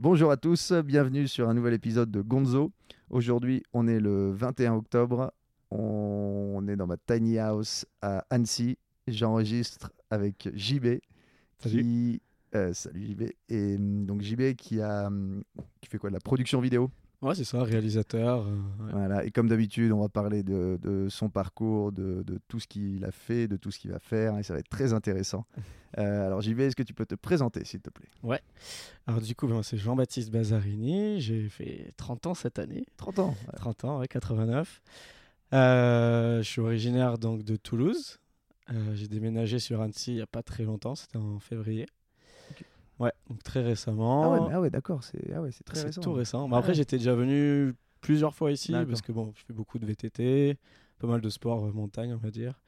Bonjour à tous, bienvenue sur un nouvel épisode de Gonzo. Aujourd'hui, on est le 21 octobre. On est dans ma tiny house à Annecy. J'enregistre avec JB. Salut. Qui, euh, salut JB. Et hum, donc JB qui, a, hum, qui fait quoi de La production vidéo? Ouais, c'est ça, réalisateur. euh, ouais. Voilà. Et comme d'habitude, on va parler de, de son parcours, de, de tout ce qu'il a fait, de tout ce qu'il va faire. Et ça va être très intéressant. Euh, alors JB, est-ce que tu peux te présenter, s'il te plaît? Alors, du coup, ben, c'est Jean-Baptiste Bazzarini. J'ai fait 30 ans cette année. 30 ans. 30 ans, ouais, 89. Euh, je suis originaire donc de Toulouse. Euh, J'ai déménagé sur Annecy il n'y a pas très longtemps, c'était en février. Ouais, donc très Ah récemment. ouais, mais- ah ouais d'accord, c'est ah ouais, c'est très récent. tout récent. Mais Ah après, ouais. j'étais déjà venu plusieurs fois ici parce que bon, je fais beaucoup de VTT, pas mal de sport euh, montagne, on va dire.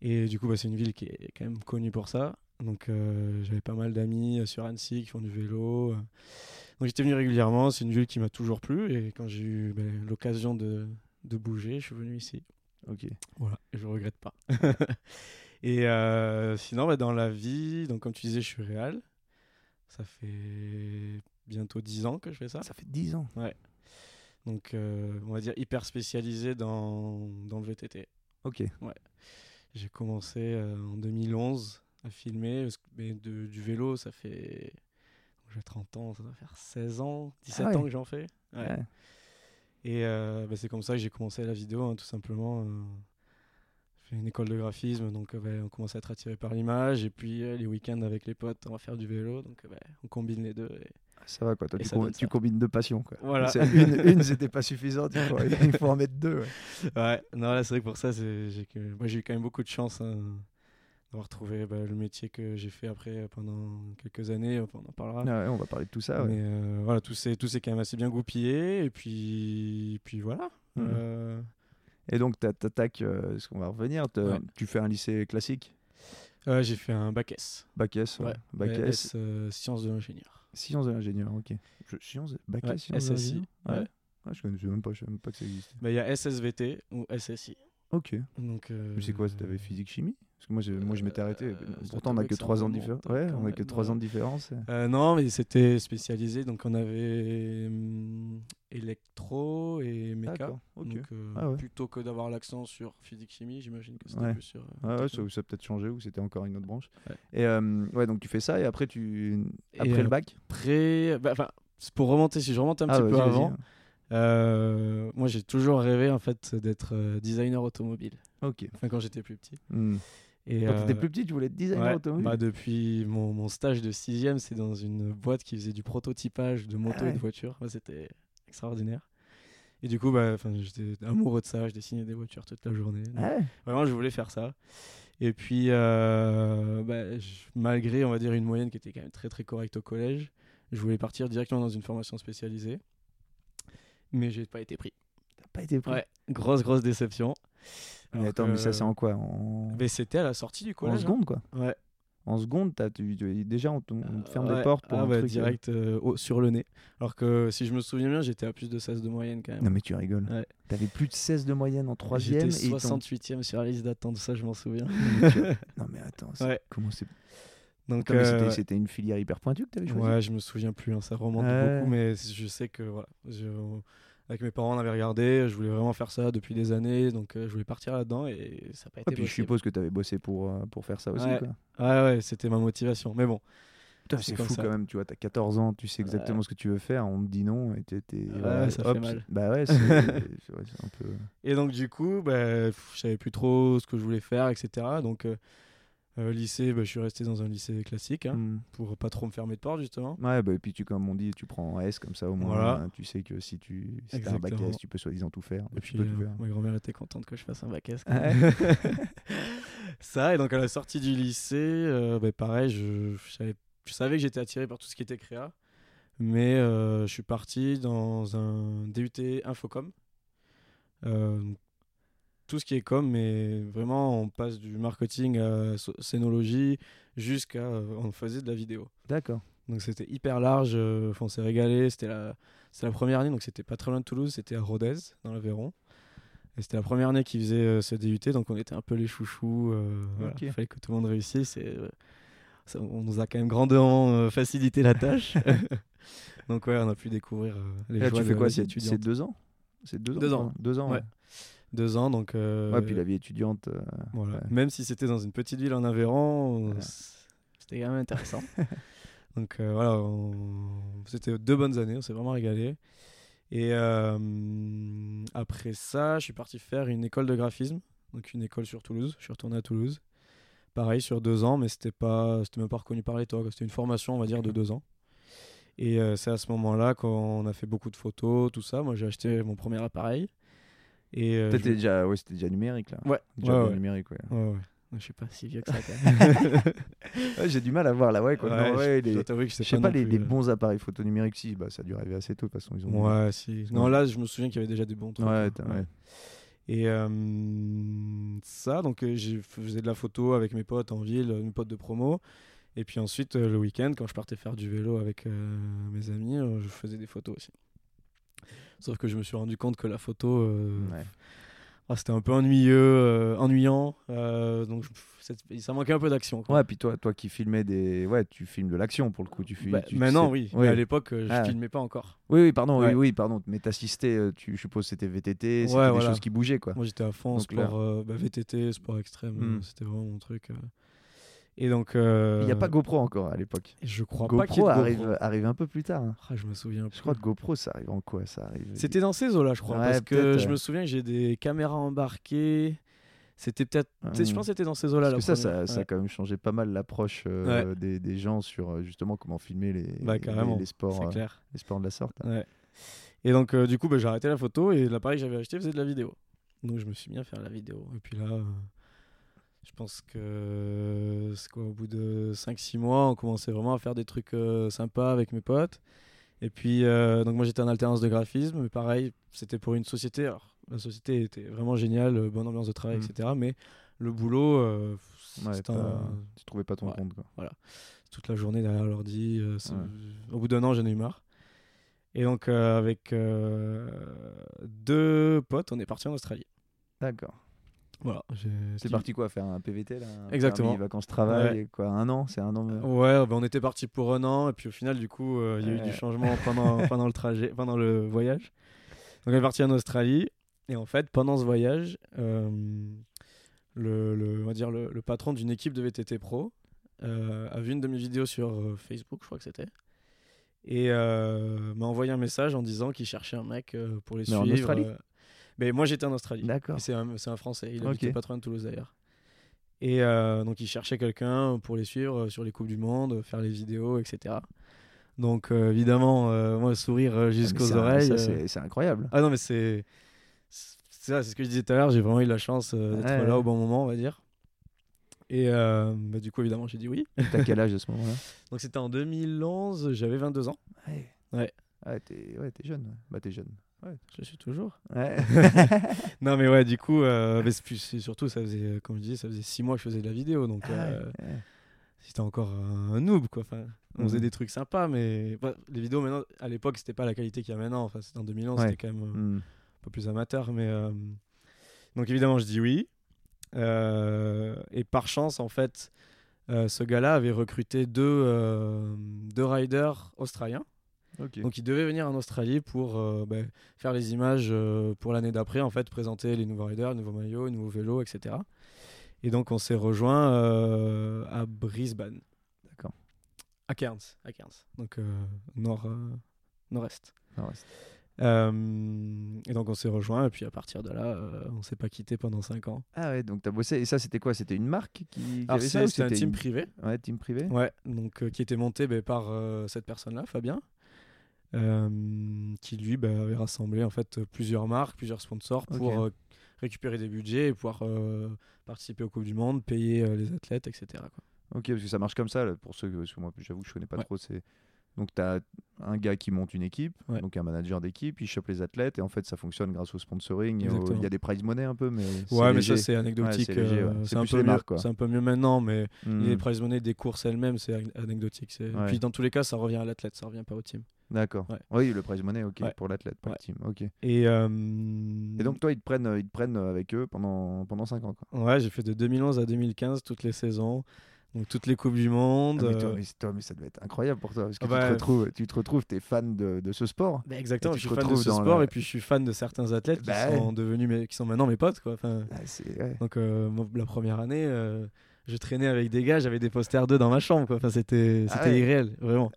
Et du coup, bah, c'est une ville qui est quand même connue pour ça. Donc, euh, j'avais pas mal d'amis euh, sur Annecy qui font du vélo. euh. Donc, j'étais venu régulièrement. C'est une ville qui m'a toujours plu. Et quand j'ai eu ben, l'occasion de, de bouger, je suis venu ici. Ok. Voilà, et je regrette pas. et sinon, bah, dans la vie, donc comme tu disais, je suis réal. Ça fait bientôt 10 ans que je fais ça. Ça fait 10 ans. Donc, euh, on va dire hyper spécialisé dans, dans le VTT. Ok. J'ai commencé euh, en 2011 à filmer, mais de- du vélo, ça fait. J'ai 30 ans, ça doit faire 16 ans, 17 Ah ouais. ans que j'en fais. Ouais. Ouais. Et euh, bah, c'est comme ça que j'ai commencé la vidéo, hein, tout simplement. Fait une école de graphisme, donc euh, bah, on commence à être attiré par l'image. Et puis euh, les week-ends avec les potes, on va faire du vélo. Donc euh, bah, on combine les deux. et- Ça va quoi, toi tu, com- combines deux passions quoi. Voilà. Une, une c'était pas suffisant, il faut, il faut en mettre deux. ouais. Ouais, non, là, c'est vrai que pour ça, moi, j'ai eu quand même beaucoup de chance hein, d'avoir trouvé bah, le métier que j'ai fait après pendant quelques années. On en parlera. Ah on va parler de tout ça. Mais euh, voilà, tout s'est, quand même assez bien goupillé. Et puis, puis voilà. Euh, Et donc t'a- t'attaques, euh, ce qu'on va revenir, Ouais. tu fais un lycée classique, euh, j'ai fait un bac S. bac S, ouais. Ouais, bac S, S, euh, sciences de l'ingénieur. sciences de l'ingénieur, ok. Je- sciences, bac Ouais, S, sciences de SSI, l'ingénieur? ouais. Ouais. Ah, je connaissais même pas, je savais même pas que ça existait. Bah, Il y a SSVT ou SSI. Ok. Donc, euh, Mais c'est quoi, t'avais physique chimie Parce que moi, je, moi, je m'étais arrêté. Euh, Pourtant, on ça a que doit 3 ans de différence. hein, Ouais, on a que même, 3 ouais. ans de différence. Euh, non, mais c'était spécialisé. Donc, on avait hum, électro et méca. Donc, euh, Ah ouais. plutôt que d'avoir l'accent sur physique-chimie, j'imagine que c'était Ouais. plus sur. euh, Ouais, ça, ça a peut-être changé ou c'était encore une autre branche. Et euh, ouais, donc tu fais ça et après, tu... Et après le bac? Après, bah, pour remonter, si je remonte un Ah, petit peu avant, euh, moi j'ai toujours rêvé en fait d'être euh, designer automobile. Ok. Enfin, quand j'étais plus petit. Hmm. Et, Quand t'étais euh, plus petit, tu voulais être designer ouais, automobile bah, depuis mon, mon stage de sixième, c'est dans une boîte qui faisait du prototypage de motos Ah et ouais. de voitures. Bah, C'était extraordinaire. Et du coup, bah, j'étais amoureux de ça. Je dessinais des voitures toute la journée. Donc, Ah ouais Vraiment, je voulais faire ça. Et puis, euh, bah, je- malgré, on va dire, une moyenne qui était quand même très très correcte au collège, je voulais partir directement dans une formation spécialisée. Mais j'ai pas été pris. T'as pas été pris. Ouais, grosse grosse déception. Mais Alors attends, mais ça c'est en quoi? En, Mais c'était à la sortie du en collège. hein. seconde quoi Ouais. En seconde, t'as, tu, tu- déjà on, te- on te ferme Ouais. des portes pour Ah un bah, truc. euh, direct euh, au- sur le nez. Alors que si je me souviens bien, j'étais à plus de 16 de moyenne quand même. Non mais tu rigoles. Ouais. T'avais plus de 16 de moyenne en troisième J'étais et ils t'ont- 68e sur la liste d'attente, ça je m'en souviens. Non mais attends, c'est- Ouais. comment c'est Donc, mais euh, c'était, ouais. c'était une filière hyper pointue que t'avais choisie Ouais, je me souviens plus, hein, ça remonte Ouais. beaucoup, mais je sais que voilà, je- avec mes parents on avait regardé, je voulais vraiment faire ça depuis des années, donc euh, je voulais partir là-dedans et ça n'a pas Et été puis je suppose que t'avais bossé pour, euh, pour faire ça aussi Ouais. quoi. Ouais, ouais, c'était ma motivation. Mais bon, C'est fou ça. quand même, tu vois, t'as 14 ans, tu sais exactement Ouais. ce que tu veux faire, on te dit non et t'es... Ouais, ça fait mal. Bah ouais, c'est, un peu... et donc du coup, bah, je savais plus trop ce que je voulais faire, etc. Donc euh, euh, lycée, bah, je suis resté dans un lycée classique hein, Hmm. pour pas trop me fermer de porte justement. Ouais, bah, et puis tu, comme on dit, tu prends un S comme ça au moins, Voilà. hein, tu sais que si tu si t'as un bac. S, tu peux soi-disant tout faire. Et tu puis peux euh, tout faire. ma grand-mère était contente que je fasse un bac S. Ça, et donc à la sortie du lycée, euh, bah, pareil, je, je savais, je savais que j'étais attiré par tout ce qui était créa, mais euh, je suis parti dans un DUT Infocom. Euh, tout ce qui est com, mais vraiment on passe du marketing à scénologie jusqu'à euh, on faisait de la vidéo. D'accord. Donc c'était hyper large, euh, on s'est régalé. C'était la, la première année, donc c'était pas très loin de Toulouse, c'était à Rodez, dans l'Aveyron. Et c'était la première année qu'ils faisaient euh, ce DUT, donc on était un peu les chouchous. euh, voilà. Ok. Il fallait que tout le monde réussisse. Et, euh, ça- on nous a quand même grandement facilité la tâche. Donc ouais, on a pu découvrir les Et Là, joies tu fais quoi? C'est deux ans? C'est deux ans? Deux ans. pardon. Deux ans, Ouais. ouais. Deux ans, donc. euh, Ouais, puis la vie étudiante. euh, voilà. ouais. Même si c'était dans une petite ville en Aveyron, c- c'était quand même intéressant. donc euh, voilà, on- c'était deux bonnes années, on s'est vraiment régalé. Et euh, après ça, je suis parti faire une école de graphisme, donc une école sur Toulouse. Je suis retourné à Toulouse. Pareil, sur deux ans, mais c'était pas, c'était même pas reconnu par l'État. quoi. C'était une formation, on va dire, de deux ans. Et euh, c'est à ce moment-là qu'on a fait beaucoup de photos, tout ça. Moi, j'ai acheté mon premier appareil. Et euh, je déjà, ouais, c'était déjà numérique là. Ouais, Déjà ouais, ouais. numérique, ouais. Je suis pas si vieux que ça quand J'ai du mal à voir là, ouais. Quoi. Ouais, Non, je- je les- Je sais pas les, plus, les euh, bons appareils photo numériques, si, bah, ça a dû arriver assez tôt, de toute façon. Ils ont... Ouais, si. Non, là, je me souviens qu'il y avait déjà des bons trucs. Ouais, hein. Et euh, ça, donc euh, j'ai faisais de la photo avec mes potes en ville, mes potes de promo. Et puis ensuite, le week-end, quand je partais faire du vélo avec euh, mes amis, je faisais des photos aussi. Sauf que je me suis rendu compte que la photo, euh, Ouais. ah, c'était un peu ennuyeux, euh, ennuyant. euh, donc je- ça manquait un peu d'action. quoi. Ouais, puis toi, toi qui filmais des. Ouais, tu filmes de l'action pour le coup. Tu filmes, Bah, tu- maintenant, oui. Mais à l'époque, je Ah. filmais pas encore. Oui, oui, pardon, Ouais. oui, oui, pardon. Mais t'assistais, tu, je suppose, c'était VTT, c'était Ouais, des voilà. choses qui bougeaient, quoi. Moi, j'étais à fond Donc sport bah, VTT, sport extrême. Hmm. C'était vraiment mon truc. Euh. Et donc. euh, Il n'y a pas GoPro encore à l'époque. Je crois pas qu'il GoPro de arrive, GoPro. arrive un peu plus tard. hein. Ah, je me souviens. Je crois que GoPro, ça arrive en quoi Ça arrive. C'était dans ces eaux-là, je crois. Ouais, parce que je me souviens que j'ai des caméras embarquées. C'était peut-être. Je pense que c'était dans ces eaux-là. Parce la que ça, ça, ça a quand même changé pas mal l'approche euh, des, des gens sur euh, justement comment filmer les, Bah, les- carrément, les, sports, euh, les sports de la sorte. Ouais. Et donc, euh, du coup, bah, j'ai arrêté la photo et l'appareil que j'avais acheté faisait de la vidéo. Donc, je me suis mis à faire la vidéo. Et puis là, euh, je pense que c'est quoi, au bout de 5-6 mois, on commençait vraiment à faire des trucs euh, sympas avec mes potes. Et puis, euh, donc moi j'étais en alternance de graphisme, mais pareil, c'était pour une société. Alors, la société était vraiment géniale, euh, bonne ambiance de travail, Mm. etc. Mais le boulot, euh, Ouais, c'était pas- un- Tu trouvais pas ton Ouais. compte, quoi. toute la journée derrière l'ordi. euh, Ouais. Au bout d'un an, j'en ai eu marre. Et donc, euh, avec euh, deux potes, on est parti en Australie. D'accord. Voilà. C'est parti quoi Faire un PVT là un Exactement. permis vacances-travail Ouais. quoi Un an C'est un an Ouais, bah, on était parti pour un an, et puis au final, du coup, euh, il y a eu du changement pendant, pendant le trajet, pendant le voyage. Donc, on est parti en Australie, et en fait, pendant ce voyage, euh, le, le- on va dire le, le patron d'une équipe de VTT Pro euh, a vu une de mes vidéos sur Facebook, je crois que c'était, et m'a envoyé un message en disant qu'il cherchait un mec pour les Mais en suivre. Australie. Mais moi, j'étais en Australie. D'accord. C'est un, Français, il Ok. habitait pas loin de Toulouse d'ailleurs. Et euh, donc il cherchait quelqu'un pour les suivre euh, sur les Coupes du Monde, faire les vidéos, etc. Donc euh, évidemment, euh, moi, sourire Ah, jusqu'aux oreilles. c'est incroyable. Ah non, mais c'est. C'est ça, c'est ce que je disais tout à l'heure, j'ai vraiment eu la chance d'être Ouais. là au bon moment, on va dire. Et bah, du coup, évidemment, j'ai dit oui. T'as quel âge à ce moment-là? Donc c'était en 2011, j'avais 22 ans. Ouais. Ouais. Ah, t'es ouais, jeune. Bah, t'es jeune. Je suis toujours. Ouais. Non, mais ouais, du coup, euh, mais plus- surtout, ça faisait, euh, comme je disais, ça faisait 6 mois que je faisais de la vidéo. Donc. Ah ouais, euh. C'était encore un noob, quoi. Enfin, on faisait Mhm. des trucs sympas, mais bah, les vidéos maintenant, à l'époque, c'était pas la qualité qu'il y a maintenant. Enfin, c'était en 2011, Ouais. c'était quand même euh, Hmm. un peu plus amateur. Mais euh, donc évidemment, je dis oui. Et par chance, en fait, ce gars-là avait recruté deux, deux riders australiens. Donc, ils devaient venir en Australie pour euh, ben, faire les images euh, pour l'année d'après, en fait, présenter les nouveaux riders, les nouveaux maillots, les nouveaux vélos, etc. Et donc, on s'est rejoint euh, à Brisbane. D'accord. À Cairns, à Cairns. Donc, euh, nord, euh, nord-est. Euh, et donc, on s'est rejoint, et puis à partir de là, euh, on s'est pas quitté pendant 5 ans. Ah ouais, donc t'as bossé. Et ça, c'était quoi? C'était une marque qui, qui Alors, avait ça c'était un team une- privé. Ouais, team privé. Ouais, donc euh, qui était monté ben, par euh, cette personne-là, Fabien, qui lui ben, avait rassemblé en fait euh, plusieurs marques, plusieurs sponsors pour euh, récupérer des budgets et pouvoir euh, participer aux Coupes du Monde, payer euh, les athlètes, etc. quoi. Ok, parce que ça marche comme ça, là, pour ceux que, parce que moi, j'avoue que je connais pas Ouais. trop. C'est donc tu as un gars qui monte une équipe, Ouais. donc un manager d'équipe, il chope les athlètes et en fait ça fonctionne grâce au sponsoring. Il y a des prize money un peu, mais Ouais, mais léger. ça c'est anecdotique. Ouais, c'est euh, un un peu mieux maintenant, mais Hmm. les prize money des courses elles-mêmes, c'est an- anecdotique. Ouais. Puis dans tous les cas, ça revient à l'athlète, ça revient pas au team. D'accord. Ouais. Oui, le prize money, ok, Ouais. pour l'athlète, pas Ouais. le team. Ok. Et, euh, Et donc toi, ils te prennent, ils te prennent avec eux pendant pendant 5 ans. Quoi. Ouais, j'ai fait de 2011 à 2015 toutes les saisons. Donc toutes les coupes du monde. Ah, mais, toi, euh, mais, toi, mais ça devait être incroyable pour toi parce que tu, te retrouves, tu te retrouves, t'es fan de, de ce sport. bah, exactement, je suis fan de ce sport la- et puis je suis fan de certains athlètes qui, Bah sont, devenus mes- qui sont maintenant mes potes. Quoi. Enfin, Ah, donc euh, la première année, euh, je traînais avec des gars, j'avais des posters d'eux dans ma chambre. Quoi. Enfin, c'était Ah c'était irréel, vraiment.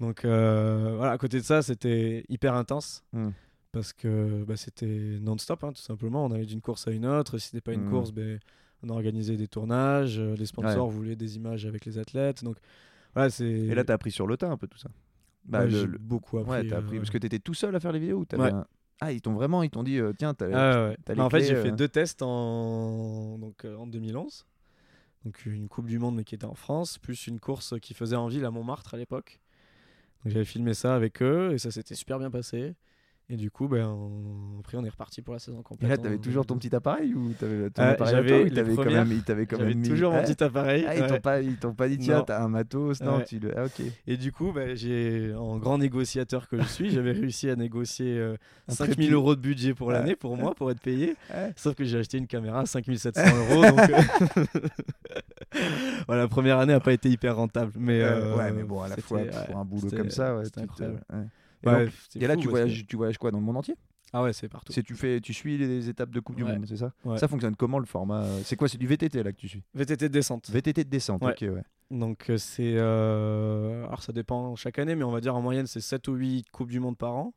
Donc euh, voilà, à côté de ça, c'était hyper intense. Hmm. Parce que bah, c'était non-stop, hein, tout simplement. On allait d'une course à une autre. Si c'était pas une Hmm. course, ben, on organisait des tournages. euh, Les sponsors voulaient des images avec les athlètes. Donc voilà, c'est. Et là, t'as appris sur le tas un peu tout ça. Bah, Ouais, le- j'ai le- beaucoup appris. ouais, t'as euh, appris parce que t'étais tout seul à faire les vidéos. ou Ouais. un- Ah, ils t'ont vraiment, ils t'ont dit, euh, tiens, t'as. Ah t'as les Bah, en fait, j'ai euh. fait deux tests en, donc, en 2011. Donc une Coupe du Monde, mais qui était en France, plus une course qui faisait en ville à Montmartre à l'époque. J'avais filmé ça avec eux et ça s'était super bien passé. Et du coup, ben, on- après, on est reparti pour la saison Et complète. là, en t'avais toujours ton 2012. petit appareil ou t'avais ton Euh, appareil à toi, ou les t'avais quand même, quand mis. toujours mon Ah, petit appareil. ah, ils t'ont ouais. pas, ils t'ont pas dit tiens, t'as un matos, non, Ouais. tu le. Ah, ok. Et du coup, ben, j'ai, en grand négociateur que je suis, j'avais réussi à négocier euh, Un 5000 trépied. euros de budget pour Ouais. l'année, pour moi, pour être payé. Ouais. Sauf que j'ai acheté une caméra à 5700 euros. donc, euh, voilà, la première année n'a pas été hyper rentable. Mais, Euh, euh, ouais, mais bon, à la fois pour ouais, un boulot comme ça, ouais, c'était incroyable. Et, Ouais, donc- c'est et là, fou tu voyages, tu voyages quoi dans le monde entier? Ah ouais, c'est partout. C'est tu fais, tu suis les étapes de Coupe du Ouais. Monde, c'est ça? Ouais. Ça fonctionne comment le format? C'est quoi C'est du VTT là que tu suis? VTT de descente. VTT de descente, Ouais. ok, ouais. Donc euh, c'est... euh, Alors ça dépend chaque année, mais on va dire en moyenne c'est 7 ou 8 Coupes du Monde par an.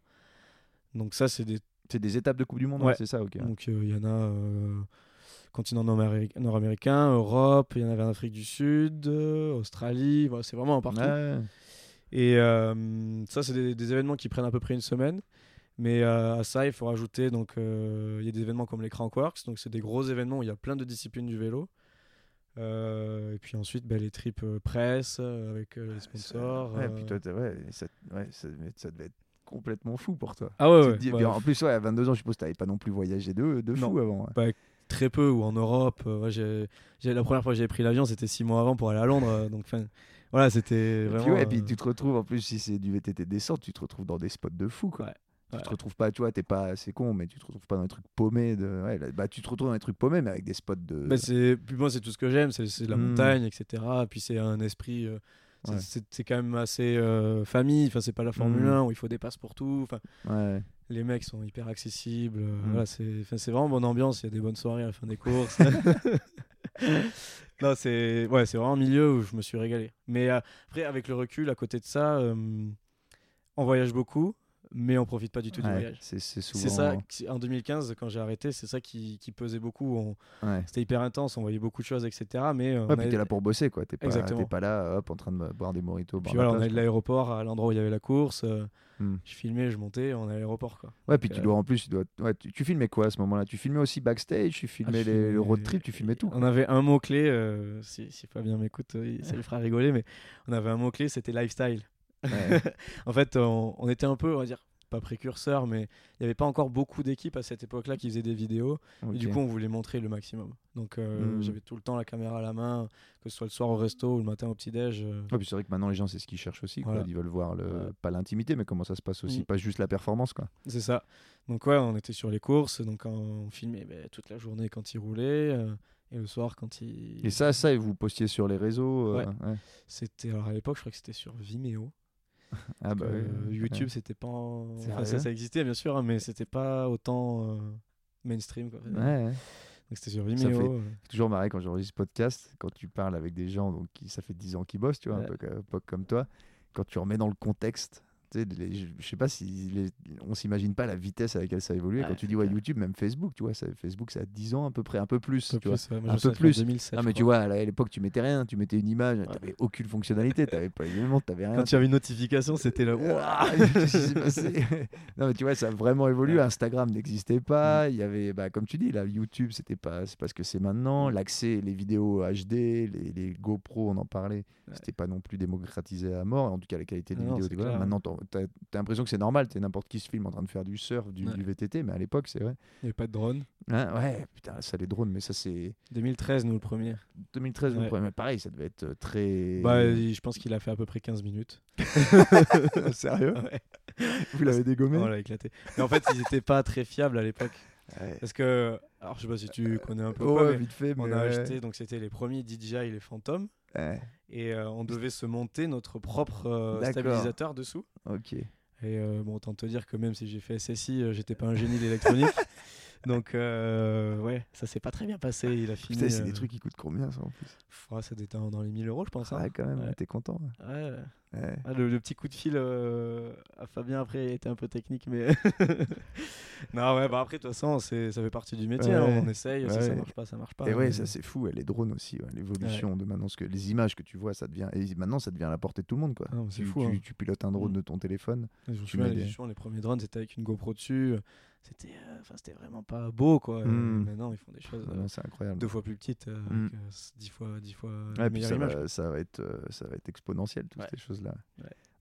Donc ça c'est des... C'est des étapes de Coupe du Monde, Ouais. c'est ça, ok. Donc euh, il y en a euh, continent nord-améri- nord-américain, Europe, il y en avait en Afrique du Sud, euh, Australie, voilà, c'est vraiment partout. Et euh, ça, c'est des, des événements qui prennent à peu près une semaine. Mais euh, à ça, il faut rajouter, donc, euh, il y a des événements comme les Crankworks, donc c'est des gros événements où il y a plein de disciplines du vélo. Euh, et puis ensuite, bah, les trips euh, presse euh, avec les sponsors. Ouais, puis toi, ouais, ça, ouais, ça, ça devait être complètement fou pour toi. Ah ouais, Tu dis- puis en plus, ouais, à 22 ans, je suppose que t'avais pas non plus voyagé de, de fou Non. avant. ouais. très peu ou en Europe. la première fois que j'avais pris l'avion, c'était six mois avant pour aller à Londres. donc, 'fin, voilà, c'était Et vraiment. puis, ouais, et puis euh, tu te retrouves, en plus, si c'est du VTT descente, tu te retrouves dans des spots de fou, quoi. Ouais, Tu ouais. te retrouves pas, tu vois, t'es pas, c'est con, mais tu te retrouves pas dans des trucs paumés. De... Ouais, là, bah, tu te retrouves dans des trucs paumés, mais avec des spots de. Bah, c'est, puis moi, c'est tout ce que j'aime, c'est, c'est la Mm. montagne, etc. Puis c'est un esprit. euh, c'est, Ouais. c'est- c'est quand même assez euh, famille. Enfin, c'est pas la Formule Mm. 1 où il faut des passes pour tout. Enfin, Ouais. les mecs sont hyper accessibles. euh, Mm. voilà, c'est, enfin, c'est vraiment bonne ambiance. Il y a des bonnes soirées à la fin des courses. non, c'est, ouais, c'est vraiment un milieu où je me suis régalé. Mais euh, après, avec le recul, à côté de ça, euh, on voyage beaucoup, mais on profite pas du tout du voyage. c'est souvent. Ça, en 2015, quand j'ai arrêté, c'est ça qui, qui pesait beaucoup. On- Ouais. C'était hyper intense, on voyait beaucoup de choses, etc. Mais euh, Ouais, avait- t'es là pour bosser, quoi. T'es pas, là, hop, en train de boire des moritos. Puis voilà, on allait de l'aéroport à l'endroit où il y avait la course. euh, Hmm. Je filmais, je montais, on allait à l'aéroport. Quoi. Ouais, puis tu euh, dois en plus, tu, dois... tu, tu filmais quoi à ce moment-là? Tu filmais aussi backstage, tu filmais Ah, je les, le filmais- road trip, tu filmais tout. On avait un mot-clé, euh, si, si Fabien m'écoute, euh, ça lui fera rigoler, mais on avait un mot-clé, c'était lifestyle. Ouais. en fait, on, on était un peu, on va dire, pas précurseur, mais il n'y avait pas encore beaucoup d'équipes à cette époque-là qui faisaient des vidéos. Et du coup, on voulait montrer le maximum. Donc, euh, Mm. j'avais tout le temps la caméra à la main, que ce soit le soir au resto ou le matin au petit-déj. euh, Ouais, puis c'est vrai que maintenant les gens c'est ce qu'ils cherchent aussi. Quoi. Voilà. Ils veulent voir le... Ouais. pas l'intimité, mais comment ça se passe aussi, Mm. pas juste la performance. Quoi. C'est ça. Donc ouais, on était sur les courses, donc on filmait ben, toute la journée quand il roulait euh, et le soir quand il. Et ça, ça, et vous postiez sur les réseaux. euh, Ouais. ouais. C'était alors à l'époque, je crois que c'était sur Vimeo. Ah bah. YouTube, c'était pas. en- Sérieux Enfin, ça, ça existait bien sûr, hein, mais c'était pas autant euh, mainstream. Quoi. Ouais, ouais. Donc c'était sur Ça Vimeo. fait- euh. C'est toujours marrant quand j'enregistre podcast, quand tu parles avec des gens donc qui ça fait 10 ans qu'ils bossent, tu vois, un Ouais. peu, un peu comme toi, quand tu remets dans le contexte. Tu les- je je sais pas si les- on s'imagine pas la vitesse avec laquelle ça évolue. Ouais, quand tu dis ouais. YouTube, même Facebook, tu vois, ça, Facebook, ça a 10 ans à peu près, un peu plus. Un peu tu vois. plus, ouais. Un peu plus. en 2007, Non, mais tu vois, à l'époque, tu mettais rien, tu mettais une image, t'avais aucune fonctionnalité, t'avais pas les éléments, t'avais rien. Quand il y avait une notification, c'était là. Passé? Non mais tu vois ça a vraiment évolué Ouais. Instagram n'existait pas il y avait bah, comme tu dis là YouTube c'était pas c'est pas ce que c'est maintenant Mm. l'accès les vidéos HD les, les GoPro on en parlait Ouais. c'était pas non plus démocratisé à mort en tout cas la qualité des non, vidéos maintenant t'en- t'as l'impression que c'est normal t'es n'importe qui se filme en train de faire du surf du, Ouais. du VTT mais à l'époque c'est vrai Il n'y avait pas de drone. Hein, ouais putain ça les drones mais ça c'est 2013, nous, le premier. 2013 le Ouais. premier. Mais pareil ça devait être euh, très Bah, je pense qu'il a fait à peu près 15 minutes. sérieux? Ouais. vous l'avez dégommé? On l'a éclaté. Mais en fait, ils n'étaient pas très fiables à l'époque. Ouais. Parce que, alors je sais pas si tu connais un peu Oh, ouais, mais vite fait mais on a ouais. acheté, donc c'était les premiers DJI, les Phantom. Ouais, Et euh, on devait se monter notre propre euh, stabilisateur dessous. ok. Et euh, bon, autant te dire que même si j'ai fait SSI, euh, j'étais pas un génie de l'électronique. Donc, euh, ouais, ça s'est pas très bien passé. Il a fini. Putain, c'est des euh, trucs qui coûtent combien ça en plus? Ouais, ça était dans les 1000 euros, je pense. hein. Ouais, quand même, Ouais. t'es content. ouais. Ouais. Ouais. Ah, le, le petit coup de fil euh, à Fabien après était un peu technique, mais. non, ouais, bah après, de toute façon, ça fait partie du métier. hein, Ouais. on essaye, ça Ouais. marche pas, ça marche pas. Et ouais, mais- ça c'est fou, les drones aussi, ouais, l'évolution de maintenant, ce que les images que tu vois, ça devient, et maintenant ça devient à la portée de tout le monde quoi. Ah, c'est tu, fou, tu- hein. tu pilotes un drone Mm. de ton téléphone. Je me souviens, les premiers drones, c'était avec une GoPro dessus. C'était euh, enfin, c'était vraiment pas beau, quoi. Mm. Et maintenant, ils font des choses euh, Vraiment, c'est incroyable. deux fois plus petites, euh, Mm. euh, 10 fois, 10 fois Ouais, puis ça, va, ça va être, euh, ça va être exponentiel toutes Ouais. ces choses là.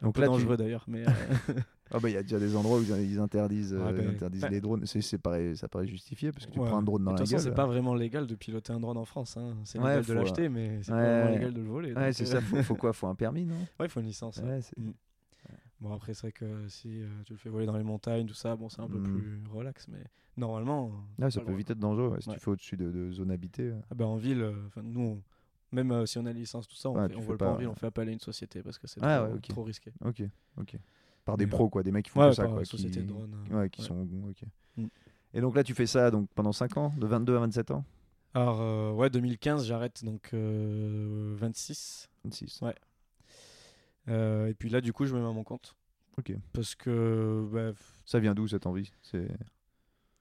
Un Donc là, tu- dangereux d'ailleurs, mais euh, Ah bah il y a déjà des endroits où ils interdisent, euh, Ouais, bah, ils interdisent bah- les drones. C'est, c'est pareil, ça paraît justifié parce que tu Ouais. prends un drone dans de la toute façon, c'est pas vraiment légal de piloter un drone en France. hein. C'est Ouais, légal de l'acheter, mais c'est Ouais, pas vraiment ouais. légal de le voler. Ouais, c'est euh, ça. Faut, faut quoi? Faut un permis, non? Ouais, il faut une licence. ouais. Ouais, c'est- Mm. Bon, après, c'est vrai que si euh, tu le fais voler dans les montagnes, tout ça, bon, c'est un peu Mm. plus relax, mais normalement. T'as ça peut droit. vite être dangereux ouais, si Ouais. tu fais au-dessus de, de zones habitées. euh. Ah bah, en ville, euh, nous, on- même euh, si on a la licence, tout ça, on, on fais vole pas, pas- en ville, on fait appel à une société parce que c'est Ah, trop, ouais, ok. trop risqué. Ok, ok. Par des Mais, pros quoi, des mecs qui font Ouais, ça par quoi, société qui... de drone. euh, Ouais, qui sont ok. Mm. Et donc là, tu fais ça donc pendant 5 ans, de 22 à 27 ans? Alors, euh, ouais, 2015, j'arrête donc euh, 26. 26. Ouais. Euh, et puis là, du coup, je me mets à mon compte. Ok. Parce que bah, Ça vient d'où cette envie? C'est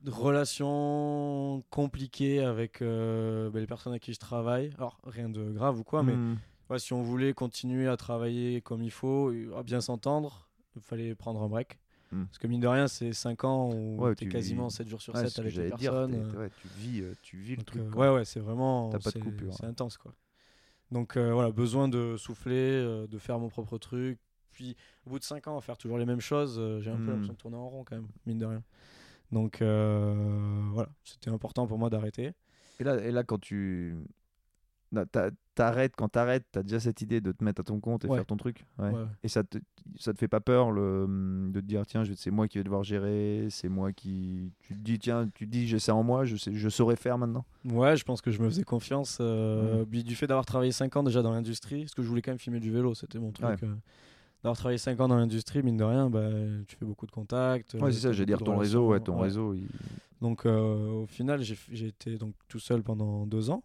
relation compliquée avec euh, bah, les personnes avec qui je travaille. Alors, rien de grave ou quoi, mais Hmm. ouais, si on voulait continuer à travailler comme il faut, à bien s'entendre, il fallait prendre un break. Mm. Parce que mine de rien, c'est 5 ans où Ouais, tu es tu- quasiment 7 jours sur Ouais, 7 c'est ce que avec les dire. personnes. tu vis, euh, tu vis le donc, truc. euh, ouais, ouais, c'est vraiment. T'as pas de coupure, C'est hein. intense, quoi. Donc euh, voilà, besoin de souffler, euh, de faire mon propre truc. Puis au bout de 5 ans, à faire toujours les mêmes choses, euh, j'ai un peu Mm. l'impression de tourner en rond quand même, mine de rien. Donc voilà, c'était important pour moi d'arrêter. Et là, et là, quand tu là, t'arrêtes, quand t'arrêtes, t'as déjà cette idée de te mettre à ton compte et Ouais. faire ton truc. Ouais. Ouais. Et ça te, ça te fait pas peur le, de te dire tiens, c'est moi qui vais devoir gérer, c'est moi qui. Tu te dis tiens, tu te dis j'ai ça en moi, je sais, je saurais faire maintenant. Ouais, je pense que je me faisais confiance. euh, Mm. Du fait d'avoir travaillé 5 ans déjà dans l'industrie, parce que je voulais quand même filmer du vélo, c'était mon truc. Euh, d'avoir travaillé 5 ans dans l'industrie, mine de rien, bah, tu fais beaucoup de contacts. Ouais, euh, c'est ça, je veux dire ton réseau, ouais, ton réseau. il- Donc euh, au final, j'ai été donc tout seul pendant deux ans.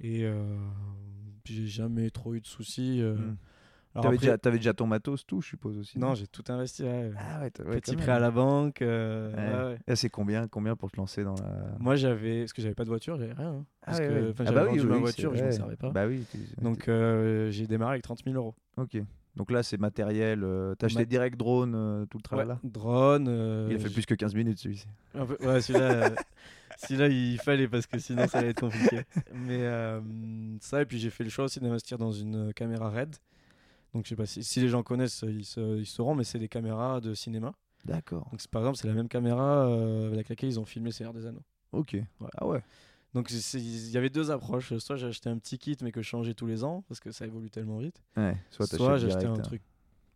Et euh, j'ai jamais trop eu de soucis. euh. Mm. Alors T'avais déjà, déjà ton matos, tout, je suppose aussi. Non, j'ai tout investi. ouais. Ah ouais, Petit prêt à la banque. euh, c'est combien, combien pour te lancer dans la. Moi j'avais, parce que j'avais pas de voiture, j'avais rien. hein. Ah Parce que Ah j'avais bah oui, ma voiture, je m'en servais pas. Bah oui. Donc euh, j'ai démarré avec 30 000 euros. Ok. Donc là, c'est matériel. euh, T'as acheté Ma- direct drone, euh, tout le travail là drone. euh, Il a fait plus que 15 minutes celui-ci. Peu- ouais, celui-là, euh, celui-là, il fallait parce que sinon ça allait être compliqué. Mais ça, et puis j'ai fait le choix aussi d'investir dans une caméra RED. Donc je sais pas si, si les gens connaissent, ils, se, ils sauront, mais c'est des caméras de cinéma. D'accord. Donc par exemple, c'est la même caméra avec laquelle ils ont filmé Seigneur des Anneaux. Ok. Ouais. Ah ouais. Donc il y avait deux approches. Soit j'ai acheté un petit kit mais que je changeais tous les ans parce que ça évolue tellement vite. Ouais. Soit direct, un hein, truc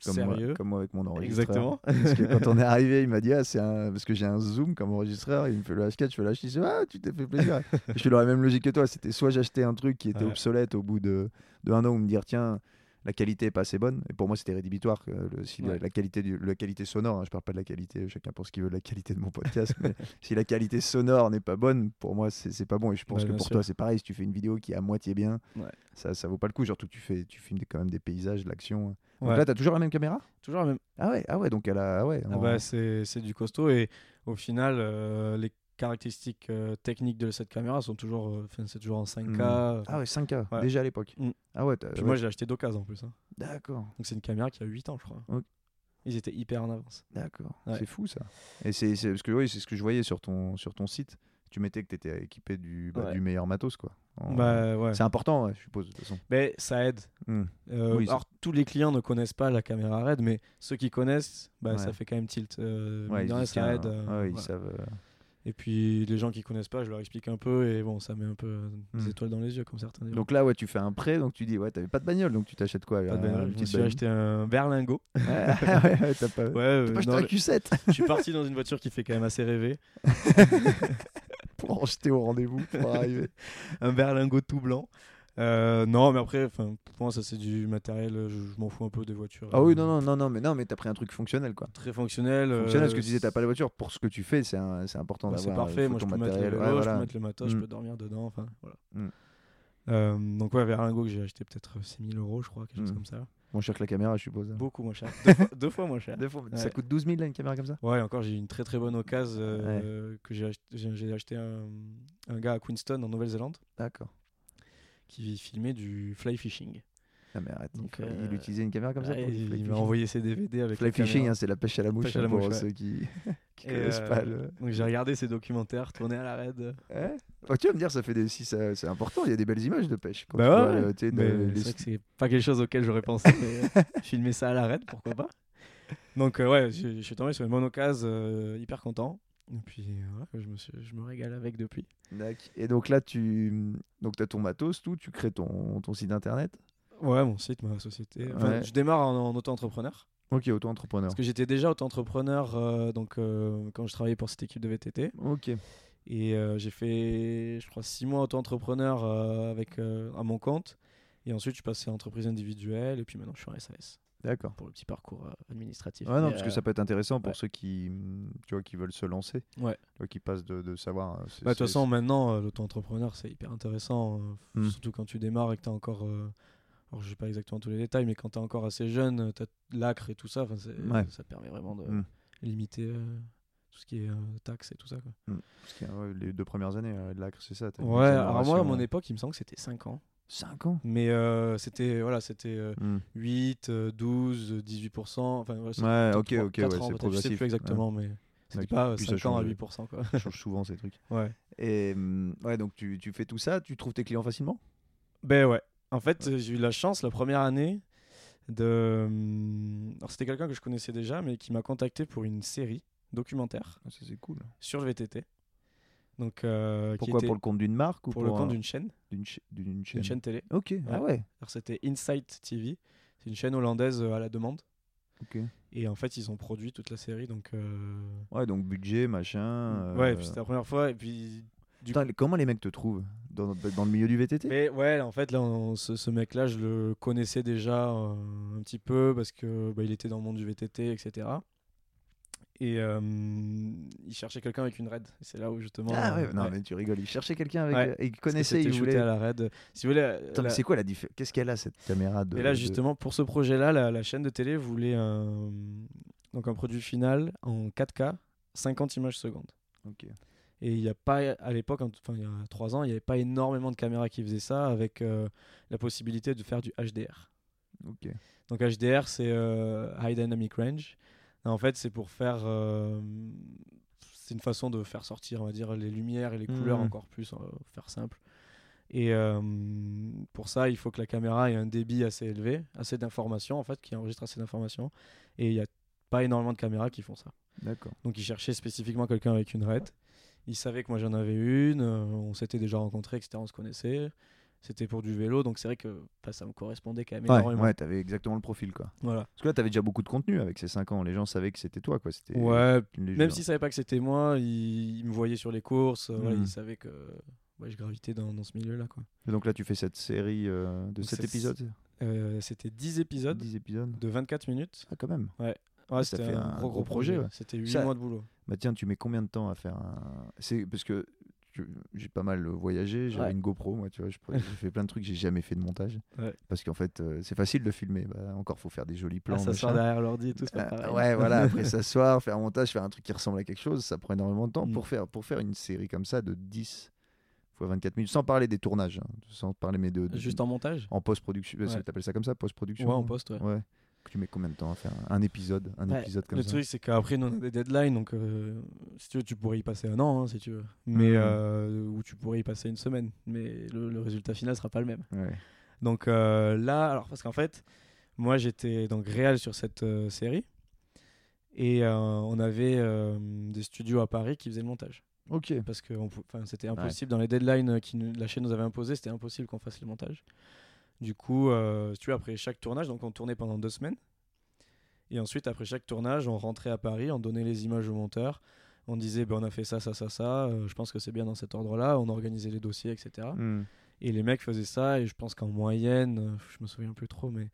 comme sérieux. Moi, comme moi avec mon enregistreur. Exactement. Parce que quand on est arrivé, il m'a dit ah c'est un parce que j'ai un zoom comme enregistreur. Il me fait le H4, je fais le H6. Je fais, ah tu t'es fait plaisir. je fais la même logique que toi. C'était soit j'achetais un truc qui était Ouais. obsolète au bout de, de un an ou me dire tiens la qualité est pas assez bonne. Et pour moi c'était rédhibitoire. le- si la- Ouais. la, qualité du, la qualité sonore, hein, je parle pas de la qualité. Chacun pense qu'il veut de la qualité de mon podcast. mais si la qualité sonore n'est pas bonne, pour moi c'est pas bon. Et je pense Ouais, que pour sûr. toi c'est pareil. Si tu fais une vidéo qui est à moitié bien, Ouais. ça ça vaut pas le coup. Surtout que tu fais tu filmes quand même des paysages, de l'action. Donc là t'as toujours la même caméra? Toujours la même. ah ouais, ah ouais, donc elle a, ah ouais, Ah bah, c'est c'est du costaud et au final euh, les caractéristiques euh, techniques de cette caméra sont toujours euh, c'est toujours en 5K Mm. ah ouais, 5K Ouais. déjà à l'époque. Mm. Ah ouais, puis ouais, moi j'ai acheté d'occasion en plus hein. d'accord, donc c'est une caméra qui a 8 ans je crois ils étaient hyper en avance d'accord, Ouais. c'est fou ça. Et c'est c'est- parce que oui, c'est ce que je voyais sur ton sur ton site. Tu mettais que t'étais équipé du bah, Ouais. du meilleur matos quoi. En- bah ouais C'est important, ouais, je suppose de toute façon. mais ça aide Mm. Euh, Oui, ça- alors tous les clients ne connaissent pas la caméra RED mais ceux qui connaissent bah, Ouais. ça fait quand même tilt euh, ils ça aide un- euh, ouais, ils savent. Et puis les gens qui connaissent pas je leur explique un peu et bon ça met un peu euh, des Mm. étoiles dans les yeux comme certains diront. Donc là, ouais, tu fais un prêt, donc tu dis, ouais, t'avais pas de bagnole, donc tu t'achètes quoi Pas de bagnole, je me suis acheté un berlingot Ouais, ouais, t'as pas. ouais T'as euh, pas acheté non, un le- Q7 je suis parti dans une voiture qui fait quand même assez rêver pour en jeter au rendez-vous pour arriver. un berlingot tout blanc Euh, non, mais après, pour moi, ça c'est du matériel. Je, je m'en fous un peu des voitures. Ah oui, euh, non, non, non, non, mais non, mais t'as pris un truc fonctionnel, quoi. Très fonctionnel. euh, Fonctionnel, parce que tu disais, t'as pas la voiture. Pour ce que tu fais, c'est important bah, c'est parfait. Moi, je peux mettre le matériel. vélo, Ouais, je peux mettre le matos, je Mm. peux dormir dedans. Enfin, voilà. Mm. Euh, donc, ouais, Veringo que j'ai acheté peut-être 6000 euros, je crois, quelque chose Mm. comme ça. Moins cher que la caméra, je suppose. Beaucoup moins cher. deux, fois, deux fois moins cher. Deux fois- Ça coûte 12 000 là, une caméra comme ça? Ouais, encore, j'ai une très très bonne occasion euh, que j'ai acheté, j'ai j'ai acheté un, un gars à Queenstown en Nouvelle-Zélande D'accord. Qui filmait du fly fishing. Ah, mais arrête, il, Donc, faut- euh, il utilisait une caméra comme ça pour il il m'a envoyé ses DVD avec Fly fishing, hein, c'est la pêche à la mouche Pêche à hein, la pour mouche, ouais. ceux qui, connaissent euh, pas le. Donc j'ai regardé ces documentaires, tournés à la raid. Ouais. Oh, tu vas me dire, ça fait des... si ça- c'est important, il y a des belles images de pêche. Bah le- les- C'est vrai que c'est pas quelque chose auquel j'aurais pensé, mais euh, filmer ça à la raid, pourquoi pas. Donc euh, ouais, je suis tombé sur une monocase, euh, hyper content. Et puis ouais, je, me suis- je me régale avec depuis. Et donc là, tu donc as ton matos, tout, tu crées ton, ton site internet? Ouais, mon site, ma société. Enfin, Ouais. Je démarre en, en auto-entrepreneur. Ok, auto-entrepreneur. Parce que j'étais déjà auto-entrepreneur euh, donc, euh, quand je travaillais pour cette équipe de VTT. Ok. Et euh, j'ai fait, je crois, six mois auto-entrepreneur avec, à mon compte. Et ensuite, je suis passé à entreprise individuelle. Et puis maintenant, je suis en SAS D'accord. pour le petit parcours euh, administratif. Ouais, non, parce que euh, ça peut être intéressant pour ouais. ceux qui, tu vois, qui veulent se lancer. Ouais. Tu vois, qui passent de, de savoir. euh, bah, De toute façon, maintenant, euh, l'auto-entrepreneur, c'est hyper intéressant. euh, Mm. Surtout quand tu démarres et que tu as encore. euh, alors, je sais pas exactement tous les détails, mais quand tu es encore assez jeune, tu as l'acre et tout ça. Ouais. Ça te permet vraiment de Mm. limiter euh, tout ce qui est euh, taxes et tout ça. Quoi. Parce y a, ouais, les deux premières années, euh, de l'acre, c'est ça. Ouais, alors moi, à mon époque, il me semble que c'était 5 ans. 5 ans. Mais euh, c'était voilà, c'était euh, Mm. 8, euh, 12, euh, 18%. Enfin, Ouais, ok, ok, ouais, ans, c'est peut-être, Je sais progressif. plus exactement, mais c'était pas euh, puis ça 5 ans à change. 8%. Quoi. Ça change souvent ces trucs. ouais. Et mm, ouais, donc tu, tu fais tout ça, tu trouves tes clients facilement? Ben ouais. En fait, j'ai eu la chance la première année de. hum, Alors, c'était quelqu'un que je connaissais déjà, mais qui m'a contacté pour une série documentaire Ah, Ça, c'est cool. sur le VTT. Donc, euh, qui Pourquoi était Pour le compte d'une marque ou pour pour, le compte un- d'une chaîne, d'une cha- d'une chaîne une chaîne télé. Ok, ah ouais. Alors, c'était Insight TV. C'est une chaîne hollandaise euh, à la demande. Ok. Et en fait, ils ont produit toute la série. Donc, euh, Ouais, donc budget, machin. ouais, euh, puis c'était la première fois. Et puis, du Putain, comment les mecs te trouvent dans, dans le milieu du VTT Mais ouais, en fait, là, on- ce, ce mec-là, je le connaissais déjà euh, un petit peu parce que bah, il était dans le monde du VTT, etc. Et euh, il cherchait quelqu'un avec une raid. C'est là où justement. Ah ouais, euh, non ouais, mais tu rigoles. Il cherchait quelqu'un avec. Ouais, et il connaissait, il voulait. à la raid. Si vous voulez, la- c'est quoi la différence Qu'est-ce qu'elle a cette caméra de Et là, justement, pour ce projet-là, la, la chaîne de télé voulait un, donc un produit final en 4K, 50 images secondes. Ok. Et il n'y a pas, à l'époque, en- enfin il y a 3 ans, il n'y avait pas énormément de caméras qui faisaient ça avec euh, la possibilité de faire du HDR. Ok. Donc HDR, c'est euh, High Dynamic Range. En fait, c'est pour faire. euh, c'est une façon de faire sortir, on va dire, les lumières et les couleurs Mhm. encore plus, va faire simple. Et euh, pour ça, il faut que la caméra ait un débit assez élevé, assez d'informations, en fait, qui enregistre assez d'informations. Et il n'y a pas énormément de caméras qui font ça. D'accord. Donc il cherchait spécifiquement quelqu'un avec une RED. Il savait que moi j'en avais une, euh, on s'était déjà rencontrés, etc. On se connaissait. C'était pour du vélo, donc c'est vrai que enfin, ça me correspondait quand même énormément. ouais, t'avais exactement le profil quoi. Voilà. Parce que là, t'avais déjà beaucoup de contenu avec ces 5 ans. Les gens savaient que c'était toi quoi. C'était. Ouais, même s'ils savaient pas que c'était moi, ils, ils me voyaient sur les courses, voilà, Mhm. ils savaient que ouais, je gravitais dans, dans ce milieu-là. quoi. Et donc là, tu fais cette série euh, de Donc 7 c'est- épisodes. Euh, c'était 10 épisodes 10 épisodes. de 24 minutes. Ah quand même. Ouais, ça c'était un, un gros, gros projet, projet. ouais. C'était 8 Ça- mois de boulot. Bah tiens, tu mets combien de temps à faire un. C'est parce que j'ai pas mal voyagé, j'avais Ouais. une GoPro, moi, tu vois, je- j'ai fait plein de trucs, j'ai jamais fait de montage. Ouais. Parce qu'en fait, euh, c'est facile de filmer. Bah, encore, faut faire des jolis plans. Ah, ça machin. derrière l'ordi et tout, c'est pareil. ouais, voilà, après s'asseoir, faire un montage, faire un truc qui ressemble à quelque chose, ça prend énormément de temps. Mm. Pour, faire, pour faire une série comme ça de 10 fois 24 minutes, sans parler des tournages, hein, sans parler, mais de. de- Juste en montage? en post-production. Ouais. T'appelles ça comme ça, post-production Ouais, en poste, ouais. Tu mets combien de temps à faire un épisode Un Ouais, épisode comme le ça truc, c'est qu'après, nous, on a des deadlines, donc euh, si tu veux, tu pourrais y passer un an, hein, si tu veux. Mais, euh, ou tu pourrais y passer une semaine. Mais le, le résultat final sera pas le même. Ouais. Donc euh, là, alors parce qu'en fait, moi j'étais donc réel sur cette série et on avait des studios à Paris qui faisaient le montage Ok. parce que c'était impossible dans les deadlines que la chaîne nous avait imposées, c'était impossible qu'on fasse le montage. Du coup, euh, tu veux, après chaque tournage, donc on tournait pendant deux semaines et ensuite après chaque tournage, on rentrait à Paris, on donnait les images au monteur. On disait, ben, on a fait ça, ça, ça, ça. euh, je pense que c'est bien dans cet ordre-là. On organisait les dossiers, etc. Hmm. Et les mecs faisaient ça, et je pense qu'en moyenne, euh, je me souviens plus trop, mais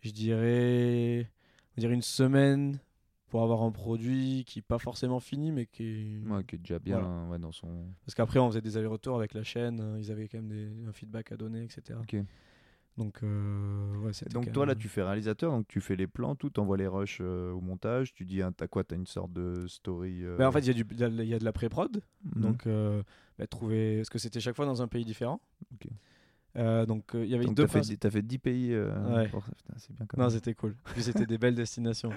je dirais, on dirait une semaine pour avoir un produit qui n'est pas forcément fini, mais qui. Ouais, qui est déjà bien Voilà. ouais, dans son. Parce qu'après, on faisait des allers-retours avec la chaîne, ils avaient quand même des, un feedback à donner, etc. Ok. Donc, euh, ouais, Donc toi là tu fais réalisateur, donc tu fais les plans, tout, t'envoies les rushs euh, au montage, tu dis hein, t'as quoi, t'as une sorte de story. euh, Ben, en fait, il y, a du- il y a de- la pré-prod, mhm. donc euh, bah, trouver. Parce que c'était chaque fois dans un pays différent. Ok. Euh, donc, euh, il y avait Donc, deux t'as fait, fait 10 pays. euh, Ouais. pour c'est bien quand Non, c'était cool. Puis c'était des belles destinations.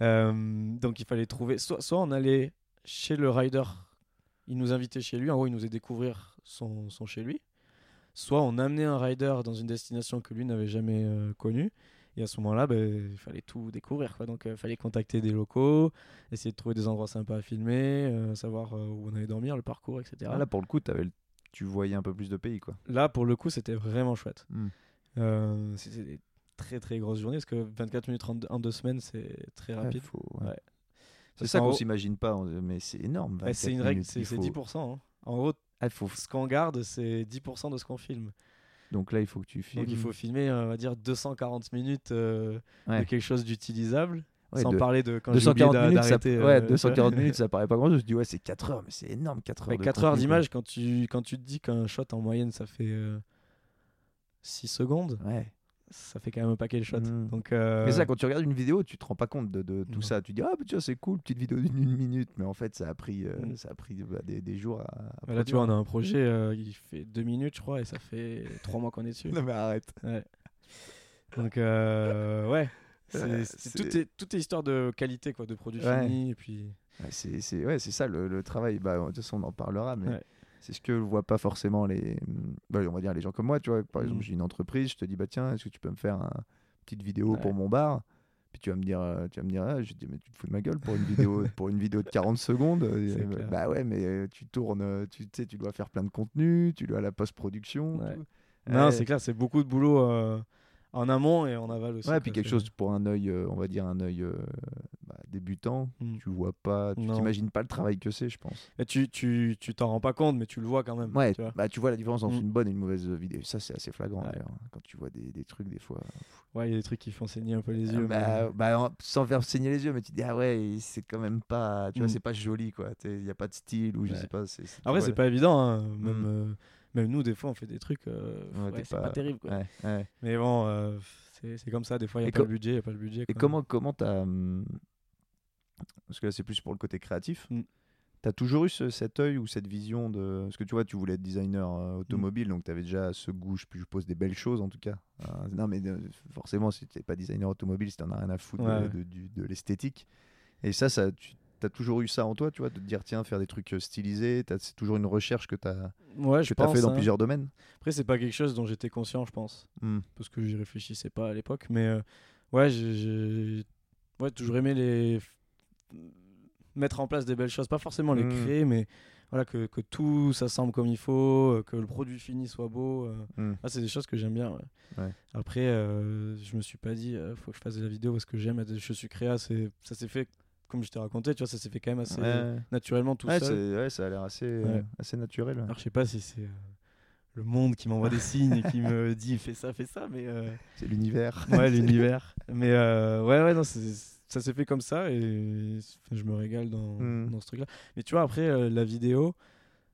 Euh, donc il fallait trouver. Soit, soit on allait chez le rider, il nous invitait chez lui, en gros il nous faisait découvrir son, son chez lui. Soit on amenait un rider dans une destination que lui n'avait jamais euh, connue. Et à ce moment-là, ben, il fallait tout découvrir. Quoi. Donc il fallait contacter des locaux, essayer de trouver des endroits sympas à filmer, euh, savoir euh, où on allait dormir, le parcours, etc. Ah, là pour le coup t'avais le- tu voyais un peu plus de pays quoi. Là, pour le coup, c'était vraiment chouette. Euh, c'était des très très grosses journées parce que 24 minutes en deux, semaines, c'est très Ouais, rapide. faut- ouais. Ouais. C'est ça qu'on s'imagine pas, mais c'est énorme. C'est 24 une règle, c'est il c'est faut- 10%. hein. En gros, Ah, faut... ce qu'on garde, c'est 10% de ce qu'on filme. Donc là il faut que tu filmes. Donc il faut filmer, euh, on va dire, 240 minutes euh, Ouais. de quelque chose d'utilisable. Ouais, sans de- parler de quand j'ai oublié 240 d'a- minutes, ça... d'arrêter. ouais, euh, 240 minutes, ça paraît pas grand chose. Je dis, ouais, c'est 4 heures, mais c'est énorme, 4 heures. Mais de 4 heures d'image, quand tu, quand tu te dis qu'un shot en moyenne, ça fait 6 secondes. Ouais. Ça fait quand même un paquet de shots. Mhm. Donc, euh, Mais ça, quand tu regardes une vidéo, tu te rends pas compte de, de tout Non. ça. Tu dis, ah, bah, tu vois, c'est cool, petite vidéo d'une une minute. Mais en fait, ça a pris, euh, Mm. ça a pris bah, des, des jours à. à là, tu vois, on a un projet, euh, il fait 2 minutes, je crois, et ça fait 3 mois qu'on est dessus. Non, mais arrête. Ouais. Donc, euh, ouais. C'est- tout, est, tout est histoire de qualité, quoi, de produits Ouais. finis. Et puis, Ouais, c'est ouais, ça le, le travail. Bah, de toute façon, on en parlera, mais. C'est ce que voient pas forcément les, bah, on va dire les gens comme moi. Tu vois, par exemple, Mhm. j'ai une entreprise, je te dis, bah tiens, est-ce que tu peux me faire une petite vidéo pour mon bar? Puis tu vas me dire, euh, tu vas me dire, ah, je dire, mais tu te fous de ma gueule pour une vidéo, pour une vidéo de 40 secondes. Euh, bah, ouais, mais euh, tu tournes, tu sais, tu dois faire plein de contenu, tu dois la post-production. Ouais. non, Ouais. c'est clair, c'est beaucoup de boulot euh, en amont et en aval aussi. Ouais, puis quelque chose pour un œil, euh, on va dire un œil euh, bah, débutant. Mm. Tu vois pas, tu t'imagines pas le travail que c'est, je pense. Et tu tu tu t'en rends pas compte, mais tu le vois quand même. Ouais, tu vois. bah tu vois la différence entre Mm. une bonne et une mauvaise vidéo. Ça, c'est assez flagrant Ouais. d'ailleurs. hein, Quand tu vois des, des trucs, des fois. Ouais, il y a des trucs qui font saigner un peu les Ah, yeux. bah, mais- bah, sans faire saigner les yeux, mais tu dis, ah ouais, c'est quand même pas. Tu vois, Mm. c'est pas joli, quoi. Il n'y a pas de style ou je Ouais. sais pas. Après, vois, c'est pas évident. hein. Même, euh, même nous, des fois, on fait des trucs. euh, Ouais, c'est pas... terrible. Quoi. Mais bon, euh, c'est comme ça. Des fois, il n'y a Et pas le budget, pas le budget. Et comment comment t'as. hum, Parce que là, c'est plus pour le côté créatif. Mm. T'as toujours eu ce- cet œil ou cette vision de. Parce que tu vois, tu voulais être designer euh, automobile, donc t'avais déjà ce goût, je suppose, des belles choses en tout cas. Euh, non, mais euh, forcément, si t'es pas designer automobile, si t'en as rien à foutre Ouais. de l'esthétique. Et ça, ça tu as toujours eu ça en toi, tu vois, de te dire, tiens, faire des trucs euh, stylisés. C'est toujours une recherche que t'as Ouais, que je pense. fait dans hein. plusieurs domaines. Après, c'est pas quelque chose dont j'étais conscient, je pense. Hmm. parce que j'y réfléchissais pas à l'époque. Mais euh, ouais, j'ai- ouais, toujours aimé les mettre en place des belles choses, pas forcément les Mm. créer, mais voilà que, que tout s'assemble comme il faut, euh, que le produit fini soit beau. euh. Mm. Ah, c'est des choses que j'aime bien. ouais. Ouais. Après, euh, je me suis pas dit, euh, faut que je fasse de la vidéo parce que j'aime être je suis créa. Ça s'est fait comme je t'ai raconté, tu vois, ça s'est fait quand même assez Ouais. naturellement tout Ouais, seul. ouais, ça a l'air assez, euh, assez naturel. Alors je sais pas si c'est euh, le monde qui m'envoie des signes et qui me dit fais ça, fais ça, mais euh, C'est l'univers. ouais l'univers mais euh, ouais ouais non ça s'est fait comme ça et je me régale dans, Mm. dans ce truc là mais tu vois après euh, la vidéo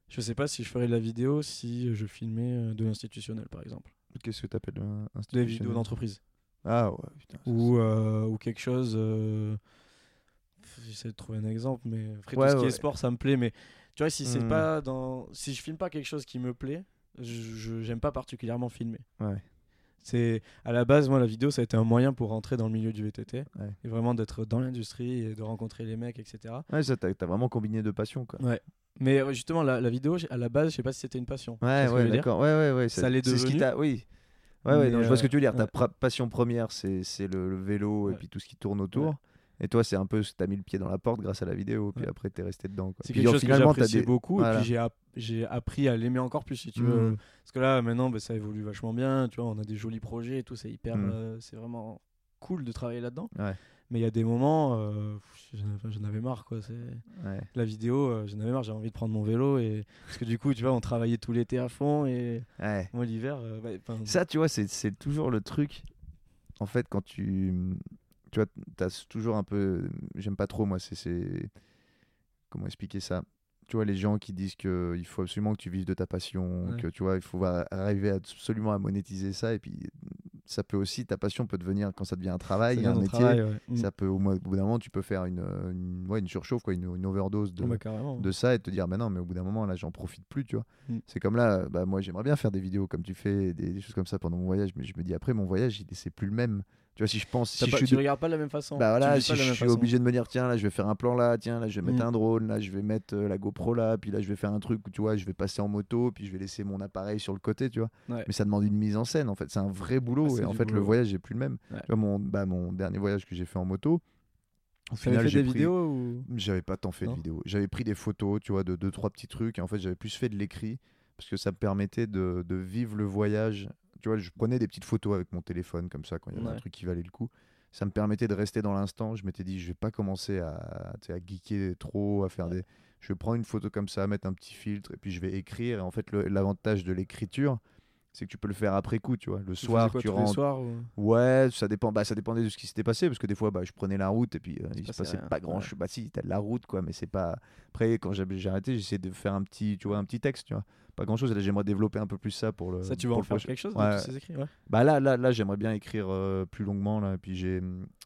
je sais pas si je ferais de la vidéo si je filmais euh, de l'institutionnel par exemple Qu'est-ce que t'appelles un des institutionnel? vidéos d'entreprise Ah ouais, putain. ou, euh, ou quelque chose euh, j'essaie de trouver un exemple mais après Ouais, tout ce qui ouais. est sport ça me plaît mais tu vois si c'est Mm. pas dans si je filme pas quelque chose qui me plaît je j'aime pas particulièrement filmer Ouais. C'est à la base, moi, la vidéo, ça a été un moyen pour rentrer dans le milieu du VTT Ouais. et vraiment d'être dans l'industrie et de rencontrer les mecs, etc. Ouais, ça, t'as vraiment combiné deux passions, quoi. Mais euh, justement, la, la vidéo, à la base, je sais pas si c'était une passion. Ouais, que ouais, d'accord. Ouais, ouais, ouais. Ça l'est c'est ce qui devenu. t'a. Oui. Ouais, ouais, non, je vois ce que euh, tu veux dire. Ta ouais. passion première, c'est le, le vélo et Ouais. puis tout ce qui tourne autour. Et toi, c'est un peu, t'as mis le pied dans la porte grâce à la vidéo, puis Ouais. après, t'es resté dedans. C'est quelque chose que j'appréciais des- beaucoup voilà. et puis j'ai app- appris à l'aimer encore plus, si tu veux. Mm. Parce que là, maintenant, bah, ça évolue vachement bien. Tu vois, on a des jolis projets et tout, c'est hyper, Mm. euh, c'est vraiment cool de travailler là-dedans. Ouais. Mais il y a des moments, euh, j'en avais marre quoi. Ouais. la vidéo, euh, j'en avais marre. J'avais envie de prendre mon vélo et parce que du coup, tu vois, on travaillait tout l'été à fond et moi l'hiver, enfin, Ça, tu vois, c'est toujours le truc. En fait, quand tu. Tu vois, t'as toujours un peu. J'aime pas trop, moi, c'est-. Comment expliquer ça? Tu vois, les gens qui disent qu'il faut absolument que tu vives de ta passion, Ouais. que tu vois, il faut arriver absolument à monétiser ça. Et puis, ça peut aussi, ta passion peut devenir, quand ça devient un travail, un métier, travail, ouais. Ça peut, au, moins- au bout d'un moment, tu peux faire une, une, ouais, une surchauffe, quoi, une, une overdose de, Oh, bah, de ça et te dire, bah non, mais au bout d'un moment, là, j'en profite plus, tu vois. Mm. C'est comme là, bah, moi, j'aimerais bien faire des vidéos comme tu fais, des, des choses comme ça pendant mon voyage, mais je me dis, après, mon voyage, c'est plus le même. Tu vois, si je pense, si pas- je suis tu de- regardes pas de la même façon. bah voilà, si je suis façon. obligé de me dire, tiens, là, je vais faire un plan là, tiens, là, je vais mettre Mm. un drone, là, je vais mettre euh, la GoPro là, puis là, je vais faire un truc tu vois, je vais passer en moto, puis je vais laisser mon appareil sur le côté, tu vois. Ouais. Mais ça demande une mise en scène, en fait. C'est un vrai boulot, Ah, et en fait, le voyage est plus le même. Ouais. Tu vois, mon, bah, mon dernier voyage que j'ai fait en moto, au avais fait j'ai des pris- vidéos ou? J'avais pas tant fait Non de vidéos. J'avais pris des photos, tu vois, de deux, trois petits trucs. Et en fait, j'avais plus fait de l'écrit parce que ça me permettait de, de vivre le voyage. Tu vois, je prenais des petites photos avec mon téléphone comme ça quand il y avait un truc qui valait le coup. Ça me permettait de rester dans l'instant. Je m'étais dit, je vais pas commencer à, à geeker trop, à faire des. Je vais prendre une photo comme ça, mettre un petit filtre et puis je vais écrire. Et en fait, l'avantage de l'écriture, c'est que tu peux le faire après coup, tu vois. Le tu soir, quoi, tu rentres. soirs ou- Ouais, ça dépend. Bah, ça dépendait de ce qui s'était passé parce que des fois, bah, je prenais la route et puis euh, il se passait rien, pas grand ouais. chose. Bah si, t'as la route quoi, mais c'est pas. Après, quand j'ai j'ai arrêté, j'essayais de faire un petit, tu vois, un petit texte, tu vois. Pas grand chose. Là, j'aimerais développer un peu plus ça pour le. Ça, tu vas en faire quelque chose Ouais. ces écrits ouais. Bah là, là, là, j'aimerais bien écrire euh, plus longuement là. Et puis j'ai,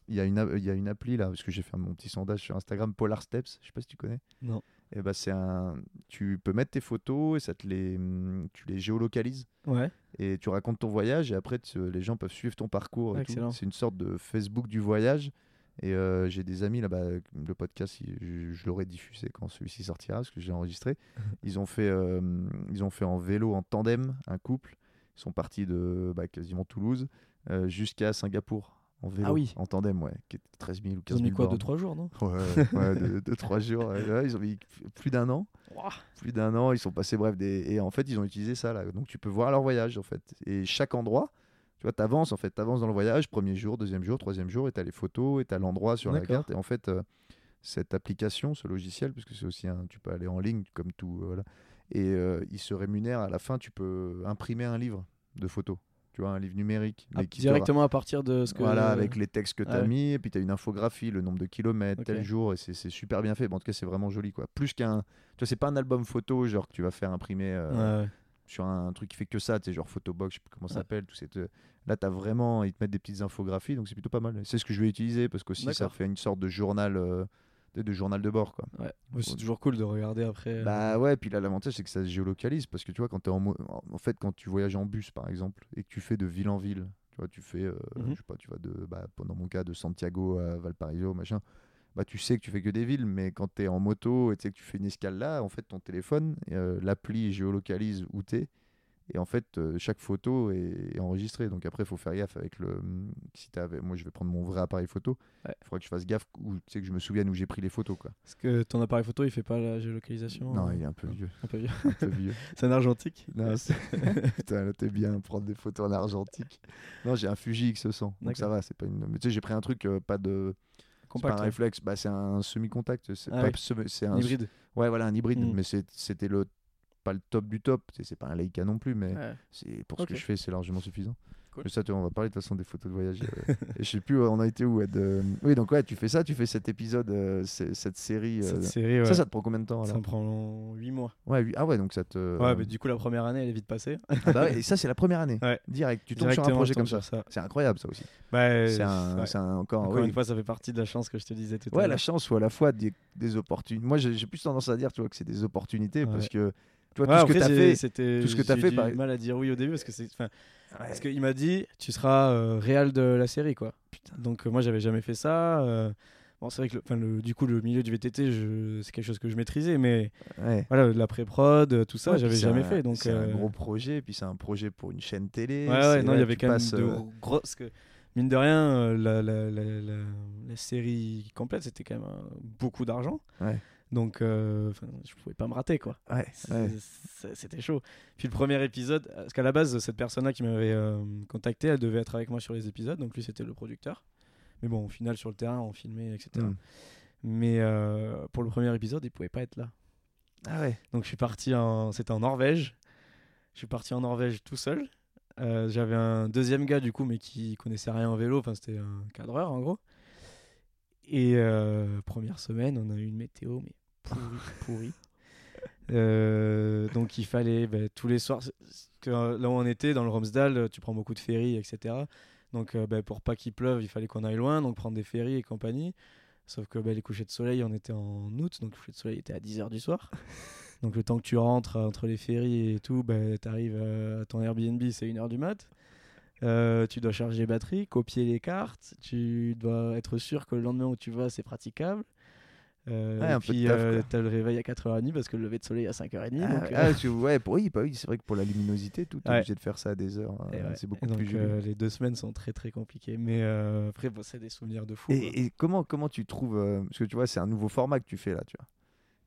il y a une, il y a une appli là parce que j'ai fait mon petit sondage sur Instagram, Polar Steps. Je sais pas si tu connais. Non. Et bah c'est un, tu peux mettre tes photos et ça te les, hum, tu les géolocalises Ouais. et tu racontes ton voyage et après tu- les gens peuvent suivre ton parcours. et tout. Excellent. C'est une sorte de Facebook du voyage. Et euh, j'ai des amis là-bas, le podcast, il- je, je l'aurai diffusé quand celui-ci sortira, parce que j'ai enregistré. Ils ont, fait, euh, ils ont fait en vélo, en tandem, un couple. Ils sont partis de bah, quasiment Toulouse euh, jusqu'à Singapour, en vélo, Ah oui. en tandem, ouais, qui est 13 000 ou Ils 15 ont 000 mis quoi, bornes. 2-3 jours, non? Ouais, ouais, de, de trois jours. ouais, ouais, ils ont mis plus d'un an plus d'un an, ils sont passés bref des et en fait ils ont utilisé ça là. Donc tu peux voir leur voyage en fait et chaque endroit, tu vois, t'avances en fait, t'avances dans le voyage, premier jour, deuxième jour, troisième jour et t'as les photos et t'as l'endroit sur la carte et en fait euh, cette application, ce logiciel, parce que c'est aussi un, tu peux aller en ligne comme tout, euh, voilà, et euh, il se rémunère à la fin, tu peux imprimer un livre de photos, tu vois, un livre numérique, Ah, mais qui te Directement à partir de ce que. voilà, avec les textes que tu as Ah ouais. mis, et puis tu as une infographie, le nombre de kilomètres, tel jour, et c'est super bien fait. Bon, en tout cas, c'est vraiment joli, quoi. Plus qu'un. Tu vois, c'est pas un album photo, genre que tu vas faire imprimer euh, Ouais, sur un, truc qui fait que ça, tu sais, genre Photobox, je sais plus comment ça Ouais. s'appelle. Tout cette... Là, tu as vraiment. Ils te mettent des petites infographies, donc c'est plutôt pas mal. C'est ce que je vais utiliser, parce qu'aussi, ça fait une sorte de journal, euh, de, de journal de bord, quoi. Ouais. Ouais, c'est toujours cool de regarder après. euh, Bah ouais, puis là l'avantage c'est que ça se géolocalise parce que tu vois quand tu en, mo- en fait quand tu voyages en bus par exemple et que tu fais de ville en ville, tu vois tu fais euh, Mhm. je sais pas, tu vas de bah, dans mon cas de Santiago à Valparaiso machin. Bah tu sais que tu fais que des villes mais quand tu es en moto et tu sais que tu fais une escale là, en fait ton téléphone euh, l'appli géolocalise où tu es et en fait euh, chaque photo est, est enregistrée donc après il faut faire gaffe avec le si t'as moi je vais prendre mon vrai appareil photo, il Ouais. faudra que je fasse gaffe où tu sais que je me souvienne où j'ai pris les photos quoi. Parce que ton appareil photo, il fait pas la géolocalisation. Non, euh, il est un peu vieux, Un peu vieux. un peu vieux. C'est un argentique. Non, c'est- Putain, là, t'es bien prendre des photos en argentique. Non, j'ai un Fuji X100, donc D'accord. ça va, c'est pas une. Mais tu sais, j'ai pris un truc euh, pas de. C'est pas Compact. un ouais. réflexe, bah, c'est un semi-contact. C'est Ah pas oui. semi- c'est un Un hybride. Ouais, voilà, un hybride, Mm. mais c'est- c'était le pas le top du top. C'est pas un Leica non plus, mais Ouais. c'est pour ce que je fais, c'est largement suffisant. Cool. Mais ça, tu vois, on va parler de toute façon des photos de voyage. euh, et je sais plus, on a été où Ed, euh, Oui, donc ouais, tu fais ça, tu fais cet épisode, euh, cette série. euh, Cette série, ouais. Ça, ça te prend combien de temps Ça me prend 8 mois. Ouais, oui. Ah ouais, donc ça te. Ouais, mais du coup, la première année, elle est vite passée. Ah bah ouais, et ça, c'est la première année. Ouais. Direct, tu tombes sur un projet comme ça. C'est incroyable ça aussi. Bah, C'est un, ouais. encore, Encore oui. une fois, ça fait partie de la chance que je te disais tout à Ouais, l'heure. la chance ou à la fois des, des opportunités. Moi, j'ai j'ai plus tendance à dire, tu vois, que c'est des opportunités Ouais. parce que tu vois Ouais, tout ce que tu as j'ai- fait. c'était- tout ce que t'as j'ai fait, eu par- du mal à dire oui au début parce que c'est. Ouais. Parce qu'il m'a dit, tu seras euh, réal de la série, quoi. Donc euh, moi, j'avais jamais fait ça. euh, Bon, c'est vrai que le, du coup, le milieu du VTT, je... c'est quelque chose que je maîtrisais, mais Ouais. voilà, de la pré-prod, euh, tout ça, Ouais, j'avais jamais un- fait. Donc, c'est euh, un gros projet, puis c'est un projet pour une chaîne télé. Ouais, ouais, non, il y avait tu quand même de euh, gros. Parce que, mine de rien, euh, la, la, la, la- série complète, c'était quand même euh, beaucoup d'argent. Ouais. Donc, euh, je pouvais pas me rater, quoi. Ouais, C'était chaud. Puis le premier épisode, parce qu'à la base, cette personne-là qui m'avait euh, contacté, elle devait être avec moi sur les épisodes, donc lui c'était le producteur. Mais bon, au final, sur le terrain, on filmait, etc. Mm. Mais euh, pour le premier épisode, il pouvait pas être là. Ah ouais. Donc je suis parti en. C'était en Norvège. Je suis parti en Norvège tout seul. Euh, J'avais un deuxième gars, du coup, mais qui connaissait rien en vélo. Enfin, c'était un cadreur, en gros. Et première semaine, on a eu une météo, mais pourrie. Euh, donc il fallait bah, tous les soirs. que, euh, là où on était, dans le Romsdal, tu prends beaucoup de ferries, etc. Donc euh, bah, pour pas qu'il pleuve, il fallait qu'on aille loin, donc prendre des ferries et compagnie. Sauf que bah, les couchers de soleil, on était en août, donc le coucher de soleil était à 10h du soir. Donc le temps que tu rentres entre les ferries et tout, bah, tu arrives à ton Airbnb, c'est 1h du mat. Euh, tu dois charger les batteries, copier les cartes, tu dois être sûr que le lendemain où tu vas, c'est praticable. Euh, Ouais, et puis euh, t'as le réveil à 4h30 parce que le lever de soleil à 5h30. Ah, donc, euh, ah, que- ouais, pour, oui, bah oui, c'est vrai que pour la luminosité, tout, t'es Ouais. obligé de faire ça à des heures. euh. C'est beaucoup donc, plus joli. euh, les deux semaines sont très très compliquées. Mais euh, après, bon, c'est des souvenirs de fou. Et, et comment, comment tu trouves. euh, parce que tu vois, c'est un nouveau format que tu fais là, tu vois.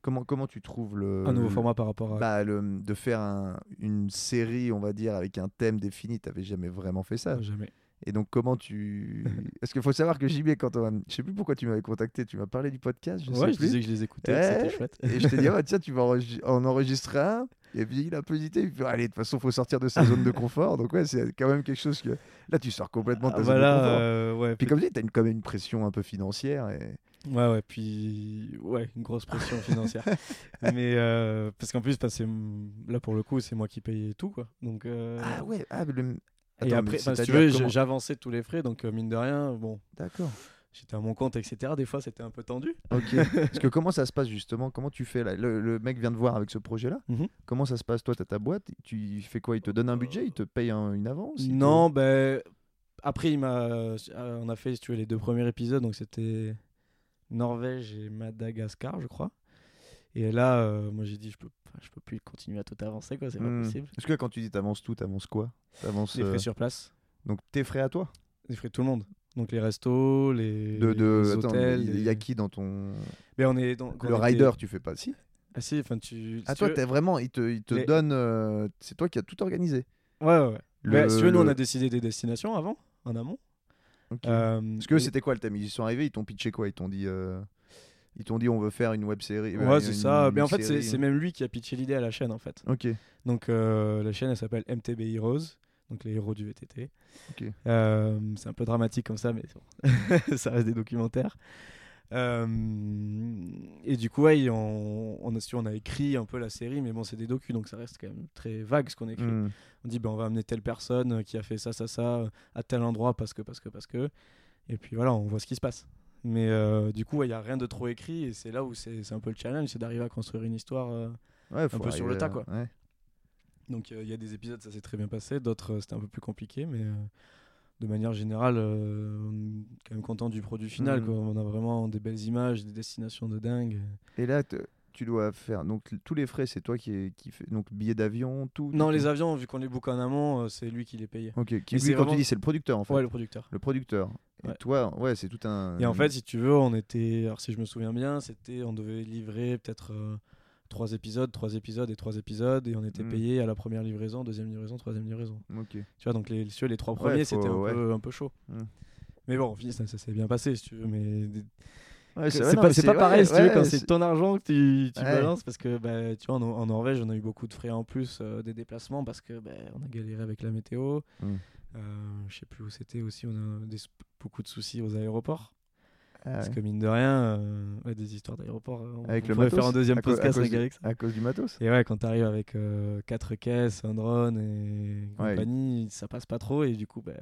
Comment, comment tu trouves le. Un nouveau le- format par rapport à. bah, le, de faire un- une série, on va dire, avec un thème défini, t'avais jamais vraiment fait ça. Jamais. Et donc, comment tu. Parce qu'il faut savoir que JB, quand on. Je sais plus pourquoi tu m'avais contacté, tu m'as parlé du podcast, je ouais, sais je plus. disais que je les écoutais, Ouais. c'était chouette. Et je t'ai dit, ah, tiens, tu vas en enregistrer un. Et puis il a un peu hésité. Il fait, allez, de toute façon, faut sortir de sa zone de confort. Donc, ouais, c'est quand même quelque chose que. Là, tu sors complètement de ta Ah, zone de confort. euh, ouais, Puis, comme tu dis, t'as une, quand même une pression un peu financière. Et... Ouais, ouais, puis ouais, une grosse pression financière. Mais euh, parce qu'en plus, c'est- là pour le coup, c'est moi qui paye tout, quoi. Donc, euh, Ah ouais, ah, le... et Attends, après, mais enfin, si tu veux, comment- j'avançais tous les frais, donc euh, mine de rien, bon, D'accord. j'étais à mon compte, etc. Des fois, c'était un peu tendu. Ok. Parce que comment ça se passe justement? Comment tu fais là? Le, le mec vient de voir avec ce projet-là. Mhm. Comment ça se passe? Toi, tu as ta boîte. Tu il fait quoi? Il te donne un budget? Il te paye un- une avance? Non, ben après, il m'a, euh, on a fait, si tu veux, les deux premiers épisodes, donc c'était Norvège et Madagascar, je crois. Et là, euh, moi, j'ai dit, je peux, je peux plus continuer à tout avancer, quoi, c'est Hmm. pas possible. Parce que quand tu dis t'avances tout, t'avances quoi? T'avances. Les euh, frais sur place. Donc tes frais à toi? Les frais de tout le monde. Donc les restos, les, De, de... les Attends, hôtels. il y a qui dans ton. Mais on est dans, Le on était- rider, tu fais pas si Ah si, enfin tu. Ah, si toi, tu veux- t'es vraiment. Il te, il te Les- donne. euh, C'est toi qui as tout organisé. Ouais, ouais. ouais. Le- Mais si tu veux, nous on a décidé des destinations avant, en amont. Euh, Parce que et- c'était quoi le thème? Ils sont arrivés, ils t'ont pitché quoi? Ils t'ont dit. Euh, Ils t'ont dit on veut faire une web série. Ouais, c'est ça. Mais en fait, c'est même lui qui a pitché l'idée à la chaîne, en fait. Ok. Donc euh, la chaîne, elle s'appelle MTB Heroes, donc les héros du VTT. Ok. Euh, c'est un peu dramatique comme ça, mais bon. ça reste des documentaires. Euh, et du coup, ouais, on, on, a, on a écrit un peu la série, mais bon, c'est des docus, donc ça reste quand même très vague ce qu'on écrit. Hmm. On dit, ben, on va amener telle personne euh, qui a fait ça, ça, ça, euh, à tel endroit parce que, parce que, parce que. Et puis voilà, on voit ce qui se passe. Mais euh, du coup, il n'y a rien de trop écrit, et c'est là où c'est un peu le challenge, c'est d'arriver à construire une histoire. euh, Ouais, faut peu sur le tas, quoi. ouais. donc euh, il y a des épisodes, ça s'est très bien passé, d'autres euh, c'était un peu plus compliqué, mais euh, de manière générale, euh, on est quand même content du produit final. Quoi. On a vraiment des belles images, des destinations de dingue. Et là, tu dois faire. Donc, tous les frais, c'est toi qui, qui fait. Donc, billets d'avion, tout. Non, tout, les avions, vu qu'on les book en amont, euh, c'est lui qui les payait. Ok. Qui, lui, quand vraiment- tu dis, c'est le producteur en fait. Ouais, le producteur. Le producteur. Et Ouais. toi, ouais, c'est tout un. Et en fait, si tu veux, on était, alors si je me souviens bien, c'était, on devait livrer peut-être euh, trois épisodes, trois épisodes et trois épisodes, et on était Mhm. payé à la première livraison, deuxième livraison, troisième livraison. Ok. Tu vois, donc les, veux, les trois premiers, c'était un, peu, un peu chaud. Mhm. Mais bon, ça, ça s'est bien passé, si tu veux. Mais Ouais, c'est pas, pas ouais, pareil, si tu veux, ouais, quand c'est- ton argent que tu, balances, parce que bah, tu vois, en, en Norvège, on a eu beaucoup de frais en plus euh, des déplacements, parce que bah, on a galéré avec la météo. Mm. Euh, je sais plus où c'était aussi, on a des, beaucoup de soucis aux aéroports. Ah Parce que mine de rien, euh, ouais, des histoires d'aéroports, euh, on, Avec on le pourrait matos faire un deuxième à à podcast avec Alex. À cause du matos Et ouais, quand t'arrives avec euh, quatre caisses, un drone et Ouais. compagnie, ça passe pas trop. Et du coup, bah,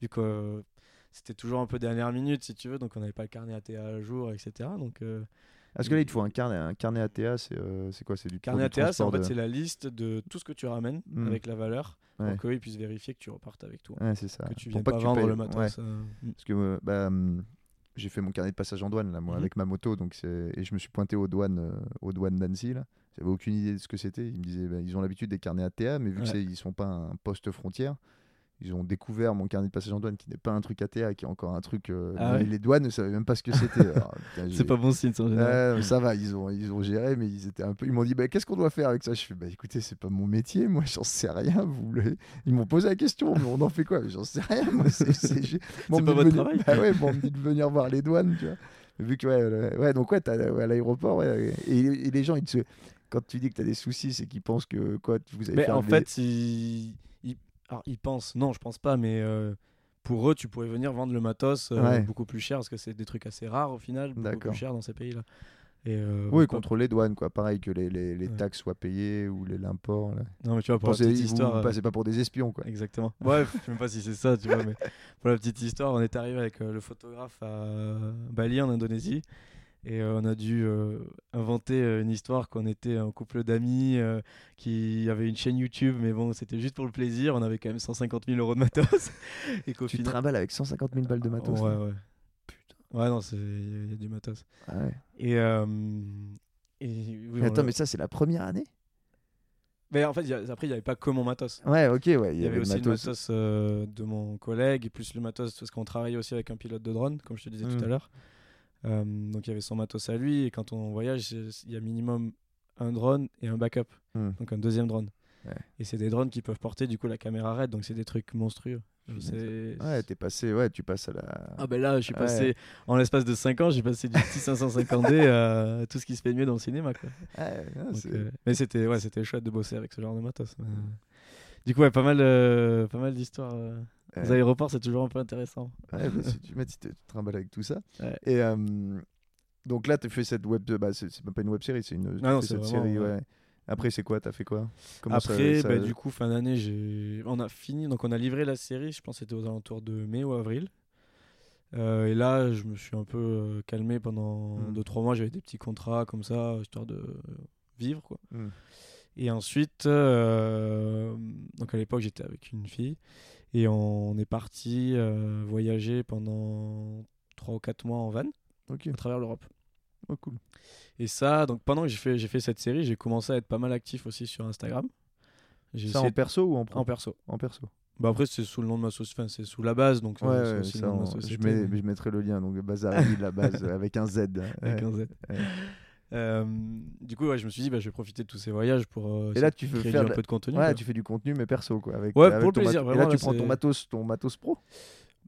vu que euh, c'était toujours un peu dernière minute, si tu veux, donc on n'avait pas le carnet ATA à jour, etc. Donc, Parce que là, il te faut un carnet, un carnet ATA, c'est euh, c'est quoi C'est du carnet ATA, c'est en fait de- c'est la liste de tout ce que tu ramènes Mm. avec la valeur Ouais. pour qu'ils puissent vérifier que tu repartes avec tout. Ouais, c'est ça. Que tu Pour viennes pas, que tu vendre payes- le matos. ouais. euh, mm. Parce que euh, bah, hum, j'ai fait mon carnet de passage en douane là, moi, Mhm. avec ma moto, donc et je me suis pointé aux douanes, euh, aux douanes d'Annecy. là. J'avais aucune idée de ce que c'était. Ils me disaient, bah, ils ont l'habitude des carnets ATA, mais vu que Ouais. c'est ils sont pas un poste frontière, ils ont découvert mon carnet de passage en douane qui n'est pas un truc ATA, qui est encore un truc. euh, Ah ouais les douanes ne savaient même pas ce que c'était. C'est pas bon signe, ça, en général. Ouais, ça va, ils ont, ils ont géré, mais ils étaient un peu. Ils m'ont dit, bah, qu'est-ce qu'on doit faire avec ça? Je fais, bah écoutez, c'est pas mon métier, moi, j'en sais rien. Vous voulez Ils m'ont posé la question, mais on en fait quoi? J'en sais rien. C'est, Bon, pas votre venir- travail. Bah ouais, bon, on me dit de venir voir les douanes, tu vois. Vu que ouais, le- ouais donc ouais, à l'aéroport, ouais, et, et les gens, ils te, quand tu dis que t'as des soucis, c'est qu'ils pensent que quoi, vous avez Mais fait en fait, ils, ils- alors, ils pensent, non, je pense pas, mais euh, pour eux, tu pourrais venir vendre le matos euh, Ouais. beaucoup plus cher parce que c'est des trucs assez rares au final, beaucoup plus cher dans ces pays-là. Et euh, oui, contre les douanes, quoi. Pareil que les, les, les Ouais. taxes soient payées ou les l'import. là. Non, mais tu vois, pour la Pensez- petite vous, histoire. vous passez pas pour des espions, quoi. Exactement. Ouais, je sais même pas si c'est ça, tu vois, mais pour la petite histoire, on est arrivé avec le photographe à Bali en Indonésie et euh, on a dû euh, inventer euh, une histoire qu'on était un couple d'amis qui avait une chaîne YouTube, mais bon, c'était juste pour le plaisir. On avait quand même 150 000 euros de matos et Tu final. trimbales avec 150 000 balles de matos. Ouais, ouais. Ouais, non, c'est- il y, a- il y a du matos. Ah ouais. Et. et oui, Mais attends, mais ça, c'est la première année? Mais en fait, il y a- après, il n'y avait pas que mon matos. Ouais, ok, ouais. Il y avait le aussi matos. le matos euh, de mon collègue, et plus le matos, parce qu'on travaillait aussi avec un pilote de drone, comme je te disais Mm. tout à l'heure. Euh, donc il y avait son matos à lui, et quand on voyage, il y a minimum un drone et un backup, Mm. donc un deuxième drone. Ouais. Et c'est des drones qui peuvent porter du coup la caméra raide, donc c'est des trucs monstrueux. C'est- Ouais, t'es passé, ouais, tu passes à la. Ah ben là, je suis Ouais. passé, en l'espace de 5 ans, j'ai passé du petit 550D à tout ce qui se fait de mieux dans le cinéma. Quoi. Ouais, non, Donc, c'est- euh, mais c'était ouais, c'était chouette de bosser avec ce genre de matos. euh, Du coup, ouais, pas mal, euh, pas mal d'histoires. euh. Les aéroports, c'est toujours un peu intéressant. Ouais, bah, si tu, tu te trimbales avec tout ça. Ouais. Et euh, donc là, tu fait cette web. Bah, c'est même pas une web série, c'est une. tu non, cette vraiment, série, ouais. Après, c'est quoi T'as fait quoi? Comment Après, ça- bah, du coup, fin d'année, j'ai... on a fini, donc on a livré la série, je pense que c'était aux alentours de mai ou avril. Euh, et là, je me suis un peu euh, calmé pendant Mm. 2-3 mois, j'avais des petits contrats comme ça, histoire de vivre. Quoi. Mm. Et ensuite, euh, donc à l'époque, j'étais avec une fille, et on est parti euh, voyager pendant 3 ou 4 mois en van à travers l'Europe. oh, cool. Et ça, donc pendant que j'ai fait, j'ai fait cette série, j'ai commencé à être pas mal actif aussi sur Instagram. J'ai Ça en essayé perso ou en pro en perso. En perso. Bah après c'est sous le nom de ma société, enfin, c'est sous la base donc Ouais, ouais, ça, on- je, mets, mettrai le lien. Donc, la base, avec un Z. avec Ouais. un Z. Euh, du coup ouais, je me suis dit bah, je vais profiter de tous ces voyages pour euh, Et là, tu veux créer faire un la- peu de contenu. Ouais, quoi. tu fais du contenu, mais perso, quoi. Avec, Ouais, avec pour le plaisir. Et là, tu prends ton matos, ton matos pro.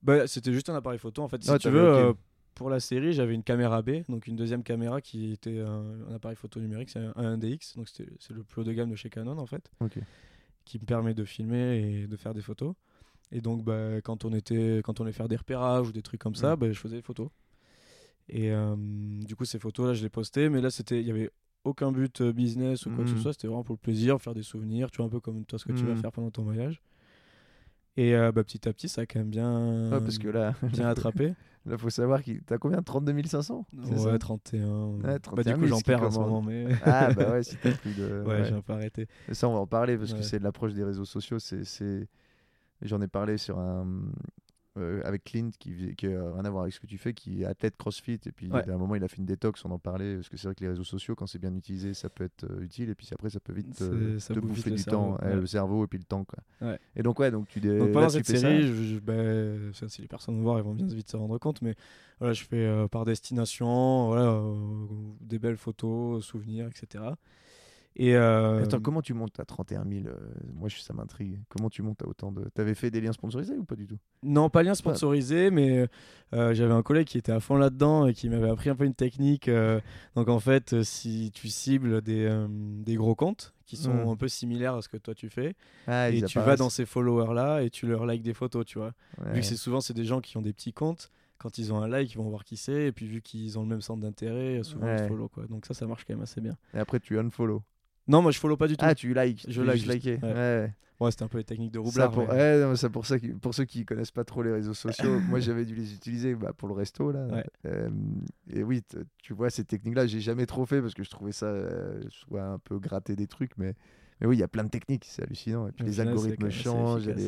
Bah, c'était juste un appareil photo en fait. Si tu veux, euh, pour la série, j'avais une caméra B, donc une deuxième caméra qui était un, un appareil photo numérique, c'est un, un DX, donc c'est le plus haut de gamme de chez Canon en fait, Ok. qui me permet de filmer et de faire des photos. Et donc, bah, quand on était, quand on allait faire des repérages ou des trucs comme ça, Mm. bah, je faisais des photos. Et euh, du coup, ces photos là, je les postais, mais là, c'était, il y avait aucun but euh, business ou quoi que ce Mm. soit. C'était vraiment pour le plaisir, faire des souvenirs, tu vois un peu comme toi ce que tu vas Mm. faire pendant ton voyage. Et euh, bah, petit à petit, ça a quand même bien, Ouais, parce que là, bien attrapé. là, faut savoir qu'il t'as combien? 32 500 c'est ça? Ouais, 31. Ouais, bah, 31 du 000, coup, j'en perds en ce moment, mais. Ah bah ouais, si t'as plus de. ouais, ouais. j'ai un peu arrêté. Et Ça, on va en parler parce que c'est l'approche des réseaux sociaux. C'est... J'en ai parlé sur un, euh, avec Clint qui, qui a rien à voir avec ce que tu fais, qui est athlète CrossFit. Et puis, Ouais. à un moment, il a fait une détox, on en parlait. Parce que c'est vrai que les réseaux sociaux, quand c'est bien utilisé, ça peut être euh, utile. Et puis après, ça peut vite euh, ça te bouffe bouffer vite du temps, ouais, le cerveau et puis le temps. Quoi. Ouais. Et donc, ouais, donc tu dé... Donc là, pendant tu cette série, je, je- ça, si les personnes vont voir, elles vont bien vite se rendre compte, mais voilà, je fais par destination, voilà, des belles photos, souvenirs, etc. Et euh, Attends, comment tu montes à 31 000 euh, Moi, ça m'intrigue. Comment tu montes à autant de. T'avais fait des liens sponsorisés ou pas du tout? Non, pas lien sponsorisé, mais euh, j'avais un collègue qui était à fond là-dedans et qui m'avait appris un peu une technique. euh, donc en fait, si tu cibles des, des gros comptes qui sont Mm. un peu similaires à ce que toi tu fais, ah, et tu vas dans ces followers là et tu leur likes des photos, tu vois. Ouais. Vu que c'est souvent c'est des gens qui ont des petits comptes, quand ils ont un like, ils vont voir qui c'est, et puis vu qu'ils ont le même centre d'intérêt, souvent Ouais. ils follow quoi. Donc ça, ça marche quand même assez bien. Et après, tu unfollow. Non, moi je follow pas du tout. Ah, tu likes. Je like juste, liker. ouais. Ouais. Ouais, c'était un peu les techniques de Ça roublard. pour, mais- ouais, non, ça pour, ça qui- pour ceux qui connaissent pas trop les réseaux sociaux, moi j'avais dû les utiliser bah, pour le resto là. Euh, et oui, tu vois ces techniques-là, j'ai jamais trop fait parce que je trouvais ça euh, soit un peu gratter des trucs, mais mais oui, il y a plein de techniques, c'est hallucinant. Et puis les algorithmes changent, il y a des-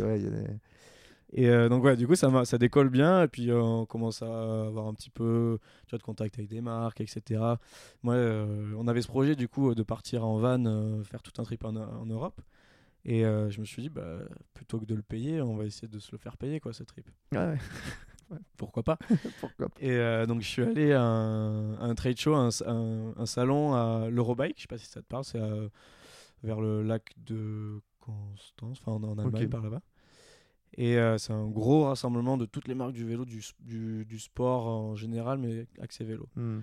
Et euh, donc ouais, du coup ça, ça décolle bien et puis euh, on commence à avoir un petit peu tu vois, de contact avec des marques, etc. Moi, euh, on avait ce projet du coup de partir en van, faire tout un trip en, en Europe. Et je me suis dit, bah, plutôt que de le payer, on va essayer de se le faire payer, quoi, ce trip. Ouais, Pourquoi pas? Pourquoi pas. Et donc, je suis allé à un, à un trade show, un, un- un salon à l'Eurobike, je sais pas si ça te parle, c'est vers le lac de Constance, enfin en, en Allemagne, Ok. par là-bas. Et euh, c'est un gros rassemblement de toutes les marques du vélo, du, du, du sport en général, mais accès vélo. Hmm.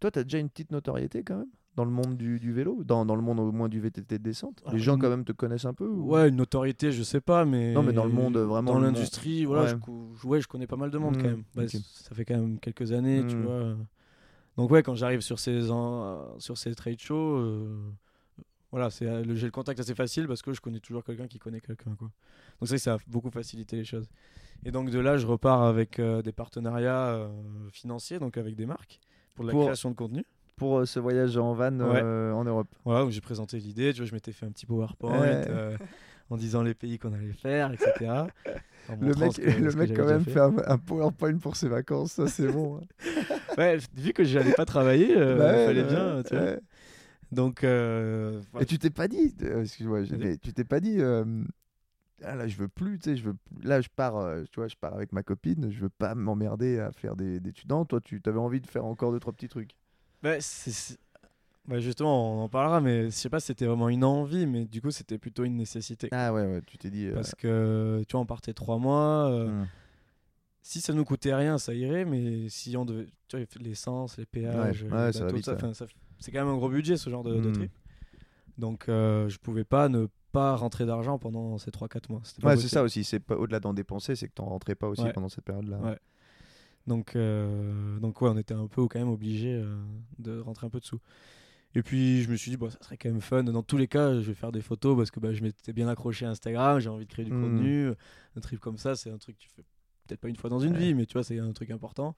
Toi, tu as déjà une petite notoriété quand même dans le monde du, du vélo, dans, dans le monde au moins du VTT de descente? Ah, Les gens quand même te connaissent un peu ou- Ouais, une notoriété, je sais pas, mais. Non, mais dans le monde, vraiment, Dans l'industrie, voilà, Ouais. je, ouais, connais pas mal de monde Mm, quand même. Bah, Ça fait quand même quelques années, tu Mm. vois. Donc, ouais, quand j'arrive sur ces, en- sur ces trade shows, euh, voilà, c'est, euh, j'ai le contact assez facile parce que je connais toujours quelqu'un qui connaît quelqu'un, quoi. Donc, que ça a beaucoup facilité les choses. Et donc, de là, je repars avec euh, des partenariats euh, financiers, donc avec des marques, pour la Pour- création de contenu. Pour euh, ce voyage en van Ouais. en Europe. Voilà, où j'ai présenté l'idée, tu vois, je m'étais fait un petit PowerPoint Ouais. en disant les pays qu'on allait faire, etc. Le mec, que- le mec quand même fait. fait un, un PowerPoint pour ses vacances, ça c'est bon. hein. Ouais, vu que j'allais pas travailler, Bah ouais, fallait bah bien, tu vois. Donc, euh, Et tu t'es pas dit, euh, excuse-moi, tu t'es pas dit, euh, ah là je veux plus, tu sais, je veux, là je pars, euh, tu vois, je pars avec ma copine, je veux pas m'emmerder à faire des, des étudiants. Toi, tu avais envie de faire encore deux trois petis trucs. Bah, bah, justement, on en parlera, mais je sais pas si c'était vraiment une envie, mais du coup, c'était plutôt une nécessité. Ah ouais, ouais, tu t'es dit. euh, Parce que, tu vois, on partait trois mois. euh, hmm. Si ça nous coûtait rien, ça irait, mais si on devait. Tu vois, l'essence, les péages, Ouais, ouais, ça enfin, ça- c'est quand même un gros budget ce genre de, de Mm. trip. Donc, euh, je pouvais pas ne pas rentrer d'argent pendant ces 3-4 mois. Ouais, c'est ça aussi. C'est pas au-delà d'en dépenser, c'est que t'en rentrais pas aussi Ouais. pendant cette période-là. Ouais. Donc, euh, donc ouais, on était un peu quand même obligé euh, de rentrer un peu dessous. Et puis je me suis dit, bon, ça serait quand même fun. Dans tous les cas, je vais faire des photos parce que bah, je m'étais bien accroché à Instagram, j'ai envie de créer du Mm. contenu. Un trip comme ça, c'est un truc que tu fais peut-être pas une fois dans une Ouais. vie, mais tu vois, c'est un truc important.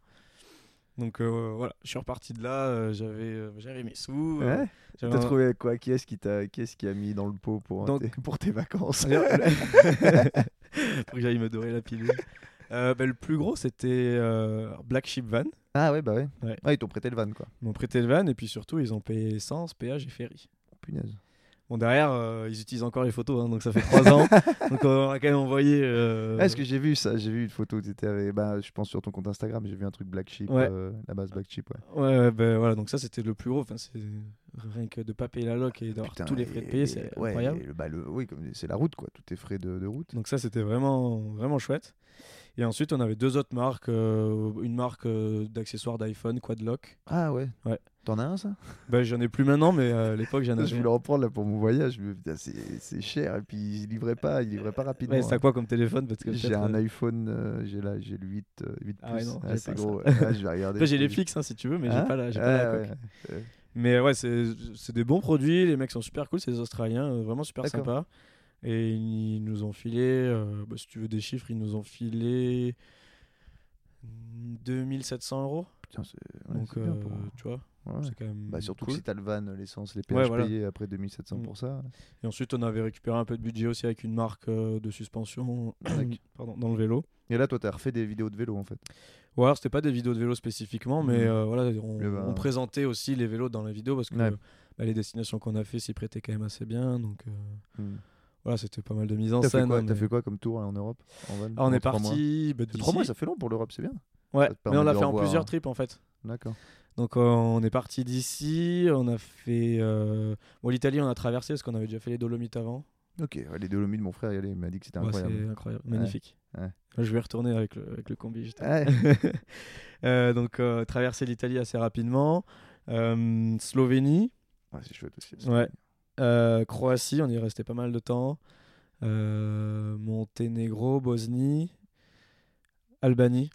Donc euh, voilà, je suis reparti de là, euh, j'avais euh, j'avais mes sous. Ouais. T'as un- trouvé quoi? Qui est-ce qui t'a, qui a mis dans le pot pour tes, pour tes vacances? Pour que j'aille me dorer la pilule. Bah, le plus gros, c'était Black Sheep Van. Ah ouais, bah ouais. Ouais. Ah, ils t'ont prêté le van quoi. Ils m'ont prêté le van et puis surtout, ils ont payé essence, péage et ferry. Punaise. Bon, derrière, euh, ils utilisent encore les photos, hein, donc ça fait trois ans. donc on a quand même envoyé. euh, Ah, Est-ce que j'ai vu ça? J'ai vu une photo. T'étais avec, bah, je pense sur ton compte Instagram. J'ai vu un truc Black Sheep, Ouais. euh, la base Black Sheep. Ouais. Ouais, ouais, ben voilà, donc ça c'était le plus gros. Enfin, c'est rien que de pas payer la loc et d'avoir Putain, tous les frais de payer, c'est ouais, incroyable. et bah, le- oui, comme c'est la route quoi. Tous tes frais de, de route. Donc ça c'était vraiment vraiment chouette. Et ensuite on avait deux autres marques, une marque d'accessoires d'iPhone Quadlock. Ah ouais. Ouais. T'en as un ça? Ben j'en ai plus maintenant, mais euh, à l'époque j'en Je avais. voulais reprendre là pour mon voyage. mais putain, c'est, cher et puis il livrait pas, il livrait pas rapidement. Ouais, c'est à hein. quoi comme téléphone? Parce que J'ai un euh, iPhone, euh, j'ai là, j'ai le 8, euh, 8 Ah ouais, Ah, c'est gros. Ah, je vais regarder. Après, j'ai les je- fixes hein, si tu veux, mais Hein j'ai pas la, pas la ouais, coque. ouais. Mais ouais, c'est des bons produits, les mecs sont super cool, c'est des Australiens, vraiment super sympas. Et ils nous ont filé, bah, si tu veux des chiffres, ils nous ont filé 2700 euros. Putain, c'est, Donc, bien pour- tu vois, ouais. c'est quand même Bah, surtout cool. que si t'as le van, l'essence, les péages voilà. payés après 2700 Mm. pour ça. Et ensuite, on avait récupéré un peu de budget aussi avec une marque euh, de suspension pardon, dans le vélo. Et là, toi, t'as refait des vidéos de vélo en fait. Ou alors, c'était pas des vidéos de vélo spécifiquement, mais Mhm. euh, voilà, on, présentait aussi les vélos dans la vidéo parce que Ouais. bah, les destinations qu'on a fait s'y prêtaient quand même assez bien. Donc euh, Mm. voilà, c'était pas mal de mise en fait, scène. t'as mais- fait quoi comme tour là, en Europe en van, Ah, on est trois mois parti bah, mois, ça fait long pour l'Europe, c'est bien. Ouais, mais on l'a fait en plusieurs trips en fait. D'accord. Donc euh, on est parti d'ici, on a fait euh, bon l'Italie on a traversé parce qu'on avait déjà fait les Dolomites avant. Ok, ouais, les Dolomites, mon frère il m'a dit que c'était Ouais, incroyable. c'est incroyable, magnifique. ouais. Je vais retourner avec le, avec le combi. Euh, donc traverser l'Italie assez rapidement, Slovénie, Ouais, c'est chouette aussi. Ouais. euh, Croatie, on y est resté pas mal de temps, Euh, Monténégro, Bosnie, Albanie.